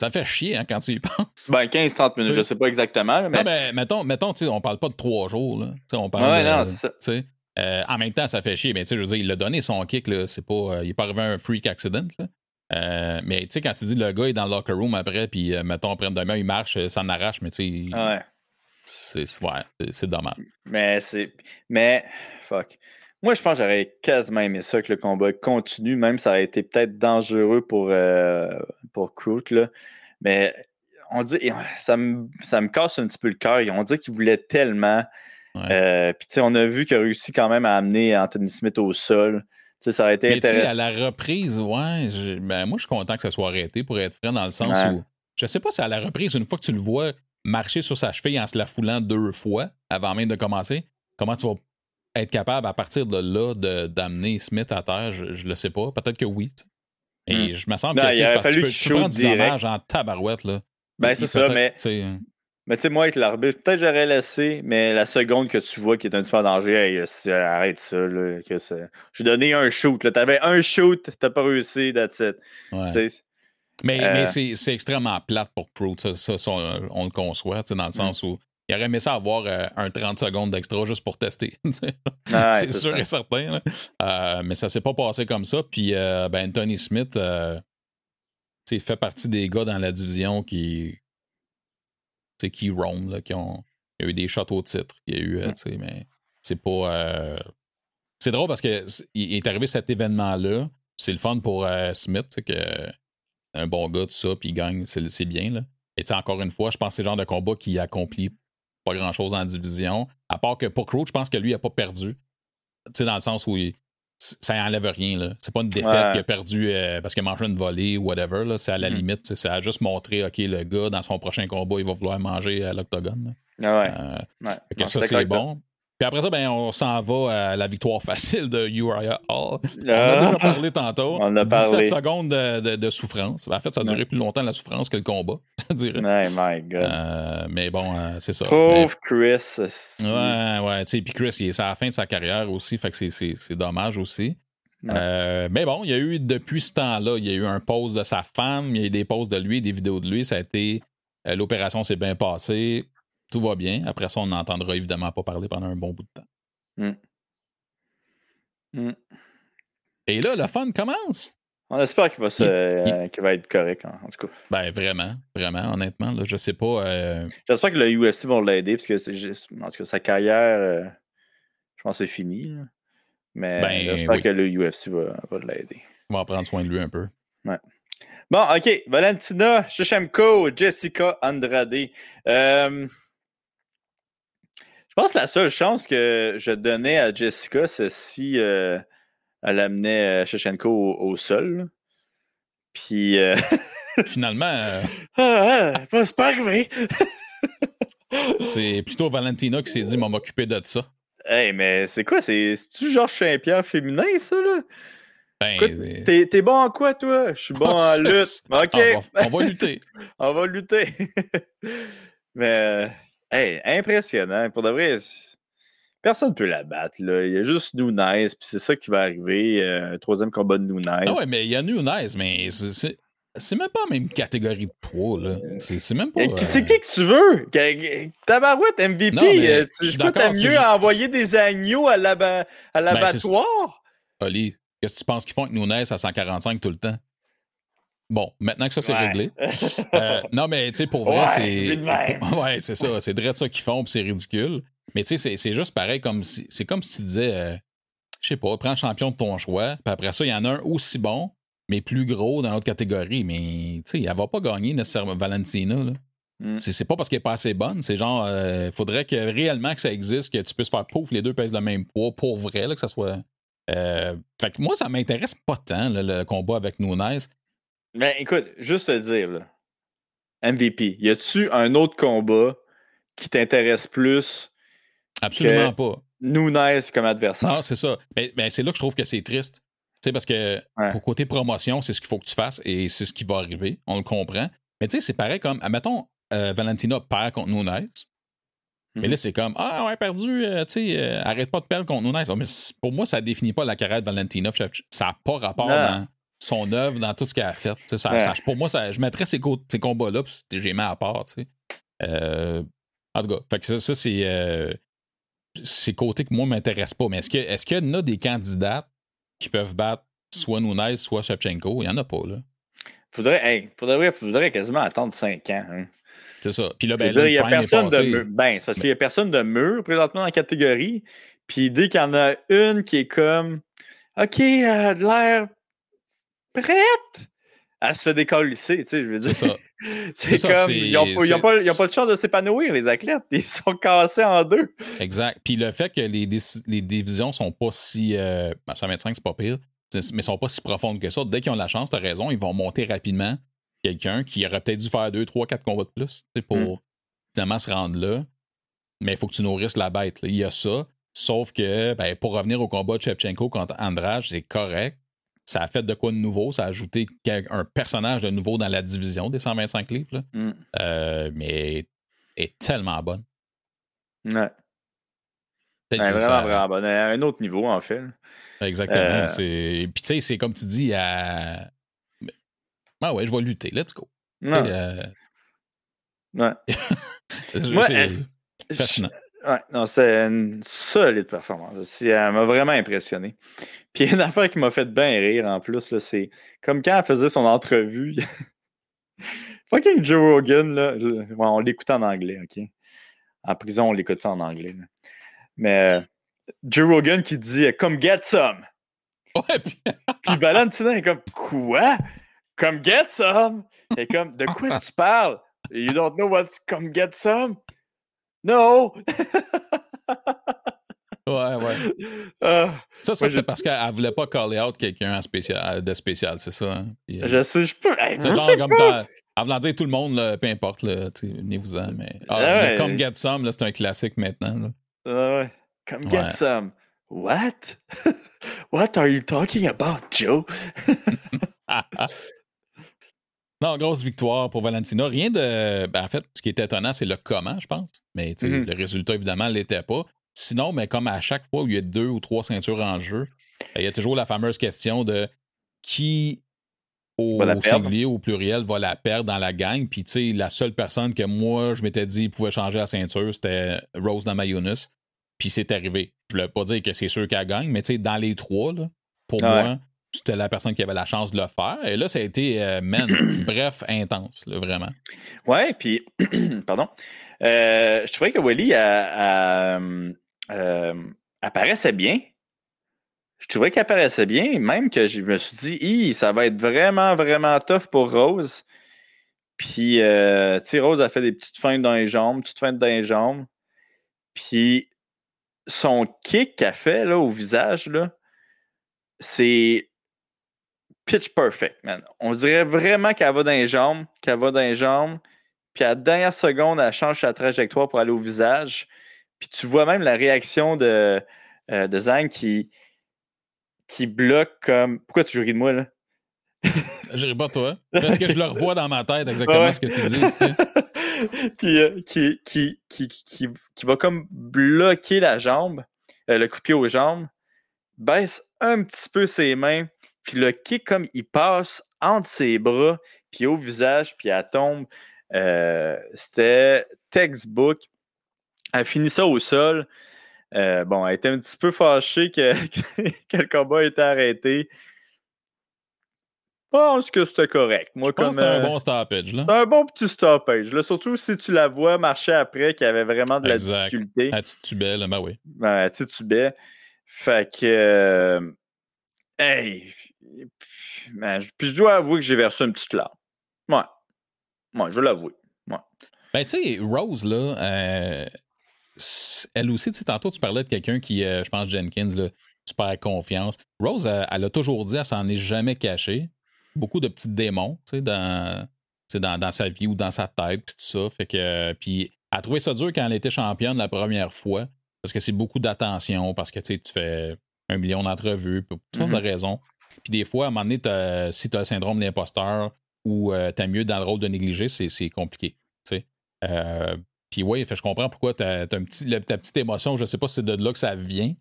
Speaker 1: Ça fait chier hein, quand tu y penses.
Speaker 2: Ben, 15-30 minutes, je sais pas exactement, mais.
Speaker 1: Non, mais mettons, mettons tu sais, on parle pas de trois jours. Là. Tu sais, on parle
Speaker 2: Ouais,
Speaker 1: de-
Speaker 2: non, c'est ça.
Speaker 1: euh, en même temps, ça fait chier. Mais tu sais, je veux dire, il a donné son kick. Là, c'est pas, euh, il est pas arrivé à un freak accident. Là. Euh, mais tu sais, quand tu dis le gars est dans le locker room après, puis mettons, après demain, il marche, ça en arrache, mais tu sais,
Speaker 2: Ouais.
Speaker 1: c'est, ouais, c'est dommage.
Speaker 2: Mais c'est. Mais. Fuck. Moi, je pense que j'aurais quasiment aimé ça que le combat continue, même ça aurait été peut-être dangereux pour, euh, pour là. Mais on dit. Ça me, ça me casse un petit peu le cœur. On dit qu'il voulait tellement.
Speaker 1: Ouais.
Speaker 2: Euh, Puis, tu sais, on a vu qu'il a réussi quand même à amener Anthony Smith au sol. Ça aurait été
Speaker 1: Mais tu sais,
Speaker 2: intéressant.
Speaker 1: à la reprise, ouais, ben, moi, je suis content que ça soit arrêté pour être franc dans le sens
Speaker 2: Ouais.
Speaker 1: où je sais pas si à la reprise, une fois que tu le vois marcher sur sa cheville en se la foulant deux fois avant même de commencer, comment tu vas être capable à partir de là d'amener Smith à terre, je, je le sais pas. Peut-être que oui. Et
Speaker 2: Hmm.
Speaker 1: je me semble
Speaker 2: Non,
Speaker 1: que tu
Speaker 2: il
Speaker 1: parce que tu peux, tu
Speaker 2: shoot
Speaker 1: du dommage en tabarouette. Là.
Speaker 2: Ben, c'est ça, mais-
Speaker 1: tu
Speaker 2: Mais tu sais, moi, avec l'arbitre, peut-être j'aurais laissé, mais la seconde que tu vois qui est un petit peu en danger, hey, c'est- arrête ça. Là, que J'ai donné un shoot. là. T'avais un shoot, t'as pas réussi, that's it.
Speaker 1: ouais.
Speaker 2: Tu sais,
Speaker 1: Mais,
Speaker 2: Euh,
Speaker 1: mais c'est extrêmement plate pour Pro. Ça, ça, ça, on, on le conçoit, tu
Speaker 2: Mm.
Speaker 1: dans le sens où il aurait aimé ça avoir euh, un 30 secondes d'extra juste pour tester. (laughs)
Speaker 2: ouais,
Speaker 1: c'est sûr
Speaker 2: ça.
Speaker 1: et certain. Euh, mais ça s'est pas passé comme ça. Puis euh, ben, Anthony Smith euh, fait partie des gars dans la division qui tu sais, qui roam, là, qui ont. Il y a eu des shots au titre. Il y a eu,
Speaker 2: Mm.
Speaker 1: mais c'est pas. C'est drôle parce que il est arrivé cet événement-là. C'est le fun pour Smith, que un bon gars, tout ça, puis il gagne, c'est bien. Là. Et encore une fois, je pense que c'est le genre de combat qui accomplit pas grand-chose en division. À part que pour Crow, je pense que lui, il a pas perdu. Tu sais, dans le sens où il- ça enlève rien. là. C'est pas une défaite
Speaker 2: Ouais.
Speaker 1: qu'il a perdu euh, parce qu'il a mangé une volée ou whatever. là. C'est à la
Speaker 2: Mhm.
Speaker 1: limite. Ça a juste montré, OK, le gars, dans son prochain combat, il va vouloir manger à l'octogone. là.
Speaker 2: Ah ouais.
Speaker 1: Euh,
Speaker 2: ouais.
Speaker 1: que ça, c'est bon. Puis après ça, ben, on s'en va à la victoire facile de Uriah Hall. On en a déjà
Speaker 2: Ah,
Speaker 1: parlé tantôt.
Speaker 2: On a
Speaker 1: 17
Speaker 2: parlé.
Speaker 1: secondes de, de- de souffrance. En fait, ça a duré
Speaker 2: Ouais.
Speaker 1: plus longtemps la souffrance que le combat, (laughs) je dirais.
Speaker 2: My God.
Speaker 1: Euh, mais bon, euh, c'est ça.
Speaker 2: Pauvre Chris. esti.
Speaker 1: Mais- ouais, ouais. Tu sais, puis Chris, il est à la fin de sa carrière aussi, fait que c'est- c'est c'est dommage aussi.
Speaker 2: Ouais.
Speaker 1: Euh, mais bon, il y a eu, depuis ce temps-là, il y a eu un pause de sa femme, il y a eu des pauses de lui, des vidéos de lui. Ça a été. L'opération s'est bien passée. Tout va bien. Après ça, on n'entendra évidemment pas parler pendant un bon bout de temps.
Speaker 2: Mm.
Speaker 1: Et là, le fun commence.
Speaker 2: On espère qu'il va, se,
Speaker 1: Il-
Speaker 2: euh, qu'il va être correct, en, en tout cas.
Speaker 1: Ben, vraiment, vraiment, honnêtement, là, je sais pas. euh,
Speaker 2: J'espère que le UFC va l'aider, parce que en tout cas, sa carrière, euh, je pense que c'est fini. là. Mais
Speaker 1: Ben,
Speaker 2: j'espère
Speaker 1: oui.
Speaker 2: que le UFC va, va l'aider.
Speaker 1: on va prendre soin de lui un peu.
Speaker 2: Bon, OK. Valentina Shishemko, Jessica Andrade. Euh, pense que la seule chance que je donnais à Jessica, c'est si euh, elle amenait euh, Shishemko au, au sol. Puis. euh, (laughs)
Speaker 1: Finalement,
Speaker 2: ah, ah, c'est pas arrivé. (laughs)
Speaker 1: c'est plutôt Valentina qui s'est dit, va m'occuper de ça.
Speaker 2: Hey, mais c'est quoi? C'est- C'est-tu Georges Saint-Pierre féminin, ça, là?
Speaker 1: Ben,
Speaker 2: T'es bon en quoi, toi? Je suis bon (laughs) en lutte. OK.
Speaker 1: on, va, on va lutter.
Speaker 2: On va lutter. Mais, hey, impressionnant. Pour de vrai, personne ne peut la battre. Là. Il y a juste Nunes, puis c'est ça qui va arriver. euh, troisième combat de Nunes.
Speaker 1: Ah ouais, mais il y a Nunes, mais c'est- même pas la même catégorie de poids, là. C'est c'est même pas.
Speaker 2: Et qui- C'est
Speaker 1: euh,
Speaker 2: qui que tu veux? Tabarouette, MVP,
Speaker 1: Non, mais
Speaker 2: euh,
Speaker 1: je
Speaker 2: tu je
Speaker 1: c'est
Speaker 2: mieux
Speaker 1: juste-
Speaker 2: envoyer des agneaux à à
Speaker 1: Ben,
Speaker 2: l'abattoir?
Speaker 1: Oli, qu'est-ce que tu penses qu'ils font avec Nunes à 145 tout le temps? Bon, maintenant que ça c'est
Speaker 2: Ouais.
Speaker 1: réglé. (laughs) Euh, non, mais tu sais, pour vrai,
Speaker 2: Ouais,
Speaker 1: c'est. (laughs) Ouais, c'est ça. C'est de ça qu'ils font, puis c'est ridicule. Mais tu sais, c'est- juste pareil comme si. C'est comme si tu disais, euh, je sais pas, prends le champion de ton choix, puis après ça, il y en a un aussi bon, mais plus gros dans l'autre catégorie. Mais tu sais, elle va pas gagner nécessairement Valentina, là.
Speaker 2: Mm.
Speaker 1: C'est c'est pas parce qu'elle est pas assez bonne, c'est genre, euh, faudrait que réellement que ça existe, que tu puisses faire pouf, les deux pèsent le même poids, pour vrai, là, que ça soit. Euh, fait que moi, ça m'intéresse pas tant, là, le combat avec Nunes.
Speaker 2: Ben, écoute, juste te dire, là, MVP, y a-tu un autre combat qui t'intéresse plus
Speaker 1: Absolument pas.
Speaker 2: Nunes comme adversaire?
Speaker 1: Non, c'est ça. Mais, mais c'est là que je trouve que c'est triste. Tu sais, parce que
Speaker 2: Ouais.
Speaker 1: pour côté promotion, c'est ce qu'il faut que tu fasses et c'est ce qui va arriver. On le comprend. Mais tu sais, c'est pareil comme, admettons, euh, Valentina perd contre Nunes. Mais
Speaker 2: Mhm.
Speaker 1: là, c'est comme, ah, ouais, perdu, euh, tu sais, euh, arrête pas de perdre contre Nunes. Oh, mais pour moi, ça définit pas la carrière de Valentina. Ça n'a pas rapport dans son œuvre, dans tout ce qu'elle a fait. Ça-
Speaker 2: Ouais.
Speaker 1: ça- pour moi, ça, je mettrais ces, co- ces combats-là, puis j'ai mis à part. Euh, en tout cas, fait que ça, ça, c'est. euh, côté que moi m'intéresse pas. Mais est-ce qu'il y en a des candidats qui peuvent battre soit Nunes, soit Shevchenko? Il y en a pas, là.
Speaker 2: Faudrait, hey, vrai, faudrait quasiment attendre 5 ans. hein.
Speaker 1: C'est ça. Puis là, ben, là,
Speaker 2: il n'y a
Speaker 1: est
Speaker 2: personne de mur. Ben, c'est parce qu'il n'y a personne de mur présentement dans la catégorie. Puis dès qu'il y en a une qui est comme OK, a de l'air prête, elle se fait décalisser, tu sais, je veux dire.
Speaker 1: C'est ça. (laughs)
Speaker 2: C'est
Speaker 1: ça,
Speaker 2: comme.
Speaker 1: c'est-
Speaker 2: Ils n'ont pas, pas- pas de chance de s'épanouir, les athlètes. Ils sont cassés en deux.
Speaker 1: Exact. Puis le fait que les, les divisions sont pas si. Euh, ben, 125, c'est pas pire, mais sont pas si profondes que ça. Dès qu'ils ont la chance, t'as raison, ils vont monter rapidement quelqu'un qui aurait peut-être dû faire 2, 3, 4 combats de plus sais, pour
Speaker 2: Mm.
Speaker 1: finalement se rendre là. Mais il faut que tu nourrisses la bête. là. Il y a ça. Sauf que, ben, pour revenir au combat de Shevchenko contre Andrade, c'est correct. Ça a fait de quoi de nouveau? Ça a ajouté un personnage de nouveau dans la division des 125 livres. Là.
Speaker 2: Mm.
Speaker 1: Euh, mais est tellement bonne.
Speaker 2: Ouais. Elle est vraiment, vraiment bonne. À un autre niveau, en fait.
Speaker 1: Exactement. Euh... Puis, tu sais, c'est comme tu dis, à. Ah ouais, je vais lutter. Let's go.
Speaker 2: Non. Euh...
Speaker 1: Ouais. (laughs)
Speaker 2: Moi, c'est fascinant. Ouais, non, c'est une solide performance. Elle m'a vraiment impressionné. Puis une affaire qui m'a fait bien rire en plus, c'est comme quand elle faisait son entrevue. (laughs) Fucking Joe Rogan, là, on l'écoute en anglais, OK? En prison, on l'écoute ça en anglais. Mais euh, Joe Rogan qui dit Come get some. (laughs)
Speaker 1: Ouais, puis... (laughs)
Speaker 2: puis Valentina est comme Quoi? Come get some? Et comme De quoi tu parles? You don't know what's come get some? No!
Speaker 1: Ouais, ouais.
Speaker 2: Uh, (laughs)
Speaker 1: ça, ça c'était parce qu'elle voulait pas caller out quelqu'un spécial, de spécial, c'est ça? Hein?
Speaker 2: Puis, je sais, je peux.
Speaker 1: C'est genre comme en voulant dire tout le monde, là, peu importe, venez-vous-en, mais. Ah,
Speaker 2: ouais.
Speaker 1: Come Get Some, c'est un classique maintenant. Là.
Speaker 2: Ah ouais. Come Get Some. What? (laughs) What are you talking about, Joe? (laughs)
Speaker 1: non, grosse victoire pour Valentina. Rien de. Ben, en fait, ce qui est étonnant, c'est le comment, je pense. Mais
Speaker 2: Mhm.
Speaker 1: le résultat, évidemment, ne l'était pas. Sinon, mais comme à chaque fois où il y a deux ou trois ceintures en jeu, ben, il y a toujours la fameuse question de qui au singulier ou au pluriel va la perdre dans la gang. Puis, tu sais, la seule personne que moi, je m'étais dit pouvait changer la ceinture, c'était Rose Namajunas. Puis c'est arrivé. Je ne voulais pas dire que c'est sûr qu'elle gagne, mais tu sais, dans les trois, là, pour
Speaker 2: Ouais.
Speaker 1: moi, c'était la personne qui avait la chance de le faire. Et là, ça a été, euh, man, (clears throat) bref, intense, là, vraiment.
Speaker 2: Ouais, puis, (clears throat) pardon. Euh, je trouvais que Willy euh, apparaissait bien. Je trouvais qu'elle apparaissait bien, même que je me suis dit, ça va être vraiment, vraiment tough pour Rose. Puis, euh, tu sais, Rose a fait des petites feintes dans les jambes, petites feintes dans les jambes. Puis, son kick qu'elle fait là, au visage, c'est pitch perfect, man. On dirait vraiment qu'elle va dans les jambes, qu'elle va dans les jambes, puis à la dernière seconde, elle change sa trajectoire pour aller au visage. Puis tu vois même la réaction de, euh, de Zhang qui, qui bloque comme. Pourquoi tu ris de moi, là?
Speaker 1: Je pas toi. Parce que je le revois dans ma tête (laughs) exactement
Speaker 2: Ouais.
Speaker 1: ce que tu dis. Tu sais. (laughs)
Speaker 2: puis euh, qui, qui, qui, qui, qui va comme bloquer la jambe, euh, le coup de pied aux jambes, baisse un petit peu ses mains, puis le kick comme il passe entre ses bras, puis au visage, puis elle tombe. Euh, C'était textbook. Elle finit ça au sol. Euh, bon, elle était un petit peu fâchée (laughs) que, que le combat ait été arrêté. Je pense que c'était correct. Moi,
Speaker 1: Je pense
Speaker 2: comme,
Speaker 1: que c'était un
Speaker 2: euh,
Speaker 1: bon stoppage. Là.
Speaker 2: un bon petit stoppage. Là, surtout si tu la vois marcher après, qu'il y avait vraiment de la
Speaker 1: Exact.
Speaker 2: difficulté.
Speaker 1: À titubelle, ben oui.
Speaker 2: Ben. Fait que. euh, hey! Ben, puis je dois avouer que j'ai versé une petite larme. Ouais. Ouais, je vais l'avouer.
Speaker 1: Ben, tu sais, Rose, là, euh, elle aussi, tu sais, tantôt, tu parlais de quelqu'un qui, euh, je pense, Jenkins, là, super confiance. Rose, elle, elle a toujours dit, elle s'en est jamais cachée. Beaucoup de petits démons, tu sais, dans, tu sais, dans, dans sa vie ou dans sa tête, puis tout ça. Fait que, puis, elle a trouvé ça dur quand elle était championne la première fois, parce que c'est beaucoup d'attention, parce que, tu sais, tu fais un million d'entrevues, pour toutes sortes de raisons. Puis des fois, à un moment donné, si tu as le syndrome d'imposteur ou euh, t'as mieux dans le rôle de négligé, c'est c'est compliqué. tu sais. Euh, puis oui, fait, je comprends pourquoi tu as, un petit, ta petite émotion. Je sais pas si c'est de là que ça vient,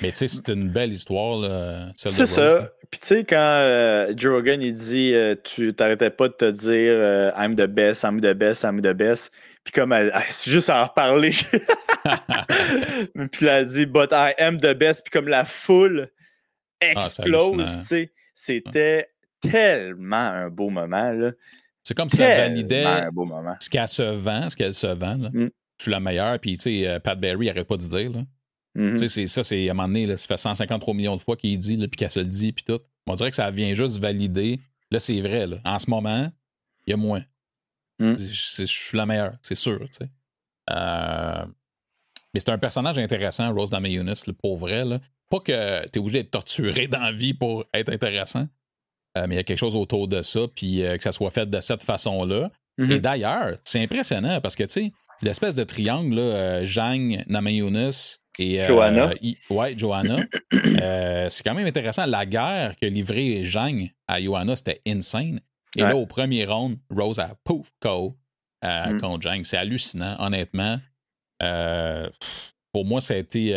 Speaker 1: mais tu sais, c'est une belle histoire, là, celle de
Speaker 2: C'est ça. Puis tu sais, quand euh, Joe Rogan, il dit euh, tu t'arrêtais pas de te dire euh, I'm the best, I'm the best, I'm the best. Puis comme elle, elle- c'est juste à en reparler. (laughs) puis elle a dit But I am the best. Puis comme la foule
Speaker 1: Ah,
Speaker 2: explose, tu sais. C'était tellement un beau moment, là.
Speaker 1: C'est comme si ça validait
Speaker 2: beau moment.
Speaker 1: ce qu'elle se vend, ce qu'elle se vend. là.
Speaker 2: Mm.
Speaker 1: Je suis la meilleure, puis tu sais, euh, Pat Berry, il arrête pas de dire. Là. Tu sais, c'est ça, c'est à un moment donné, là, ça fait 153 millions de fois qu'il dit, puis qu'elle se le dit, puis tout. On dirait que ça vient juste valider. Là, c'est vrai, là. En ce moment, il y a moins.
Speaker 2: Mm.
Speaker 1: Je je suis la meilleure, c'est sûr, tu. Euh, Mais c'est un personnage intéressant, Rose là, pour vrai, là. Pas que t'es obligé d'être torturé dans la vie pour être intéressant, euh, mais il y a quelque chose autour de ça, puis euh, que ça soit fait de cette façon-là.
Speaker 2: Mhm.
Speaker 1: Et d'ailleurs, c'est impressionnant parce que, tu sais, l'espèce de triangle, là, euh, Zhang, Et,
Speaker 2: Johanna.
Speaker 1: ouais, Johanna. (coughs) c'est quand même intéressant. La guerre que livré Jang à Johanna, c'était insane. Et là, au premier round, Rose a pouf, KO mm. contre Jang. C'est hallucinant, honnêtement. pour moi, ça a été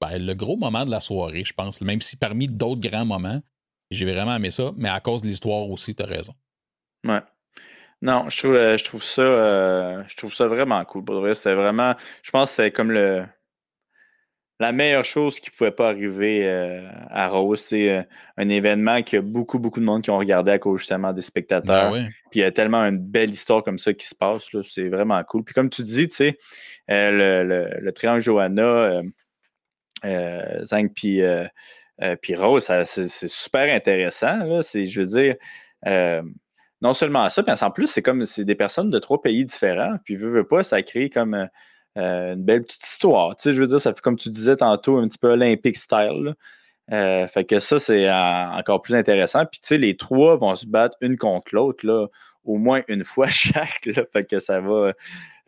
Speaker 1: ben, le gros moment de la soirée, je pense. Même si parmi d'autres grands moments, j'ai vraiment aimé ça, mais à cause de l'histoire aussi, tu as raison.
Speaker 2: Ouais. Non, je trouve, euh, je trouve ça euh, je trouve ça vraiment cool. c'est vraiment. Je pense que c'est comme le la meilleure chose qui ne pouvait pas arriver euh, à Rose. C'est un événement qui a beaucoup, beaucoup de monde qui ont regardé à cause justement des spectateurs.
Speaker 1: Ben
Speaker 2: Puis il y a tellement une belle histoire comme ça qui se passe. C'est vraiment cool. Puis comme tu dis, tu sais, le, le, triangle Johanna, Zang puis, Rose, c'est super intéressant. Je veux dire non seulement ça, mais en plus, c'est comme c'est des personnes de trois pays différents. Puis, veux, veux pas, ça crée comme euh, euh, une belle petite histoire. Tu sais, je veux dire, ça fait comme tu disais tantôt, un petit peu olympique style. Euh, fait que ça, c'est encore plus intéressant. Puis, tu sais, les trois vont se battre une contre l'autre, au moins une fois (laughs) chaque. Là, fait que ça va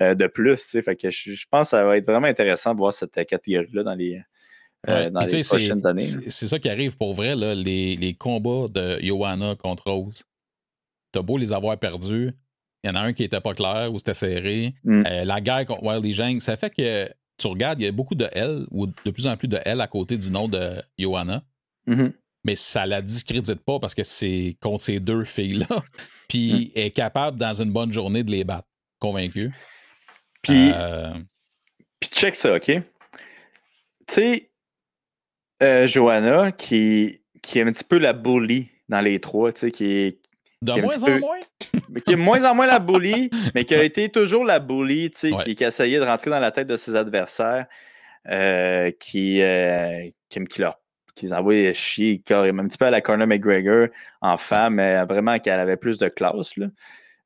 Speaker 2: de plus. Fait que je, pense que ça va être vraiment intéressant de voir cette catégorie-là dans les. Dans les prochaines années.
Speaker 1: C'est ça qui arrive pour vrai, là, les, les combats de Johanna contre Rose t'as beau les avoir perdus, il y en a un qui était pas clair ou c'était serré. Mm. Euh, la guerre contre Wildy Jang, ça fait que tu regardes, il y a beaucoup de L ou de plus en plus de L à côté du nom de Johanna.
Speaker 2: Mm-hmm.
Speaker 1: Mais ça la discrédite pas parce que c'est contre ces deux filles-là. (laughs) Puis mm. est capable, dans une bonne journée, de les battre. Convaincu.
Speaker 2: Puis, euh, puis check ça, OK? Tu sais, euh, Johanna, qui, qui est un petit peu la bully dans les trois, tu sais, qui,
Speaker 1: de moins en moins?
Speaker 2: qui est moins en moins la bully, (laughs) mais qui a été toujours la bully, tu sais, qui, qui, essayait de rentrer dans la tête de ses adversaires, euh, qui, euh, qui, qui, leur, qui les envoyait chier carrément, un petit peu à la Conor McGregor en femme, mais vraiment qu'elle avait plus de classe. Là.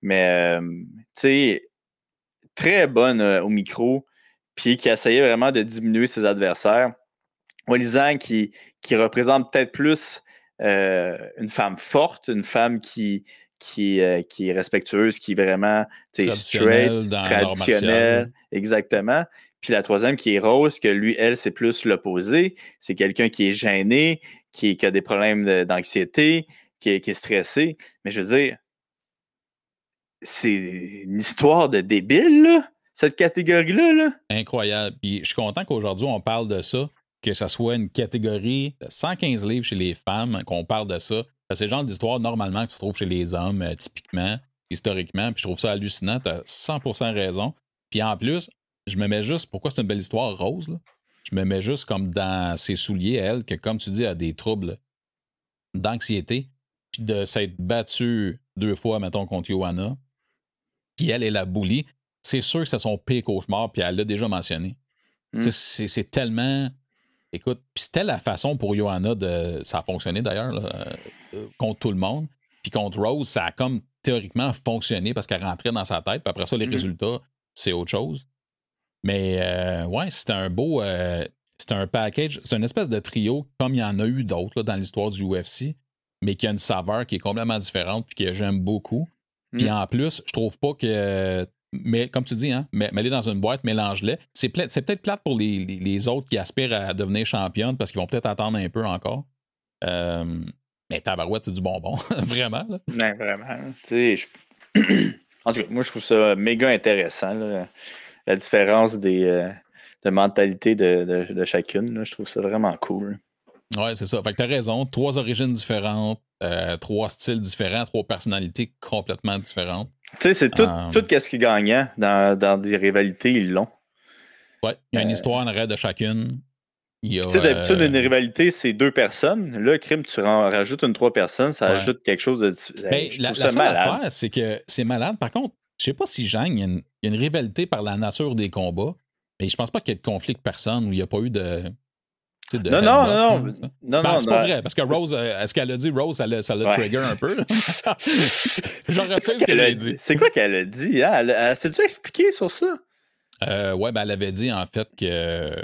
Speaker 2: Mais, euh, tu sais, très bonne au micro, puis qui essayait vraiment de diminuer ses adversaires. Walizan qui, qui représente peut-être plus euh, une femme forte, une femme qui, qui, euh, qui est respectueuse, qui est vraiment straight, traditionnelle. Exactement. Puis la troisième qui est Rose, que lui, elle, c'est plus l'opposé. C'est quelqu'un qui est gêné, qui, a des problèmes d'anxiété, qui, est stressé. Mais je veux dire, c'est une histoire de débile, cette catégorie-là. Là.
Speaker 1: Incroyable. Puis je suis content qu'aujourd'hui, on parle de ça que ça soit une catégorie de 115 livres chez les femmes, qu'on parle de ça. C'est le genre d'histoire normalement que tu trouves chez les hommes, euh, typiquement, historiquement. Puis je trouve ça hallucinant. Tu as 100% raison. Puis en plus, je me mets juste, pourquoi c'est une belle histoire, Rose? Je me mets juste comme dans ses souliers, elle, que comme tu dis, elle a des troubles d'anxiété. Puis de s'être battue deux fois, mettons, contre Johanna. Puis elle est la bully. C'est sûr que c'est son pire cauchemar, puis elle l'a déjà mentionné. Hmm. C'est tellement Écoute, puis c'était la façon pour Johanna de. Ça a fonctionné d'ailleurs, euh, contre tout le monde. Puis contre Rose, ça a comme théoriquement fonctionné parce qu'elle rentrait dans sa tête. Puis après ça, les mm-hmm. résultats, c'est autre chose. Mais euh, ouais, c'était un beau. Euh, c'était un package. C'est une espèce de trio, comme il y en a eu d'autres dans l'histoire du UFC, mais qui a une saveur qui est complètement différente puis que j'aime beaucoup. Puis mm. en plus, je trouve pas que mais comme tu dis, hein, mets-les dans une boîte, mélange-les. C'est, peut-être plate pour les, autres qui aspirent à devenir championne parce qu'ils vont peut-être attendre un peu encore. Euh, mais Tabarouette, c'est du bonbon, (laughs) vraiment.
Speaker 2: Là. vraiment. (clears throat) en tout cas, moi, je trouve ça méga intéressant, la différence des, euh, de mentalité de, chacune. Je trouve ça vraiment cool.
Speaker 1: Ouais, c'est ça. Fait que t'as raison. Trois origines différentes, euh, trois styles différents, trois personnalités complètement différentes.
Speaker 2: Tu sais, c'est tout, euh, tout ce qui est gagnant dans, dans des rivalités, ils l'ont.
Speaker 1: Ouais, il y a une euh, histoire en arrêt de chacune.
Speaker 2: Tu sais, d'habitude, une rivalité, c'est deux personnes. Là, crime, tu rajoutes une trois personnes, ça ajoute quelque chose de.
Speaker 1: Ben, la, la seule affaire, c'est que c'est malade. Par contre, je sais pas si Jean, il y, a une, rivalité par la nature des combats, mais je pense pas qu'il y ait de conflit de personne ou il n'y a pas eu de
Speaker 2: non, non, non, non, non,
Speaker 1: ben, c'est pas vrai, parce que Rose, euh, est-ce qu'elle a dit Rose, ça l'a, trigger un peu? (laughs) J'en retire ce qu'elle a dit.
Speaker 2: C'est quoi qu'elle a dit? Hein? Elle, s'est-tu expliqué sur ça?
Speaker 1: Euh, ouais, ben elle avait dit en fait que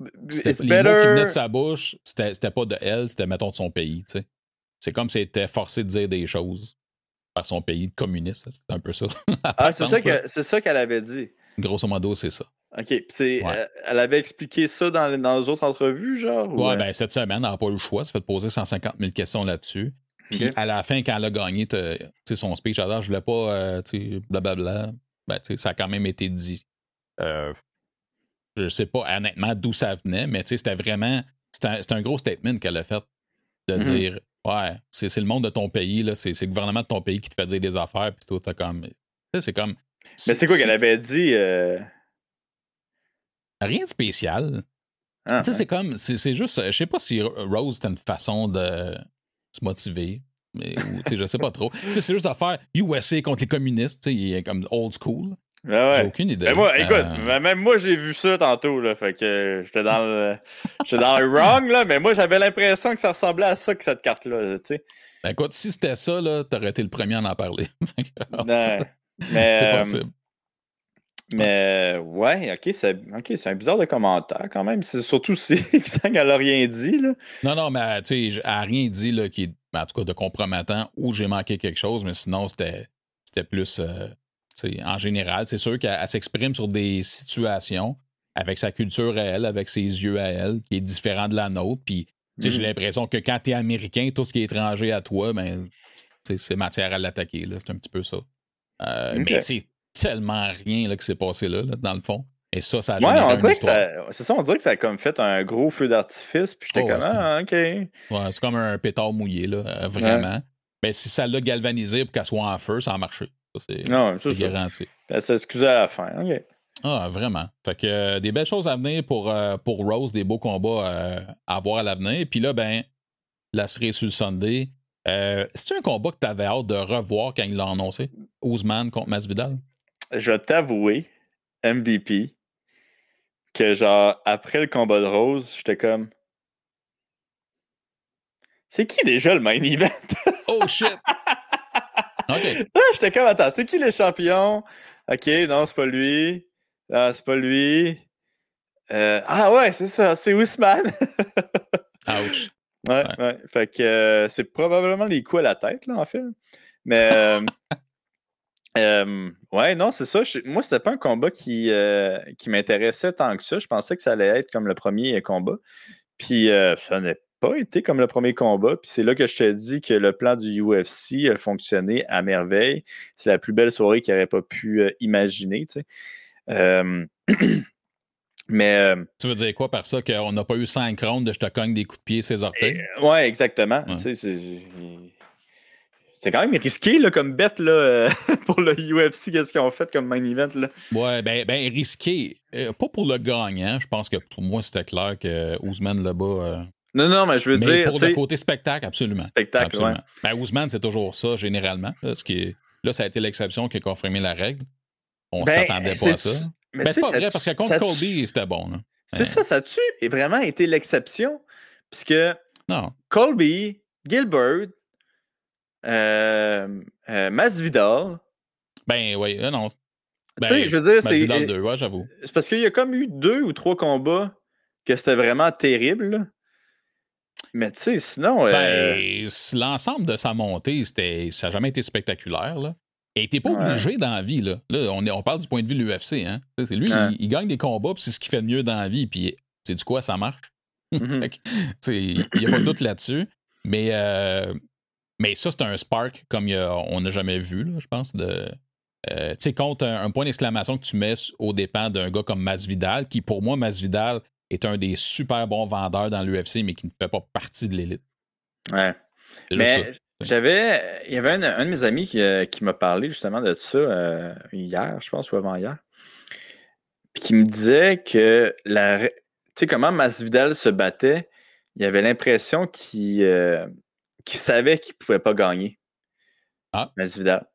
Speaker 1: les mots qui venaient de sa bouche, c'était, pas de elle, c'était mettons de son pays. Tu sais. C'est comme si elle était forcée de dire des choses par son pays communiste. C'est un peu ça. (laughs)
Speaker 2: ah, c'est ça, que, c'est ça qu'elle avait dit.
Speaker 1: Grosso modo, c'est ça.
Speaker 2: OK. Euh, elle avait expliqué ça dans, dans les autres entrevues, genre?
Speaker 1: Ouais, ben cette semaine, elle n'a pas eu le choix. Ça fait poser 150 000 questions là-dessus. Puis à la fin, quand elle a gagné son speech, elle a dit Je voulais pas, euh, blablabla. Ben, ça a quand même été dit. Euh, je sais pas honnêtement d'où ça venait, mais c'était vraiment. C'était un, gros statement qu'elle a fait de mm-hmm. dire Ouais, c'est le monde de ton pays, c'est le gouvernement de ton pays qui te fait dire des affaires, puis tout, t'as comme. C'est comme.
Speaker 2: Mais c'est quoi qu'elle avait dit? Euh?
Speaker 1: Rien de spécial. Ah, tu sais, c'est comme. C'est juste. Je sais pas si Rose, c'était une façon de se motiver. Mais, je sais pas trop. c'est juste à faire USA contre les communistes. Il est comme old school.
Speaker 2: Ben
Speaker 1: j'ai aucune idée.
Speaker 2: Mais moi, écoute, euh. même moi, j'ai vu ça tantôt. Là, fait que j'étais dans le, j'étais dans le wrong, là, mais moi, j'avais l'impression que ça ressemblait à ça, que cette carte-là.
Speaker 1: Ben écoute, si c'était ça, là, t'aurais été le premier à en parler. (laughs)
Speaker 2: c'est possible. Mais ouais, ok, c'est un bizarre de commentaire quand même. C'est surtout si (laughs) elle n'a rien dit. Là.
Speaker 1: Non, non, mais tu sais, elle n'a rien dit là, qui est ben, en tout cas de compromettant ou j'ai manqué quelque chose, mais sinon, c'était plus euh, en général. C'est sûr qu'elle s'exprime sur des situations avec sa culture à elle, avec ses yeux à elle, qui est différent de la nôtre. Puis j'ai mm-hmm. l'impression que quand tu es américain, tout ce qui est étranger à toi, ben, c'est matière à l'attaquer. C'est un petit peu ça. Euh, mais c'est tellement rien là, qui s'est passé là, dans le fond. Et ça, ça a
Speaker 2: ouais, on dirait que C'est ça, on dirait que ça a comme fait un gros feu d'artifice, puis j'étais oh, comme, ah, OK.
Speaker 1: Ouais, c'est comme un pétard mouillé, là, euh, vraiment. Mais si ça l'a galvanisé pour qu'elle soit en feu, ça a marché. C'est garanti.
Speaker 2: S'est excusée à la fin, OK.
Speaker 1: Ah, vraiment. Fait que euh, des belles choses à venir pour, euh, pour Rose, des beaux combats à voir à l'avenir. Puis là, ben, la série sur le Sunday. C'est un combat que tu avais hâte de revoir quand il l'a annoncé? Ousmane contre Masvidal?
Speaker 2: Je vais t'avouer, MVP, que genre, après le combat de Rose, j'étais comme. C'est qui déjà le main event? (laughs)
Speaker 1: oh shit!
Speaker 2: OK. j'étais comme, attends, c'est qui le champion? Ok, non, c'est pas lui. Ah, c'est pas lui. Euh, ah ouais, c'est ça, c'est Ousmane. (laughs)
Speaker 1: Ouch.
Speaker 2: Ouais, ouais, Fait que euh, c'est probablement les coups à la tête, là, en fait. Mais. Euh, (laughs) euh, ouais, non, c'est ça. moi, c'était pas un combat qui, euh, qui m'intéressait tant que ça. Je pensais que ça allait être comme le premier combat. Puis euh, ça n'a pas été comme le premier combat. Puis c'est là que je te dis que le plan du UFC a fonctionné à merveille. C'est la plus belle soirée qu'il n'aurait pas pu imaginer. Tu (clears throat) Mais.
Speaker 1: tu veux dire quoi par ça? Qu'on n'a pas eu cinq rounds de je te cogne des coups de pied ses orteils?
Speaker 2: ouais, exactement. Tu sais, c'est quand même risqué là, comme bête là, euh, (laughs) pour le UFC, qu'est-ce qu'ils ont fait comme main event. Là?
Speaker 1: Ouais, ben, ben risqué. Euh, pas pour le gagnant. Je pense que pour moi, c'était clair que Ousmane là-bas. Euh,
Speaker 2: non, non, mais je veux dire.
Speaker 1: Pour le côté spectacle, absolument.
Speaker 2: Spectacle, absolument.
Speaker 1: Ben, Ousmane, c'est toujours ça, généralement. Là, ce qui est... là, ça a été l'exception qui a confirmé la règle. On ben, s'attendait pas à ça. Mais ben, c'est pas vrai, parce que contre Colby, c'était bon.
Speaker 2: C'est ça, ça a-tu vraiment été l'exception? Puisque
Speaker 1: non.
Speaker 2: Colby, Gilbert, Masvidal.
Speaker 1: Ben oui, non.
Speaker 2: tu sais, ben, je veux dire, c'est.
Speaker 1: Masvidal 2, ouais, j'avoue.
Speaker 2: C'est parce qu'il y a comme eu deux ou trois combats que c'était vraiment terrible. Mais tu sais, sinon. Ben,
Speaker 1: euh, l'ensemble de sa montée, ça n'a jamais été spectaculaire. Là. Il n'était pas obligé dans la vie. Là, là on, est, on parle du point de vue de l'UFC. Hein. Lui, il, gagne des combats, puis c'est ce qu'il fait de mieux dans la vie. Puis c'est du quoi, ça marche. Mm-hmm. (laughs) il n'y a pas de doute là-dessus. Mais euh, mais ça, c'est un spark comme on n'a jamais vu, je pense. De, euh, tu sais, contre un, point d'exclamation que tu mets au dépens d'un gars comme Masvidal, qui pour moi, Masvidal est un des super bons vendeurs dans l'UFC, mais qui ne fait pas partie de l'élite.
Speaker 2: Ouais. Mais j'avais. Il y avait un, de mes amis qui, euh, m'a parlé justement de ça euh, hier, je pense, ou avant-hier. Puis qui me disait que la. Tu sais, comment Masvidal se battait, il avait l'impression qu'il qui savait qu'il pouvait pas gagner.
Speaker 1: Ah.
Speaker 2: Masvidal.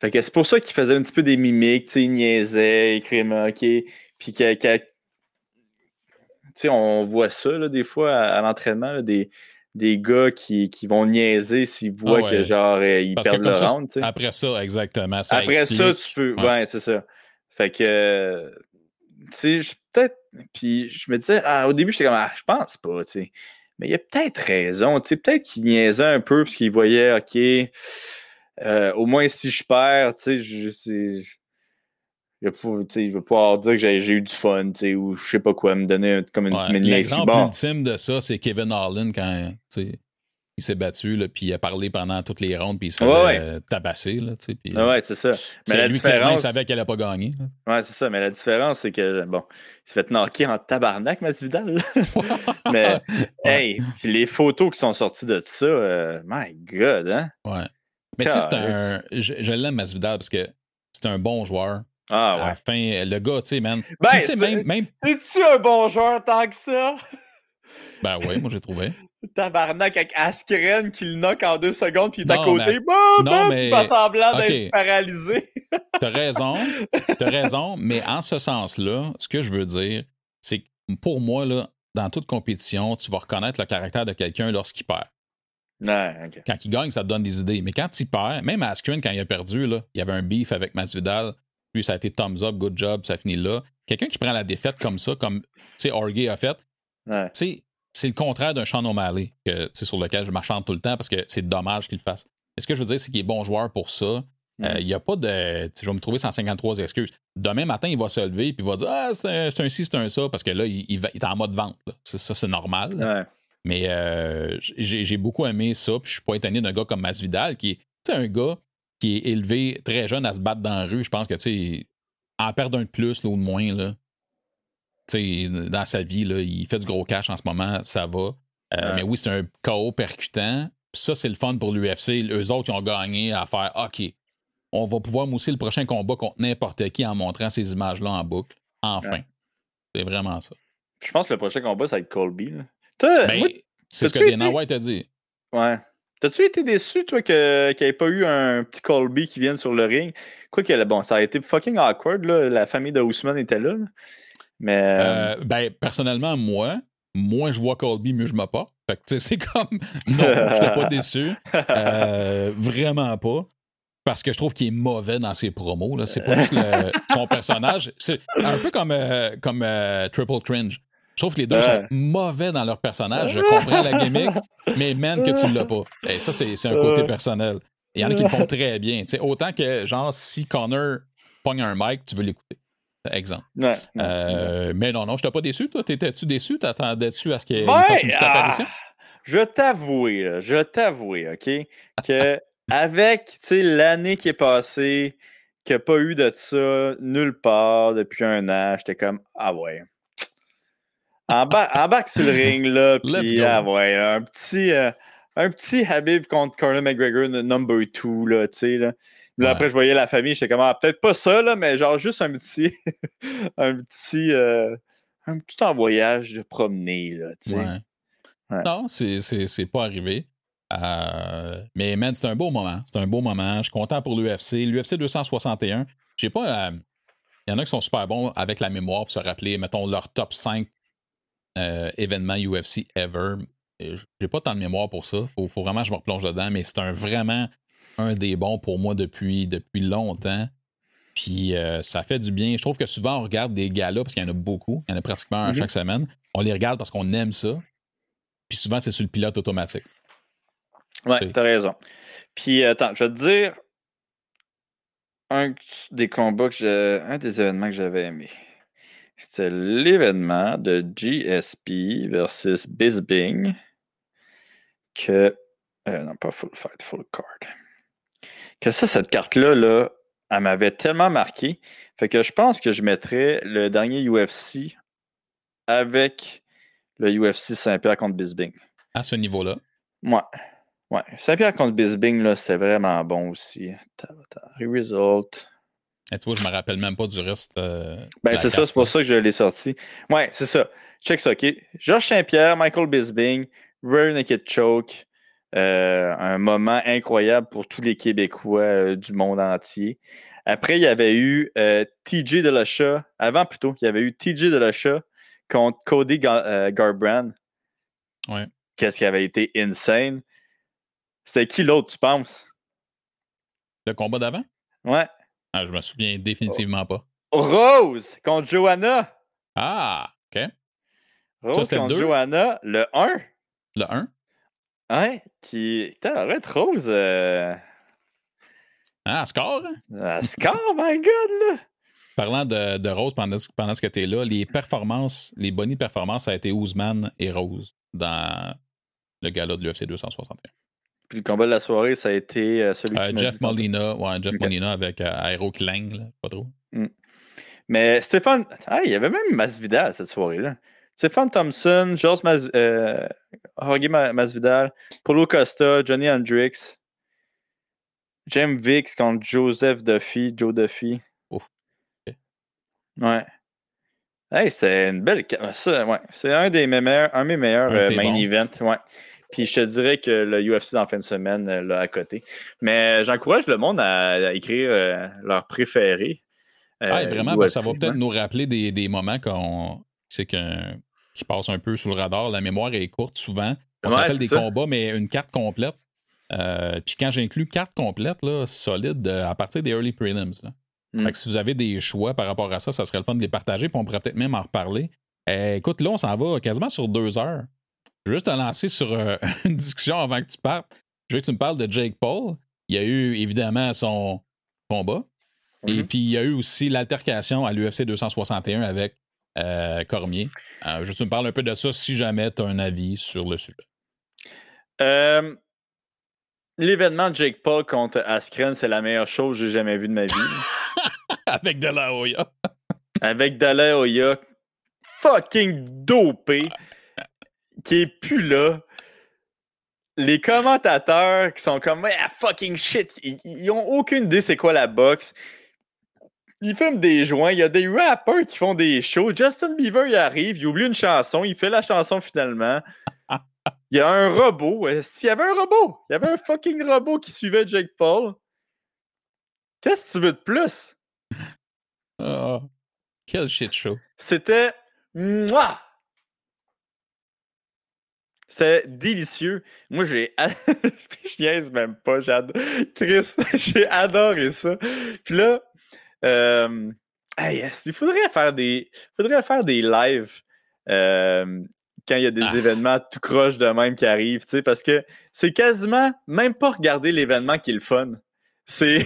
Speaker 2: Fait que c'est pour ça qu'il faisait un petit peu des mimiques, tu sais, il niaisait, il OK. Puis on voit ça là, des fois à, l'entraînement, des, des gars qui, qui vont niaiser s'ils voient ah que genre euh, ils perdent le round.
Speaker 1: Après ça, exactement.
Speaker 2: après ça, tu peux. Ouais, c'est ça. Fait que tu sais, peut-être. Puis je me disais, ah, au début, j'étais comme ah, je pense pas, tu sais. Mais il a peut-être raison. Tu sais, peut-être qu'il niaisait un peu parce qu'il voyait, OK, euh, au moins si je perds, tu sais, Il ne veut pas dire que j'ai eu du fun, ou je sais pas quoi, me donner comme une
Speaker 1: ouais, L'exemple ultime de ça, c'est Kevin Harlan quand il s'est battu, là, puis il a parlé pendant toutes les rondes, puis il se faisait
Speaker 2: ouais,
Speaker 1: euh, tabasser. Là, puis,
Speaker 2: ah ouais, c'est ça.
Speaker 1: Mais la lui, différence... il savait qu'elle n'a pas gagné.
Speaker 2: Ouais, c'est ça. Mais la différence, c'est que, bon, il s'est fait knocker en tabarnak, Masvidal. (laughs) mais, (laughs) hey, les photos qui sont sorties de ça, euh, my God, hein?
Speaker 1: Ouais. Mais tu sais, c'est un. Je, je l'aime, Masvidal, parce que c'est un bon joueur.
Speaker 2: Ah ouais.
Speaker 1: À la fin, le gars, tu sais, man.
Speaker 2: Ben,
Speaker 1: sais, même, même...
Speaker 2: Es-tu un bon joueur tant que ça?
Speaker 1: Ben oui, moi j'ai trouvé.
Speaker 2: Tabarnak avec Askren qui le knock en deux secondes puis il est
Speaker 1: non,
Speaker 2: à côté.
Speaker 1: Mais...
Speaker 2: Boum,
Speaker 1: non,
Speaker 2: boum,
Speaker 1: mais...
Speaker 2: il fait semblant d'être paralysé.
Speaker 1: T'as raison. T'as (laughs) raison. Mais en ce sens-là, ce que je veux dire, c'est que pour moi, là, dans toute compétition, tu vas reconnaître le caractère de quelqu'un lorsqu'il perd.
Speaker 2: Ouais, okay.
Speaker 1: Quand il gagne, ça te donne des idées. Mais quand il perd, même Askren, quand il a perdu, là, il y avait un beef avec Masvidal. Lui, ça a été thumbs up, good job, ça finit là. Quelqu'un qui prend la défaite comme ça, comme Orgay a fait,
Speaker 2: ouais.
Speaker 1: tu sais, c'est le contraire d'un Sean O'Malley que, sur lequel je marchande tout le temps parce que c'est dommage qu'il le fasse. Mais ce que je veux dire, c'est qu'il est bon joueur pour ça. Il
Speaker 2: Mm.
Speaker 1: n'y a pas de. Je vais me trouver 153 excuses. Demain matin, il va se lever et il va dire Ah, c'est un, un ci, c'est un ça, parce que là, il, il, va, il est en mode vente. Ça, c'est normal.
Speaker 2: Ouais.
Speaker 1: Mais euh, j'ai beaucoup aimé ça. Puis je suis pas étonné d'un gars comme Masvidal, qui est un gars qui est élevé très jeune à se battre dans la rue. Je pense que, tu sais, en perdre un de plus là, ou de moins, là, T'sais, dans sa vie, là, il fait du gros cash en ce moment, ça va. Euh,
Speaker 2: ouais.
Speaker 1: Mais oui, c'est un KO percutant. Puis ça, c'est le fun pour l'UFC. Eux autres, ils ont gagné à faire OK, on va pouvoir mousser le prochain combat contre n'importe qui en montrant ces images-là en boucle. Enfin.
Speaker 2: Ouais.
Speaker 1: C'est vraiment ça.
Speaker 2: Je pense que le prochain combat, ça va être Colby.
Speaker 1: Ben, c'est ce que Dana été... White a dit.
Speaker 2: Ouais. T'as-tu été déçu, toi, qu'il n'y ait pas eu un petit Colby qui vienne sur le ring? Quoi que, bon, ça a été fucking awkward, là. La famille de Ousmane était là. là. Mais.
Speaker 1: Euh, ben, personnellement, moi, moins je vois Colby, mieux je me porte. Fait que, tu sais, (laughs) c'est comme. Non, je pas déçu. Euh, vraiment pas. Parce que je trouve qu'il est mauvais dans ses promos. Là. C'est pas juste le, son personnage. C'est un peu comme, euh, comme Triple Cringe. Je trouve que les deux sont mauvais dans leur personnage. Je comprends la gimmick, mais man, que tu l'as pas. Et ça, c'est un côté personnel. Il y en a qui le font très bien. T'sais, autant que, genre, si Connor pogne un mic, tu veux l'écouter. Exemple.
Speaker 2: Ouais,
Speaker 1: euh,
Speaker 2: ouais.
Speaker 1: Mais non, non, je t'ai pas déçu, toi. T'étais-tu déçu? T'attendais-tu à ce qu'il
Speaker 2: ouais,
Speaker 1: fasse une petite apparition?
Speaker 2: Ah, je t'avoue, je t'avoue, OK, que avec l'année qui est passée, qu'il n'y a pas eu de ça nulle part depuis un an, j'étais comme, ah ouais. Embarque, embarque sur le ring, là, (laughs) puis ah ouais, un petit, euh, un petit Habib contre Conor McGregor number two, là, tu sais, là. Là, ouais. après, je voyais la famille, j'étais comme, ah, peut-être pas ça, là, mais genre juste un petit, (laughs) un petit, euh, un petit voyage de promener, là, tu sais.
Speaker 1: Ouais. Ouais. Non, c'est pas arrivé. Euh, mais man, c'est un beau moment. C'est un beau moment. Je suis content pour l'UFC. L'UFC 261, j'ai pas. Il euh, y en a qui sont super bons avec la mémoire pour se rappeler, mettons, leur top 5 euh, événements UFC ever. J'ai pas tant de mémoire pour ça. Faut, faut vraiment que je me replonge dedans, mais c'est un vraiment un des bons pour moi depuis, depuis longtemps. Puis euh, ça fait du bien. Je trouve que souvent on regarde des galas, parce qu'il y en a beaucoup, il y en a pratiquement un
Speaker 2: Mhm.
Speaker 1: chaque semaine. On les regarde parce qu'on aime ça. Puis souvent, c'est sur le pilote automatique.
Speaker 2: Ouais, t'as raison. Puis attends, je vais te dire un des combats que j'ai. Un des événements que j'avais aimé. C'était l'événement de GSP versus Bisbing. Que. euh, non, pas full fight, full card. Que ça, cette carte-là, là, elle m'avait tellement marqué. Fait que je pense que je mettrais le dernier UFC avec le UFC Saint-Pierre contre Bisbing.
Speaker 1: À ce niveau-là.
Speaker 2: Ouais. Ouais. Saint-Pierre contre Bisbing, là, c'était vraiment bon aussi. Result.
Speaker 1: Et tu vois, je me rappelle même pas du reste. euh,
Speaker 2: Ben, c'est ça, c'est pour ça que je l'ai sorti. Ouais, c'est ça. Check ça, OK? Georges Saint-Pierre, Michael Bisbing, Rare Naked Choke. Euh, un moment incroyable pour tous les Québécois euh, du monde entier. Après, il y avait eu euh, TJ Delachat. Avant, plutôt, il y avait eu TJ Delachat contre Cody Gar- euh, Garbrandt.
Speaker 1: Ouais.
Speaker 2: Qu'est-ce qui avait été insane? C'était qui l'autre, tu penses?
Speaker 1: Le combat d'avant?
Speaker 2: Ouais.
Speaker 1: Ah, je me souviens définitivement pas.
Speaker 2: Rose contre Johanna.
Speaker 1: Ah, OK.
Speaker 2: Rose contre
Speaker 1: deux?
Speaker 2: Johanna, le 1.
Speaker 1: Le 1.
Speaker 2: Hein? Qui. Arrête, Rose. Euh...
Speaker 1: Ah, score? hein?
Speaker 2: euh, score, my god, là.
Speaker 1: parlant de, de Rose pendant, pendant ce que tu es là, les performances, les bonnes performances, ça a été Ousmane et Rose dans le gala de l'UFC 261.
Speaker 2: Puis le combat de la soirée, ça a été euh, celui
Speaker 1: euh, Jeff Molina, ouais, Jeff Molina avec euh, Aero Klang, pas trop.
Speaker 2: Mm. Mais Stéphane, ah, il y avait même Masvidal cette soirée-là. Stéphane Thompson, George Mas, euh, Masvidal, Polo Costa, Johnny Hendricks, James Vix contre Joseph Duffy, Joe Duffy. Ouais. Hey, c'est une belle. Ça, ouais. C'est un des meilleurs, un de mes meilleurs euh, main events. Ouais. Puis je te dirais que le UFC en fin de semaine, euh, là, à côté. Mais j'encourage le monde à, écrire euh, leur préféré.
Speaker 1: Euh, vraiment, ça va peut-être nous rappeler des, des moments qu'on. C'est qui passent un peu sous le radar. La mémoire est courte souvent. On s'appelle des combats, mais une carte complète. puis quand j'inclus carte complète, là, solide, à partir des early prelims. Mm. Fait que si vous avez des choix par rapport à ça, ça serait le fun de les partager, puis on pourrait peut-être même en reparler. écoute, là, on s'en va quasiment sur deux heures. Je veux juste te lancer sur euh, (laughs) une discussion avant que tu partes. Je veux que tu me parles de Jake Paul. Il y a eu évidemment son combat. Et mhm. puis il y a eu aussi l'altercation à l'UFC 261 avec euh, Cormier. Euh, je tu me parles un peu de ça si jamais tu as un avis sur le sujet.
Speaker 2: L'événement de Jake Paul contre Askren, c'est la meilleure chose que j'ai jamais vue de ma vie. (laughs)
Speaker 1: avec De La Hoya.
Speaker 2: avec De La Hoya fucking dopé qui est plus là. Les commentateurs qui sont comme ah, fucking shit, ils, ont aucune idée c'est quoi la boxe. Ils fument des joints, il y a des rappers qui font des shows. Justin Bieber il arrive, il oublie une chanson, il fait la chanson finalement. Il y a un robot. S'il y avait un robot, il y avait un fucking robot qui suivait Jake Paul. Qu'est-ce que tu veux de plus?
Speaker 1: Oh, quel shit show.
Speaker 2: C'était. Mouah! C'est délicieux. Moi, j'ai. (laughs) je niaise même pas. Chris, (laughs) j'ai adoré ça. Puis là, euh... il faudrait faire des. faudrait faire des lives euh, quand il y a des ah. événements tout croche de même qui arrivent, tu sais, parce que c'est quasiment même pas regarder l'événement qui est le fun. C'est.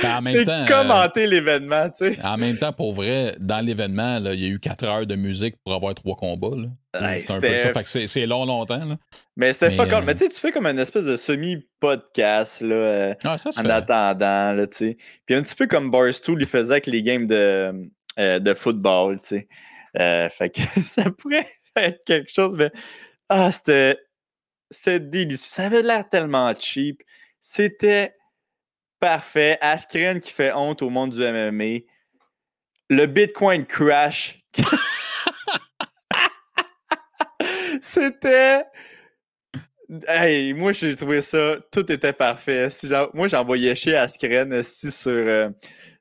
Speaker 1: Ben, (laughs)
Speaker 2: c'est euh, commenter l'événement, tu sais.
Speaker 1: En même temps, pour vrai, dans l'événement, il y a eu quatre heures de musique pour avoir trois combats. c'est un peu ça. Fait que c'est long, longtemps. Là.
Speaker 2: Mais c'est pas comme. Mais tu sais, tu fais comme une espèce de semi-podcast là, euh,
Speaker 1: ah,
Speaker 2: en attendant, là, tu sais. Puis un petit peu comme Barstool, il faisait avec les games de, euh, de football, tu sais. fait que (laughs) ça pourrait être quelque chose, mais. Ah, c'était. C'était délicieux. Ça avait l'air tellement cheap. C'était Parfait. Askren qui fait honte au monde du MMA. Le Bitcoin crash. (laughs) C'était. Hey, moi, j'ai trouvé ça. Tout était parfait. moi, envoyé chez Askren aussi sur, euh,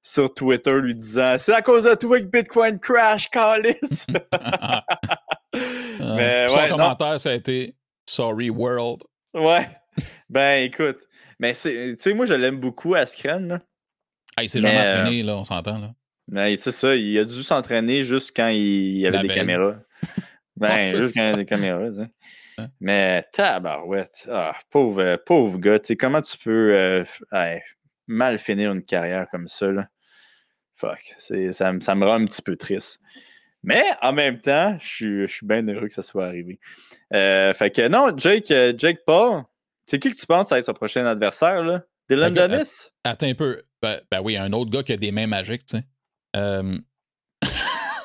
Speaker 2: sur Twitter lui disant C'est à cause de toi que Bitcoin crash, Callis. (laughs) (laughs)
Speaker 1: Mais Son commentaire, ça a été Sorry World.
Speaker 2: Ouais. Ben, écoute. Mais tu sais, moi, je l'aime beaucoup, Askren.
Speaker 1: Ah, il s'est jamais euh, entraîné, là, on s'entend. Là.
Speaker 2: Mais tu sais, ça, il a dû s'entraîner juste quand il y avait des caméras. (laughs) Ben, juste quand il y avait des caméras, sais. Mais tabarouette, ah, pauvre, pauvre gars, comment tu peux euh, mal finir une carrière comme ça, là? Fuck, ça, ça me rend un petit peu triste. Mais en même temps, je suis, bien heureux que ça soit arrivé. Euh, fait que non, Jake, Jake Paul, c'est qui que tu penses être son prochain adversaire, là? Dylan Dennis?
Speaker 1: Attends un peu. Ben, ben, oui, un autre gars qui a des mains magiques, tu sais. Euh...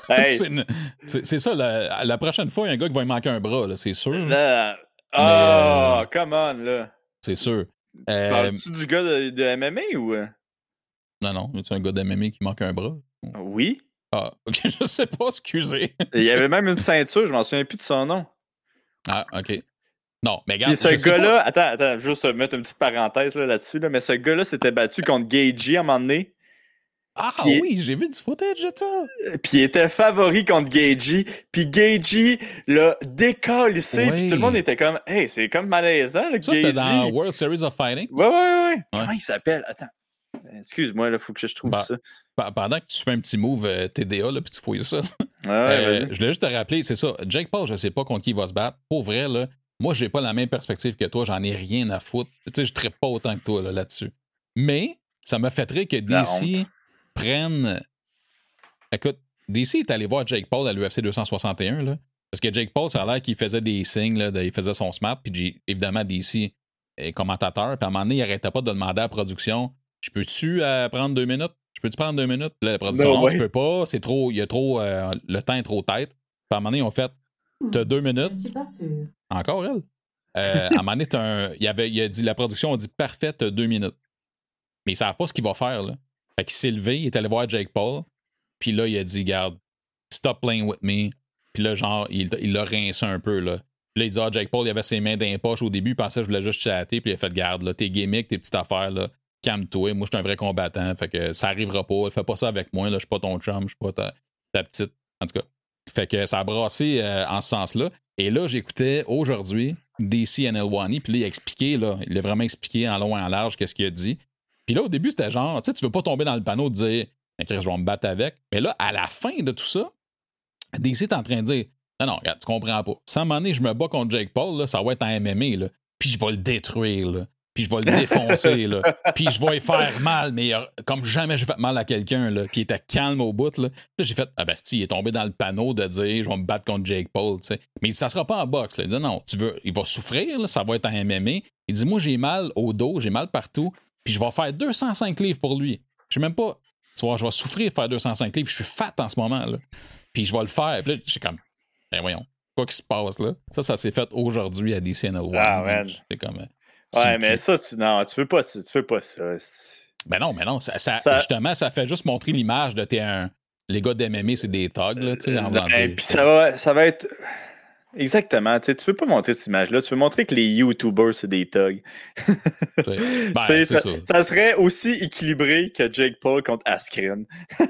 Speaker 1: (laughs) c'est ça, la, prochaine fois, il y a un gars qui va lui manquer un bras, c'est sûr.
Speaker 2: Là... Oh, euh... come on, là.
Speaker 1: C'est sûr.
Speaker 2: Tu euh... parles-tu du gars de, de, MMA ou?
Speaker 1: Non, non, c'est un gars de MMA qui manque un bras?
Speaker 2: Oui.
Speaker 1: Ah, (laughs) ok, je sais pas, excusez.
Speaker 2: Il y avait même une ceinture, je m'en souviens plus de son nom.
Speaker 1: Ah, ok. Non, mais regarde.
Speaker 2: ce gars-là, attends, attends, juste mettre une petite parenthèse là-dessus, là, mais ce gars-là s'était battu contre Gagey à un moment donné.
Speaker 1: Ah oui, j'ai vu du footage de ça.
Speaker 2: Puis il était favori contre Gagey. Puis Gagey l'a décalissé. Puis tout le monde était comme, hey, c'est comme malaisant. Là,
Speaker 1: ça, c'était dans World Series of Fighting.
Speaker 2: Ouais, ouais, ouais. Comment il s'appelle? Attends. Excuse-moi, il faut que je trouve bah, ça.
Speaker 1: Pendant que tu fais un petit move euh, TDA, là, puis tu fouilles ça.
Speaker 2: Ouais, euh,
Speaker 1: je voulais juste te rappeler, c'est ça. Jake Paul, je sais pas contre qui il va se battre. Pour vrai, là, moi, j'ai pas la même perspective que toi, j'en ai rien à foutre. Tu sais, je ne pas autant que toi là-dessus. Mais ça me fait que d'ici, prennent. Écoute, DC est allé voir Jake Paul à l'UFC 261, là. Parce que Jake Paul, ça a l'air qu'il faisait des signes, là, il faisait son smart, puis évidemment, DC est commentateur, puis à un moment donné, il arrêtait pas de demander à la production Je peux-tu euh, prendre deux minutes? Je peux-tu prendre deux minutes La production, non, tu peux pas, c'est trop, il y a trop, euh, le temps est trop tête. Puis à un moment donné, ils ont fait T'as deux minutes?
Speaker 3: Je suis pas sûr.
Speaker 1: Encore elle? Euh, À un moment donné, un, il, avait, il a dit, la production a dit Parfait, t'as deux minutes. Mais ils savent pas ce qu'il va faire, là. Fait qu'il s'est levé, il est allé voir Jake Paul, puis là, il a dit Garde, stop playing with me. Puis là, genre, il l'a rincé un peu, là. Puis là, il dit, ah, Jake Paul, il avait ses mains dans les poches au début, il pensait que je voulais juste chatter, puis il a fait, garde, là, tes gimmicks, tes petites affaires, là, calme-toi, moi, je suis un vrai combattant, fait que ça arrivera pas, fais pas ça avec moi, là, je suis pas ton chum, je suis pas ta, petite. En tout cas. Fait que ça a brassé euh, en ce sens-là. Et là, j'écoutais aujourd'hui DC Nelwani, puis là, il a expliqué, là, il a vraiment expliqué en long et en large qu'est-ce qu'il a dit. Puis là, au début, c'était genre, tu sais, tu veux pas tomber dans le panneau de dire, je vais me battre avec. Mais là, à la fin de tout ça, DC est en train de dire Non, non, regarde, tu comprends pas. Sans un moment je me bats contre Jake Paul, ça va être en MMA, puis je vais le détruire. Puis je vais le défoncer, là, puis je vais lui faire mal, mais comme jamais j'ai fait mal à quelqu'un, là, puis il était calme au bout, là, là j'ai fait, ah ben, il est tombé dans le panneau de dire, je vais me battre contre Jake Paul, tu sais. Mais ça sera pas en boxe, là. Il dit, non, tu veux, il va souffrir, là, ça va être en MMA. Il dit, moi, j'ai mal au dos, j'ai mal partout, puis je vais faire 205 livres pour lui. Je sais même pas, tu vois, je vais souffrir de faire 205 livres, je suis fat en ce moment, là puis je vais le faire. Puis là, j'ai comme, ben voyons, quoi qui se passe là? Ça, ça s'est fait aujourd'hui à DCNL
Speaker 2: Ah, man. C'est comme. Euh, ouais, mais ça, tu, non, tu veux pas, tu, veux pas ça.
Speaker 1: Ben non, mais non, ça, justement, ça fait juste montrer l'image de t'es un. Les gars d'MMA, c'est des thugs, là, tu sais, en
Speaker 2: ben, Puis ça va, ça va être. Exactement. Tu ne veux pas montrer cette image-là. Tu veux montrer que les YouTubers, c'est des thugs. (laughs) ben, ça, ça. ça, serait aussi équilibré que Jake Paul contre Askren. (laughs)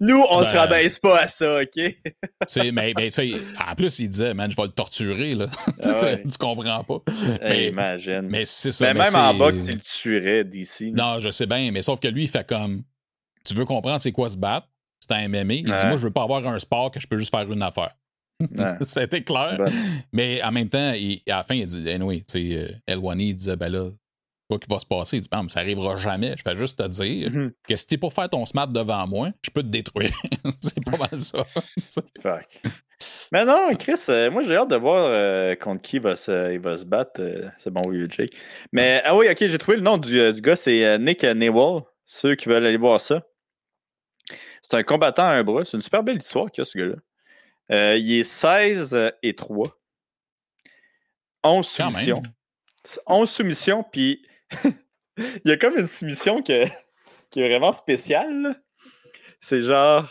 Speaker 2: Nous, on se ben, rabaisse pas à ça, OK? (laughs)
Speaker 1: mais, mais en plus, il disait, man, je vais le torturer, là. (laughs) Ah tu comprends pas.
Speaker 2: Mais, imagine.
Speaker 1: Mais c'est ça.
Speaker 2: Mais, même en boxe, il le tuerait d'ici.
Speaker 1: Non, je sais bien, mais sauf que lui, il fait comme. Tu veux comprendre c'est quoi se battre? C'est un MMA. Il dit, moi, je veux pas avoir un sport que je peux juste faire une affaire. (laughs) C'était clair. Mais en même temps, à la fin, il dit, anyway, tu sais, euh, Elwani disait, ben là, quoi qu'il va se passer. Il dit, mais ça arrivera jamais. Je vais juste te dire mm-hmm. que si t'es pour faire ton smart devant moi, je peux te détruire. (laughs) c'est pas mal ça. (laughs)
Speaker 2: mais non, Chris, euh, moi j'ai hâte de voir euh, contre qui il va se, il va se battre. Euh, c'est bon, oui, Jake. Mais ah oui, ok, j'ai trouvé le nom du, du gars, c'est Nick Newell. Ceux qui veulent aller voir ça. C'est un combattant à un bras. C'est une super belle histoire qu'il a, ce gars-là. il est 16 et 3. 11 soumissions. 11 soumissions, puis (laughs) il y a comme une soumission qui est vraiment spéciale. C'est genre.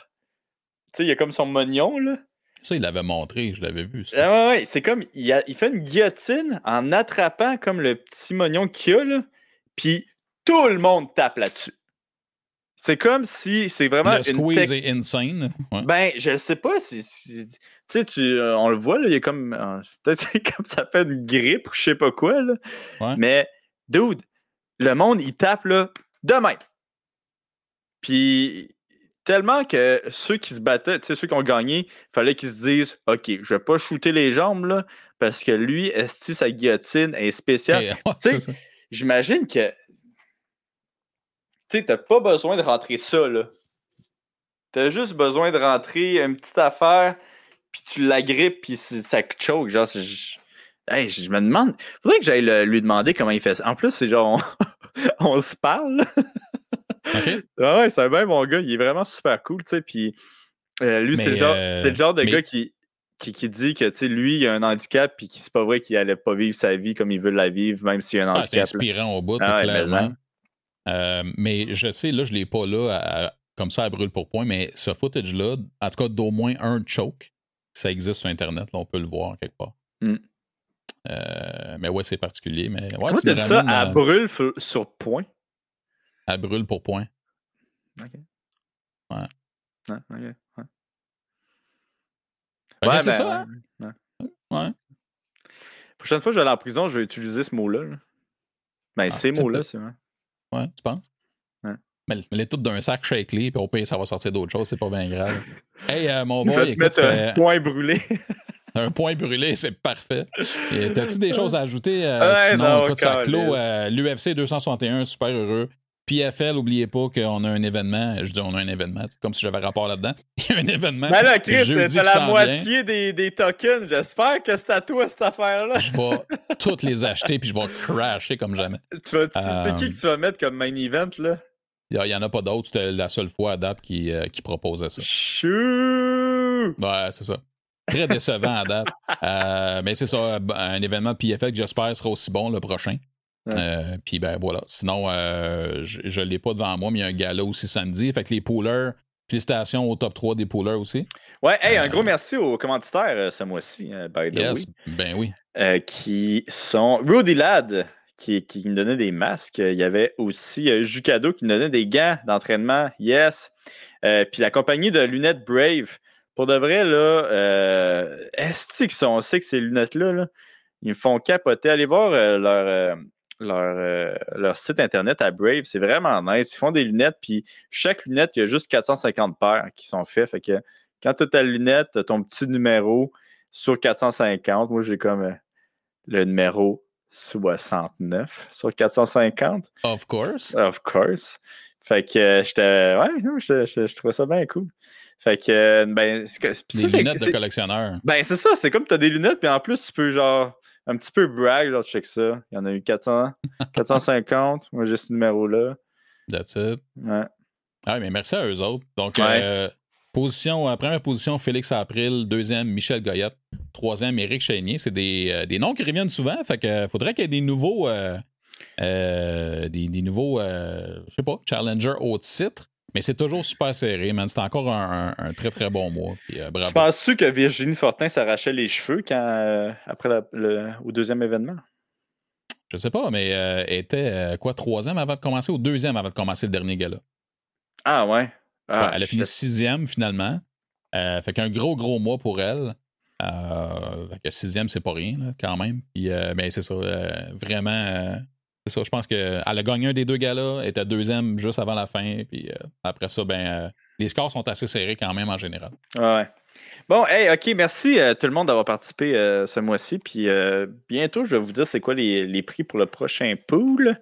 Speaker 2: Tu sais, il y a comme son mognon, là.
Speaker 1: Ça, il l'avait montré, je l'avais vu.
Speaker 2: Ah ouais, c'est comme. Il, a, il, fait une guillotine en attrapant comme le petit mognon qu'il a, là. Puis tout le monde tape là-dessus. C'est comme si c'est vraiment.
Speaker 1: Le squeeze est insane.
Speaker 2: Ben, je sais pas si. tu sais, euh, on le voit, là, il y a comme. Euh, (laughs) peut-être comme ça fait une grippe ou je sais pas quoi, là. Mais dude, le monde, il tape là, de même. Puis tellement que ceux qui se battaient, tu sais, ceux qui ont gagné, il fallait qu'ils se disent OK, je vais pas shooter les jambes là, parce que lui, esti, sa guillotine est spéciale. (laughs) tu sais, j'imagine que tu t'as pas besoin de rentrer ça là. T'as juste besoin de rentrer une petite affaire, puis tu l'agrippes, puis ça choke. Genre, Hey, je me demande. Faudrait que j'aille lui demander comment il fait ça. En plus, c'est genre, on, (laughs) se parle. (laughs) Ah ouais, c'est un bien bon gars. Il est vraiment super cool, tu sais. Puis euh, lui, c'est le, genre, le euh, genre de gars qui, qui, dit que, tu sais, lui, il a un handicap, puis qui c'est pas vrai qu'il allait pas vivre sa vie comme il veut la vivre, même s'il a un ah, handicap.
Speaker 1: c'est inspirant au bout, ah clairement. Euh, mais je sais, là, je l'ai pas là, comme ça, à brûle pour point, mais ce footage-là, en tout cas, d'au moins un choke, ça existe sur Internet, là, on peut le voir quelque part. Hmm. Euh, mais ouais, c'est particulier. Mais ouais,
Speaker 2: tu dis ça? à brûle sur point?
Speaker 1: À brûle pour point.
Speaker 2: OK.
Speaker 1: Ouais.
Speaker 2: Ouais, ok.
Speaker 1: Ouais, ouais c'est ben, ça. Hein? Ouais.
Speaker 2: Prochaine fois que je vais aller en prison, je vais utiliser ce mot-là. Ben, ah, ces mots-là, c'est vrai.
Speaker 1: Ouais, tu penses? Ouais. Mais, mais les toutes d'un sac Shakely, puis au pire, ça va sortir d'autres choses, c'est pas bien grave. (laughs) hey, euh, mon boy, écoute,
Speaker 2: mettre un point brûlé. (laughs)
Speaker 1: un point brûlé, (laughs) c'est parfait. T'as-tu des choses à ajouter? Euh, sinon, écoute, ça clôt euh, l'UFC 261, super heureux. PFL, n'oubliez pas qu'on a un événement. Je dis on a un événement, comme si j'avais rapport là-dedans. (laughs) Il y a un événement.
Speaker 2: Ben là, Chris, c'est la moitié des, des, tokens. J'espère que c'est à toi cette affaire-là.
Speaker 1: Je vais (laughs) toutes les acheter puis je vais crasher comme jamais.
Speaker 2: Tu vas, c'est qui que tu vas mettre comme main event là?
Speaker 1: Il n'y en a pas d'autres. C'était la seule fois à date qui, euh, qui proposait ça.
Speaker 2: Chou!
Speaker 1: Ouais, c'est ça. Très décevant à date. Euh, mais c'est ça, un événement PFL que j'espère sera aussi bon le prochain. Euh, puis ben voilà. Sinon, je ne l'ai pas devant moi, mais il y a un gala aussi samedi. Fait que les poolers, félicitations au top 3 des poolers aussi.
Speaker 2: Ouais, hey, un gros merci aux commanditaires ce mois-ci, by the
Speaker 1: yes, Ben oui.
Speaker 2: qui sont Rudy Ladd, qui, qui nous donnait des masques. Il y avait aussi euh, Jucado qui nous donnait des gants d'entraînement. Yes. Euh, puis la compagnie de lunettes Brave. Pour de vrai, là, euh, est-ce que on sait que ces lunettes-là, ils me font capoter. Allez voir leur, leur, leur, site internet à Brave. C'est vraiment nice. Ils font des lunettes, puis chaque lunette, il y a juste 450 paires qui sont faites. Fait que quand tu as ta lunette, ton petit numéro sur 450. Moi, j'ai comme le numéro 69 sur 450.
Speaker 1: Of course.
Speaker 2: Of course. Fait que euh, j'étais. Ouais, je, trouvais ça bien cool. Fait que, euh, ben.
Speaker 1: Des lunettes de collectionneur.
Speaker 2: Ben, c'est ça. C'est comme tu as des lunettes, puis en plus, tu peux, genre, un petit peu brag, genre, check ça. Il y en a eu 400, 450. (laughs) Moi, j'ai ce numéro-là.
Speaker 1: That's it.
Speaker 2: Ouais.
Speaker 1: Ah, mais merci à eux autres. Donc, euh, Position, euh, première position, Félix April. Deuxième, Michel Goyette. Troisième, Éric Chénier. C'est des, euh, des, noms qui reviennent souvent. Fait que faudrait qu'il y ait des nouveaux. Euh, des, des, nouveaux. je sais pas, challenger au titre. Mais c'est toujours super serré, man. C'est encore un, très très bon mois. Puis, bravo.
Speaker 2: Je pense que Virginie Fortin s'arrachait les cheveux quand, après le, au deuxième événement?
Speaker 1: Je sais pas, mais elle était quoi, troisième avant de commencer ou deuxième avant de commencer le dernier gala?
Speaker 2: Ah ouais. Ah,
Speaker 1: elle a fini sixième finalement. Euh, fait qu'un gros, gros mois pour elle. Euh, fait que sixième, c'est pas rien, quand même. Puis, euh, mais c'est ça, vraiment. C'est ça, je pense qu'elle a gagné un des deux galas, était deuxième juste avant la fin. Puis après ça, ben, les scores sont assez serrés quand même en général.
Speaker 2: Ouais. Bon, hey, OK, merci à tout le monde d'avoir participé ce mois-ci. Puis bientôt, je vais vous dire c'est quoi les, les, prix pour le prochain pool.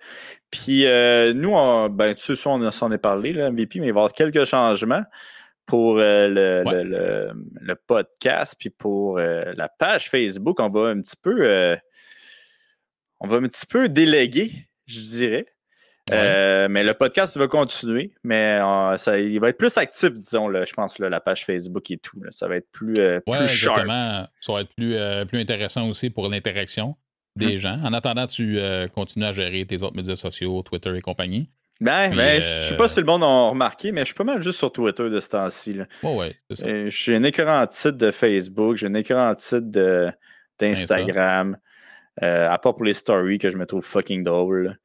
Speaker 2: Puis euh, nous, on, ben, tu sais, on s'en est parlé, là, MVP, mais il va y avoir quelques changements pour euh, le, le, podcast, puis pour euh, la page Facebook. On va un petit peu, on va un petit peu déléguer, je dirais. mais le podcast va continuer, mais ça, il va être plus actif, disons, là, je pense, là, la page Facebook et tout. ça va être plus, plus
Speaker 1: sharp. Ça va être plus, plus intéressant aussi pour l'interaction des hein? gens. En attendant, tu euh, continues à gérer tes autres médias sociaux, Twitter et compagnie.
Speaker 2: Ben, ben je sais pas si le monde a remarqué, mais je suis pas mal juste sur Twitter de ce temps-ci.
Speaker 1: ouais, c'est ça.
Speaker 2: Euh, j'ai un écran titre de Facebook, j'ai un écran titre d'Instagram, euh, à part pour les stories que je me trouve fucking drôle.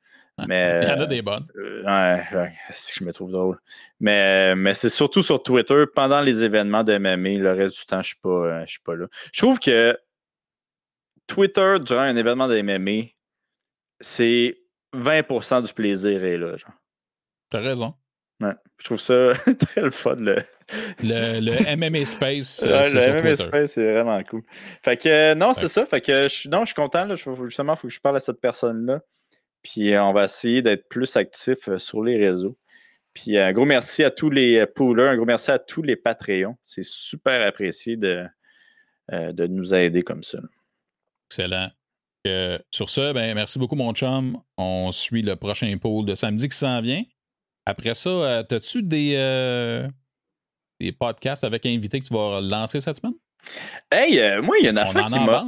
Speaker 2: Mais, (laughs)
Speaker 1: Il y en a des bonnes.
Speaker 2: ouais, ouais je me trouve drôle. Mais, mais c'est surtout sur Twitter pendant les événements de MMA. Le reste du temps, je ne suis pas là. Je trouve que Twitter durant un événement de MMA, c'est 20% du plaisir est là. Genre.
Speaker 1: T'as raison.
Speaker 2: Ouais, je trouve ça (laughs) très le fun. Le,
Speaker 1: le, MMA Space. Euh,
Speaker 2: le MMA Space, c'est vraiment cool. Fait que euh, non, c'est ça. Fait que je, non, je suis content. Là, justement, il faut que je parle à cette personne-là. Puis euh, on va essayer d'être plus actif sur les réseaux. Puis un gros merci à tous les poolers, un gros merci à tous les Patreons. C'est super apprécié de, de nous aider comme ça.
Speaker 1: Excellent. sur ce, ben, merci beaucoup, mon chum. On suit le prochain pôle de samedi qui s'en vient. Après ça, euh, as-tu des, euh, des podcasts avec invités que tu vas lancer cette semaine?
Speaker 2: Hey, euh, moi, il y a une affaire qui m'a.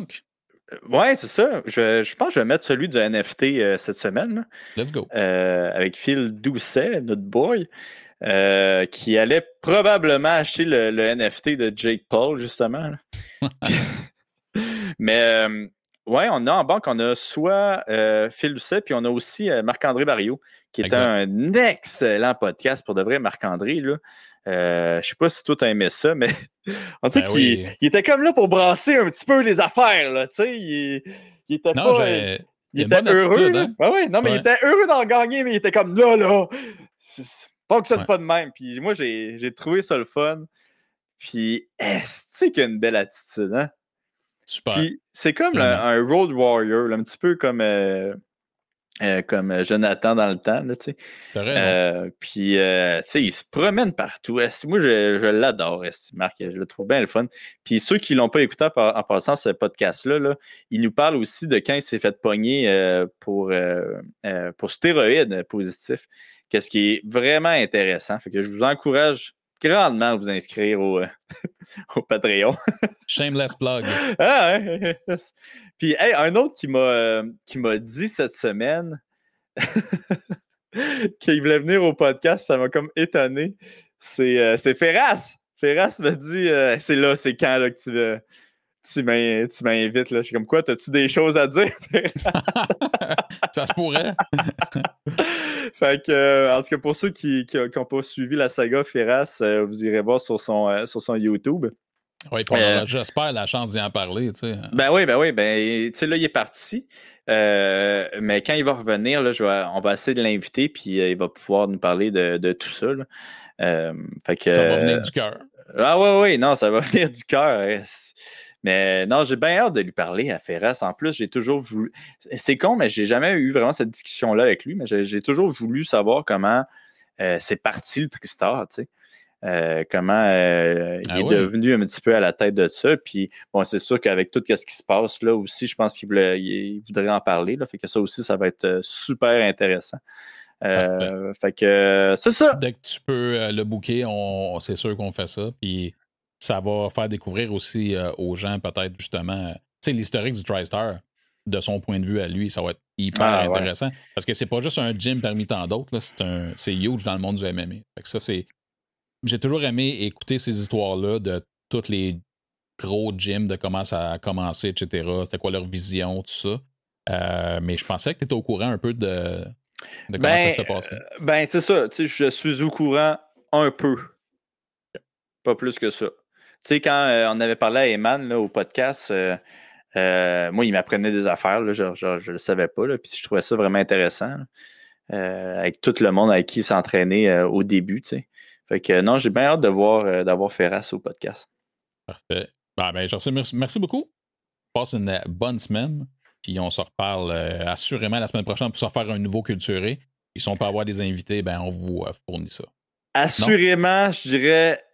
Speaker 2: Ouais, c'est ça. Je, pense que je vais mettre celui du NFT cette semaine.
Speaker 1: Let's go.
Speaker 2: avec Phil Doucet, notre boy, qui allait probablement acheter le, le NFT de Jake Paul, justement. (laughs) Mais euh, ouais, on a en banque, on a soit euh, Phil Lucet, puis on a aussi euh, Marc-André Barrio, qui est un excellent podcast pour de vrai, Marc-André. Je ne sais pas si toi tu as aimé ça, mais (laughs) on dirait ben qu'il il était comme là pour brasser un petit peu les affaires. Là, il, il était
Speaker 1: non,
Speaker 2: pas. Il, était heureux. Hein? ouais, non, mais il était heureux d'en gagner, mais il était comme là, là. Fonctionne ouais. pas de même. Puis moi, j'ai trouvé ça le fun. Puis, est-ce qu'il a une belle attitude, hein?
Speaker 1: Super.
Speaker 2: C'est comme un road warrior, un petit peu comme. Euh, Euh, comme Jonathan dans le temps, là, tu sais. Euh, puis, euh, tu sais, il se promène partout. Moi, je, je l'adore, Marc? Je le trouve bien le fun. Puis, ceux qui ne l'ont pas écouté en, passant ce podcast-là, là, il nous parle aussi de quand il s'est fait pogner pour, pour stéroïdes positifs. Qu'est-ce qui est vraiment intéressant. Fait que je vous encourage grandement vous inscrire au, (laughs) au Patreon. (laughs)
Speaker 1: Shameless plug.
Speaker 2: Ah, ouais. (laughs) Puis, un autre qui m'a, euh, qui m'a dit cette semaine qu'il voulait venir au podcast, ça m'a comme étonné. C'est, euh, c'est Ferras. Ferras m'a dit euh, c'est là, c'est quand là, que tu, tu, m'invites. Là. Je suis comme quoi, as-tu des choses à dire? (laughs)
Speaker 1: ça se pourrait. (laughs)
Speaker 2: fait que, en tout cas, pour ceux qui n'ont pas suivi la saga Ferras, vous irez voir sur son, sur son YouTube.
Speaker 1: Oui, euh, j'espère la chance d'y en parler. Tu sais.
Speaker 2: Ben oui, ben oui. Ben, tu sais, là, il est parti. Euh, mais quand il va revenir, là, je on va essayer de l'inviter, puis euh, il va pouvoir nous parler de, tout ça.
Speaker 1: fait que, ça va venir du cœur.
Speaker 2: Ah oui, oui, non, ça va (laughs) venir du cœur. Mais non, j'ai bien hâte de lui parler à Ferras. En plus, j'ai toujours voulu. C'est con, mais j'ai jamais eu vraiment cette discussion-là avec lui, mais j'ai toujours voulu savoir comment c'est parti le Tristar, tu sais. Euh, comment euh, il ah est devenu un petit peu à la tête de ça. Puis, bon, c'est sûr qu'avec tout ce qui se passe là aussi, je pense qu'il voudrait en parler. Là, fait que ça aussi, ça va être euh, super intéressant. fait que c'est ça.
Speaker 1: Dès que tu peux le booker, on, c'est sûr qu'on fait ça. Puis ça va faire découvrir aussi aux gens peut-être justement, tu sais, l'historique du TriStar de son point de vue à lui, ça va être hyper ah, intéressant. Parce que c'est pas juste un gym parmi tant d'autres, c'est huge dans le monde du MMA. Fait que ça, c'est j'ai toujours aimé écouter ces histoires-là de tous les gros gyms, de comment ça a commencé, etc. C'était quoi leur vision, tout ça. Euh, mais je pensais que tu étais au courant un peu de, comment ça ben, s'était passé.
Speaker 2: Euh, ben, c'est ça. Je suis au courant un peu. Pas plus que ça. Tu sais, quand euh, on avait parlé à Eman au podcast, moi, il m'apprenait des affaires. je ne le savais pas. Là, puis je trouvais ça vraiment intéressant. avec tout le monde avec qui il s'entraînait au début. Tu sais. Fait que non, j'ai bien hâte de voir euh, d'avoir Ferras au podcast.
Speaker 1: Parfait. Ben, ben, merci, merci beaucoup. Passe une bonne semaine. Puis on se reparle euh, assurément la semaine prochaine pour se faire un nouveau culturé. Et si on peut avoir des invités, ben on vous euh, fournit ça.
Speaker 2: Assurément, je dirais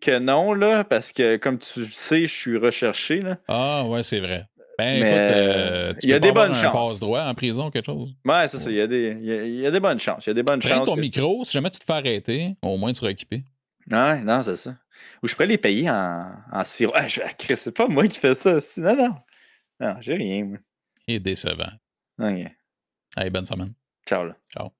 Speaker 2: que non, là, parce que comme tu sais, je suis recherché. Là.
Speaker 1: Ah ouais, c'est vrai. Ben, écoute, euh,
Speaker 2: il y a des bonnes chances.
Speaker 1: Passe droit en prison, quelque chose?
Speaker 2: Ouais, c'est ça. Il y, a des, il, y a, des bonnes chances. Il y a des bonnes chances.
Speaker 1: ton micro, si jamais tu te fais arrêter, au moins tu seras équipé.
Speaker 2: Ouais, non, c'est ça. Ou je pourrais les payer en, en sirop. Ah, je... c'est pas moi qui fais ça. Non, non. Non, j'ai rien, moi.
Speaker 1: Il est décevant.
Speaker 2: Ok.
Speaker 1: Allez, bonne semaine.
Speaker 2: Ciao, là.
Speaker 1: Ciao.